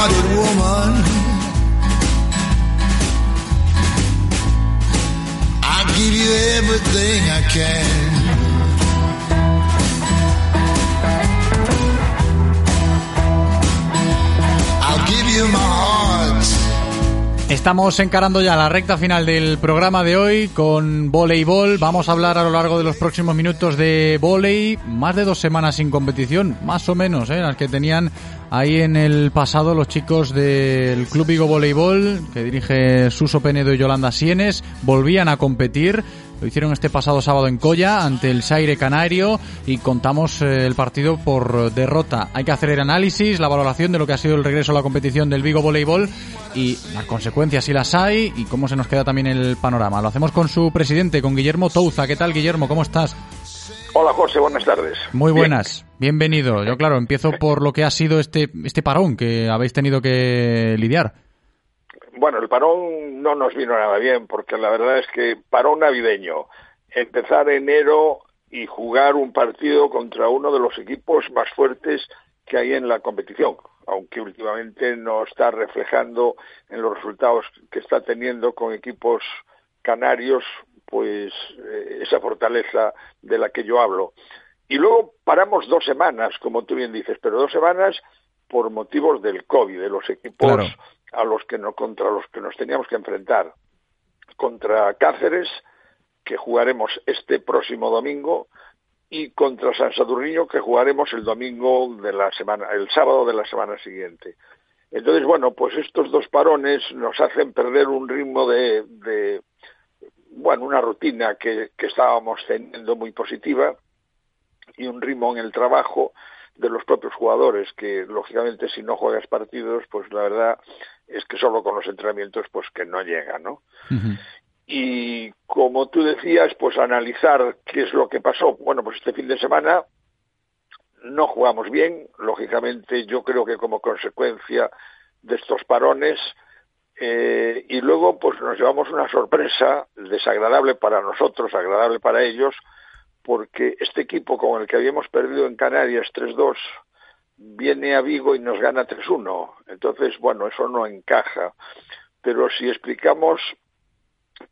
Sweethearted woman, I'll give you everything I can. Estamos encarando ya la recta final del programa de hoy con voleibol. Vamos a hablar a lo largo de los próximos minutos de volei. Más de dos semanas sin competición, más o menos, ¿eh? las que tenían ahí en el pasado los chicos del Club Vigo Voleibol, que dirige Suso Penedo y Yolanda Sienes, volvían a competir. Lo hicieron este pasado sábado en Colla ante el Saire Canario y contamos eh, el partido por derrota. Hay que hacer el análisis, la valoración de lo que ha sido el regreso a la competición del Vigo Voleibol y las consecuencias si las hay y cómo se nos queda también el panorama. Lo hacemos con su presidente, con Guillermo Touza. ¿Qué tal, Guillermo? ¿Cómo estás? Hola José, buenas tardes. Muy buenas, bienvenido. Yo claro, empiezo por lo que ha sido este, este parón que habéis tenido que lidiar. Bueno, el parón no nos vino nada bien porque la verdad es que parón navideño, empezar enero y jugar un partido contra uno de los equipos más fuertes que hay en la competición, aunque últimamente no está reflejando en los resultados que está teniendo con equipos canarios, pues eh, esa fortaleza de la que yo hablo. Y luego paramos dos semanas, como tú bien dices, pero dos semanas por motivos del COVID, de los equipos. A los que no, contra los que nos teníamos que enfrentar. Contra Cáceres, que jugaremos este próximo domingo, y contra San Sadurniño, que jugaremos el domingo de la semana, el sábado de la semana siguiente. Entonces, bueno, pues estos dos parones nos hacen perder un ritmo de, bueno, una rutina que estábamos teniendo muy positiva y un ritmo en el trabajo de los propios jugadores que lógicamente si no juegas partidos pues la verdad es que solo con los entrenamientos pues que no llega no y como tú decías pues analizar qué es lo que pasó. Bueno pues este fin de semana no jugamos bien. Lógicamente yo creo que como consecuencia de estos parones eh, y luego pues nos llevamos una sorpresa desagradable para nosotros agradable para ellos porque este equipo con el que habíamos perdido en Canarias 3-2 viene a Vigo y nos gana 3-1. Entonces, bueno, eso no encaja. Pero si explicamos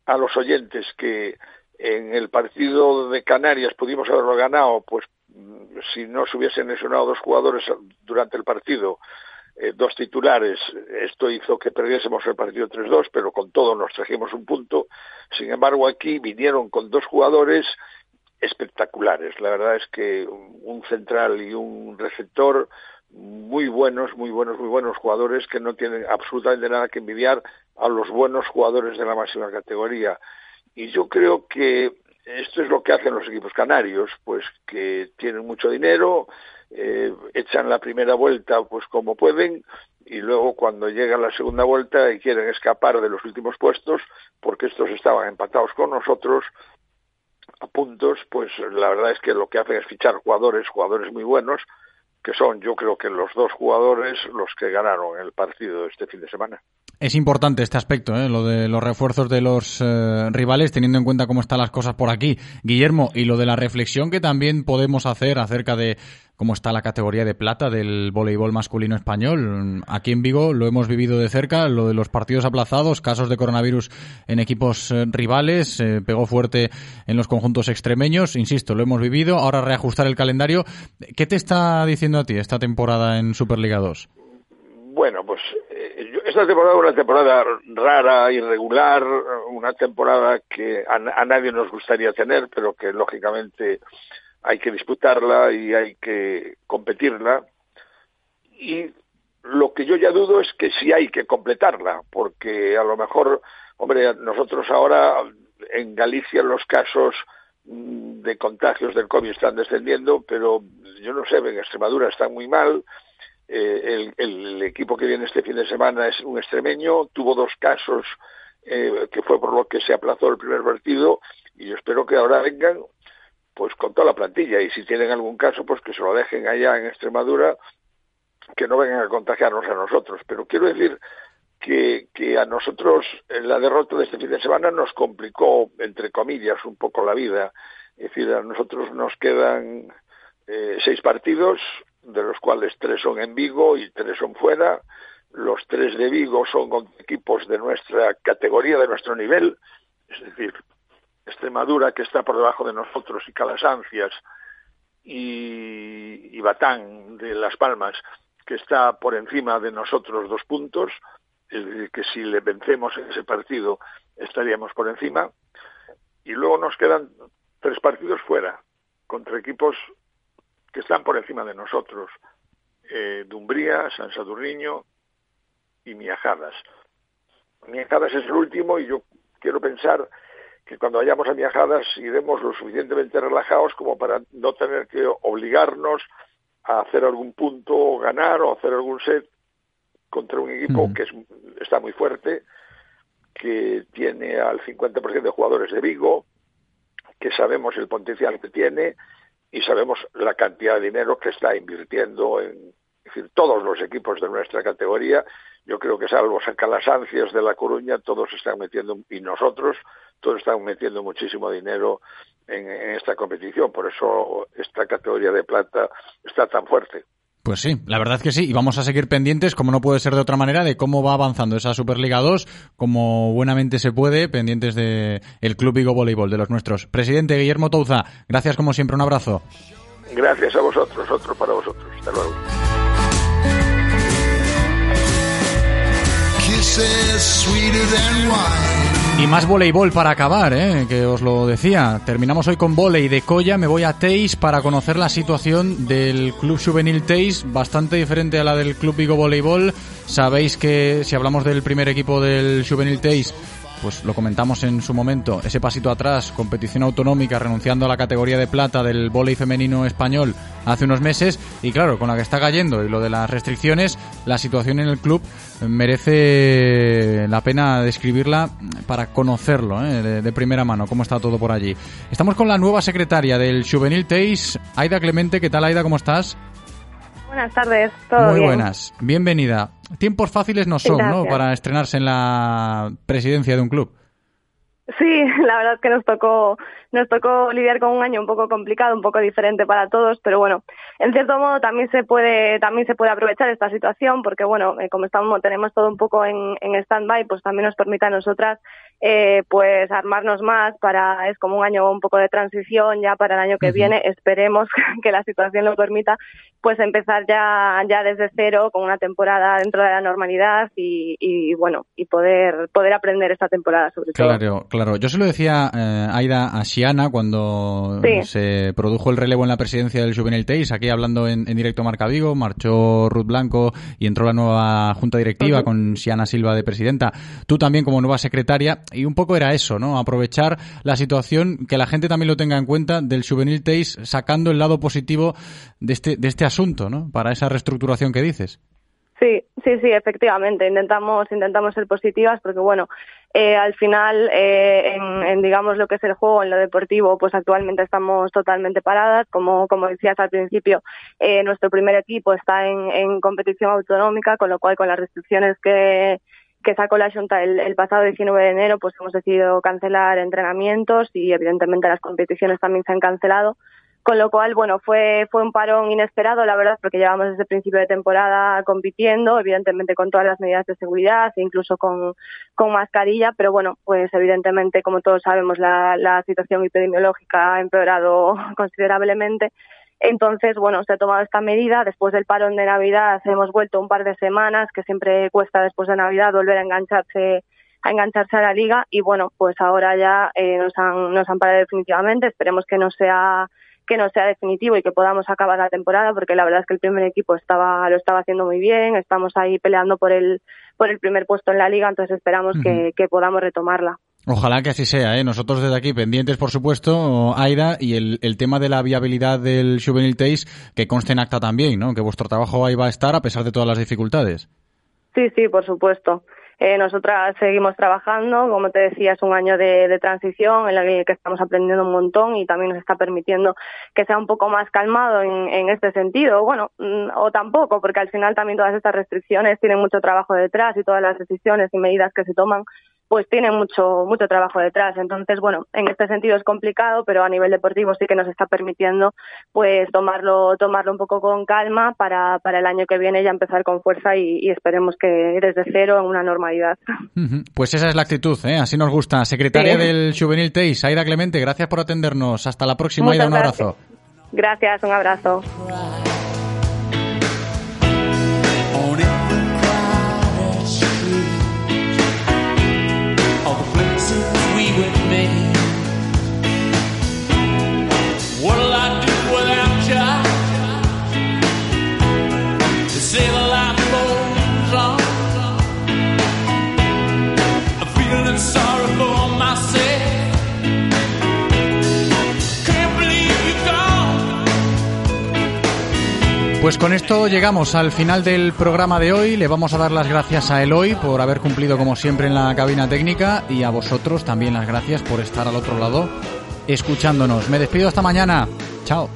a los oyentes que en el partido de Canarias pudimos haberlo ganado, pues mm, si no se hubiesen lesionado dos jugadores durante el partido, eh, dos titulares, esto hizo que perdiésemos el partido 3-2, pero con todo nos trajimos un punto. Sin embargo, aquí vinieron con dos jugadores espectaculares. La verdad es que un central y un receptor muy buenos, muy buenos, muy buenos jugadores que no tienen absolutamente nada que envidiar a los buenos jugadores de la máxima categoría. Y yo creo que esto es lo que hacen los equipos canarios, pues que tienen mucho dinero, eh, echan la primera vuelta pues como pueden y luego cuando llega la segunda vuelta y quieren escapar de los últimos puestos, porque estos estaban empatados con nosotros, a puntos, pues la verdad es que lo que hacen es fichar jugadores, jugadores muy buenos, que son yo creo que los dos jugadores los que ganaron el partido este fin de semana. Es importante este aspecto, ¿eh? lo de los refuerzos de los eh, rivales, teniendo en cuenta cómo están las cosas por aquí. Guillermo, y lo de la reflexión que también podemos hacer acerca de cómo está la categoría de plata del voleibol masculino español. Aquí en Vigo lo hemos vivido de cerca, lo de los partidos aplazados, casos de coronavirus en equipos eh, rivales, eh, pegó fuerte en los conjuntos extremeños, insisto, lo hemos vivido, ahora reajustar el calendario. ¿Qué te está diciendo a ti esta temporada en Superliga 2? Bueno, pues eh, esta temporada es una temporada rara, irregular, una temporada que a, a nadie nos gustaría tener, pero que lógicamente hay que disputarla y hay que competirla. Y lo que yo ya dudo es que sí hay que completarla, porque a lo mejor, hombre, nosotros ahora en Galicia los casos mm, de contagios del COVID están descendiendo, pero yo no sé, en Extremadura está muy mal. Eh, el, el equipo que viene este fin de semana es un extremeño, tuvo dos casos eh, que fue por lo que se aplazó el primer partido y yo espero que ahora vengan pues con toda la plantilla. Y si tienen algún caso pues que se lo dejen allá en Extremadura que no vengan a contagiarnos a nosotros. Pero quiero decir que, a nosotros eh, la derrota de este fin de semana nos complicó entre comillas un poco la vida. Es decir a nosotros nos quedan eh, seis partidos de los cuales tres son en Vigo y tres son fuera. Los tres de Vigo son equipos de nuestra categoría de nuestro nivel. Es decir Extremadura, que está por debajo de nosotros, y Calasancias, y, Batán de Las Palmas, que está por encima de nosotros dos puntos. decir, que si le vencemos en ese partido estaríamos por encima. Y luego nos quedan tres partidos fuera, contra equipos que están por encima de nosotros. Eh, Dumbría, San Sadurniño y Miajadas. Miajadas es el último y yo quiero pensar que cuando vayamos a Miajadas iremos lo suficientemente relajados como para no tener que obligarnos a hacer algún punto o ganar o hacer algún set contra un equipo que es, está muy fuerte, que tiene al 50% de jugadores de Vigo, que sabemos el potencial que tiene y sabemos la cantidad de dinero que está invirtiendo en es decir, todos los equipos de nuestra categoría, yo creo que salvo sacar las ansias de La Coruña, todos están metiendo, y nosotros, todos están metiendo muchísimo dinero en, en esta competición, por eso esta categoría de plata está tan fuerte. Pues sí, la verdad que sí, y vamos a seguir pendientes, como no puede ser de otra manera, de cómo va avanzando esa Superliga 2, como buenamente se puede, pendientes de el Club Vigo Voleibol, de los nuestros. Presidente Guillermo Touza, gracias como siempre, un abrazo. Gracias a vosotros, otro para vosotros. Hasta luego. Y más voleibol para acabar, ¿eh? que os lo decía. Terminamos hoy con volei de Colla. Me voy a Teis para conocer la situación del Club Juvenil Teis, bastante diferente a la del Club Vigo Voleibol. Sabéis que si hablamos del primer equipo del Juvenil Teis, pues lo comentamos en su momento, ese pasito atrás, competición autonómica, renunciando a la categoría de plata del vóley femenino español hace unos meses y claro, con la que está cayendo y lo de las restricciones, la situación en el club merece la pena describirla para conocerlo ¿eh? de, primera mano, cómo está todo por allí. Estamos con la nueva secretaria del Juvenil Teis, Aida Clemente. ¿Qué tal, Aida? ¿Cómo estás? Buenas tardes, todo Muy bien. buenas. Bienvenida. Tiempos fáciles no son, ¿no? Para estrenarse en la presidencia de un club. Sí, [laughs] la verdad es que nos tocó, nos tocó lidiar con un año un poco complicado, un poco diferente para todos, pero bueno, en cierto modo también se puede, también se puede aprovechar esta situación porque bueno, eh, como estamos, tenemos todo un poco en, en stand-by, pues también nos permite a nosotras eh, pues armarnos más para, es como un año un poco de transición ya para el año que viene, esperemos [laughs] que la situación lo permita, pues empezar ya, ya desde cero con una temporada dentro de la normalidad y, y bueno, y poder, poder aprender esta temporada sobre todo. Claro, claro. Yo se lo decía eh, Aida a Shiana cuando Sí. se produjo el relevo en la presidencia del Juvenil Teis, aquí hablando en, en directo Marca Vigo, marchó Ruth Blanco y entró la nueva junta directiva con Shiana Silva de presidenta. Tú también como nueva secretaria y un poco era eso, ¿no? Aprovechar la situación, que la gente también lo tenga en cuenta del Juvenil Teis sacando el lado positivo de este, de este asunto, ¿no? Para esa reestructuración que dices. Sí, sí, sí, efectivamente. Intentamos, intentamos ser positivas porque, bueno, eh, al final, eh, en, en, digamos, lo que es el juego, en lo deportivo, pues actualmente estamos totalmente paradas. Como, como decías al principio, eh, nuestro primer equipo está en, en competición autonómica, con lo cual, con las restricciones que, que sacó la Junta el, pasado 19 de enero, pues hemos decidido cancelar entrenamientos y, evidentemente, las competiciones también se han cancelado. Con lo cual, bueno, fue, fue un parón inesperado, la verdad, porque llevamos desde el principio de temporada compitiendo, evidentemente con todas las medidas de seguridad, e incluso con, con mascarilla, pero bueno, pues evidentemente, como todos sabemos, la, la situación epidemiológica ha empeorado [laughs] considerablemente. Entonces, bueno, se ha tomado esta medida. Después del parón de Navidad hemos vuelto un par de semanas, que siempre cuesta después de Navidad volver a engancharse a engancharse a la liga y bueno, pues ahora ya eh, nos han nos han parado definitivamente. Esperemos que no sea que no sea definitivo y que podamos acabar la temporada porque la verdad es que el primer equipo estaba lo estaba haciendo muy bien estamos ahí peleando por el por el primer puesto en la liga entonces esperamos uh -huh. que, que, podamos retomarla Ojalá que así sea, ¿eh? Nosotros desde aquí pendientes, por supuesto, Aida, y el, el tema de la viabilidad del Juvenil Teis, que conste en acta también, ¿no? Que vuestro trabajo ahí va a estar a pesar de todas las dificultades. Sí, sí, por supuesto. Eh, nosotras seguimos trabajando, como te decía, es un año de, de, transición en el que estamos aprendiendo un montón y también nos está permitiendo que sea un poco más calmado en, en este sentido. Bueno, mm, o tampoco, porque al final también todas estas restricciones tienen mucho trabajo detrás y todas las decisiones y medidas que se toman pues tienen mucho mucho trabajo detrás. Entonces, bueno, en este sentido es complicado, pero a nivel deportivo sí que nos está permitiendo pues tomarlo tomarlo un poco con calma para, para el año que viene ya empezar con fuerza y, y esperemos que desde cero en una normalidad. Pues esa es la actitud, ¿eh? así nos gusta. Secretaria sí. del Juvenil Teis, Aida Clemente, gracias por atendernos. Hasta la próxima, Muchas Aida, un gracias. abrazo. Gracias, un abrazo. Pues con esto llegamos al final del programa de hoy. Le vamos a dar las gracias a Eloy por haber cumplido como siempre en la cabina técnica y a vosotros también las gracias por estar al otro lado escuchándonos. Me despido hasta mañana. Chao.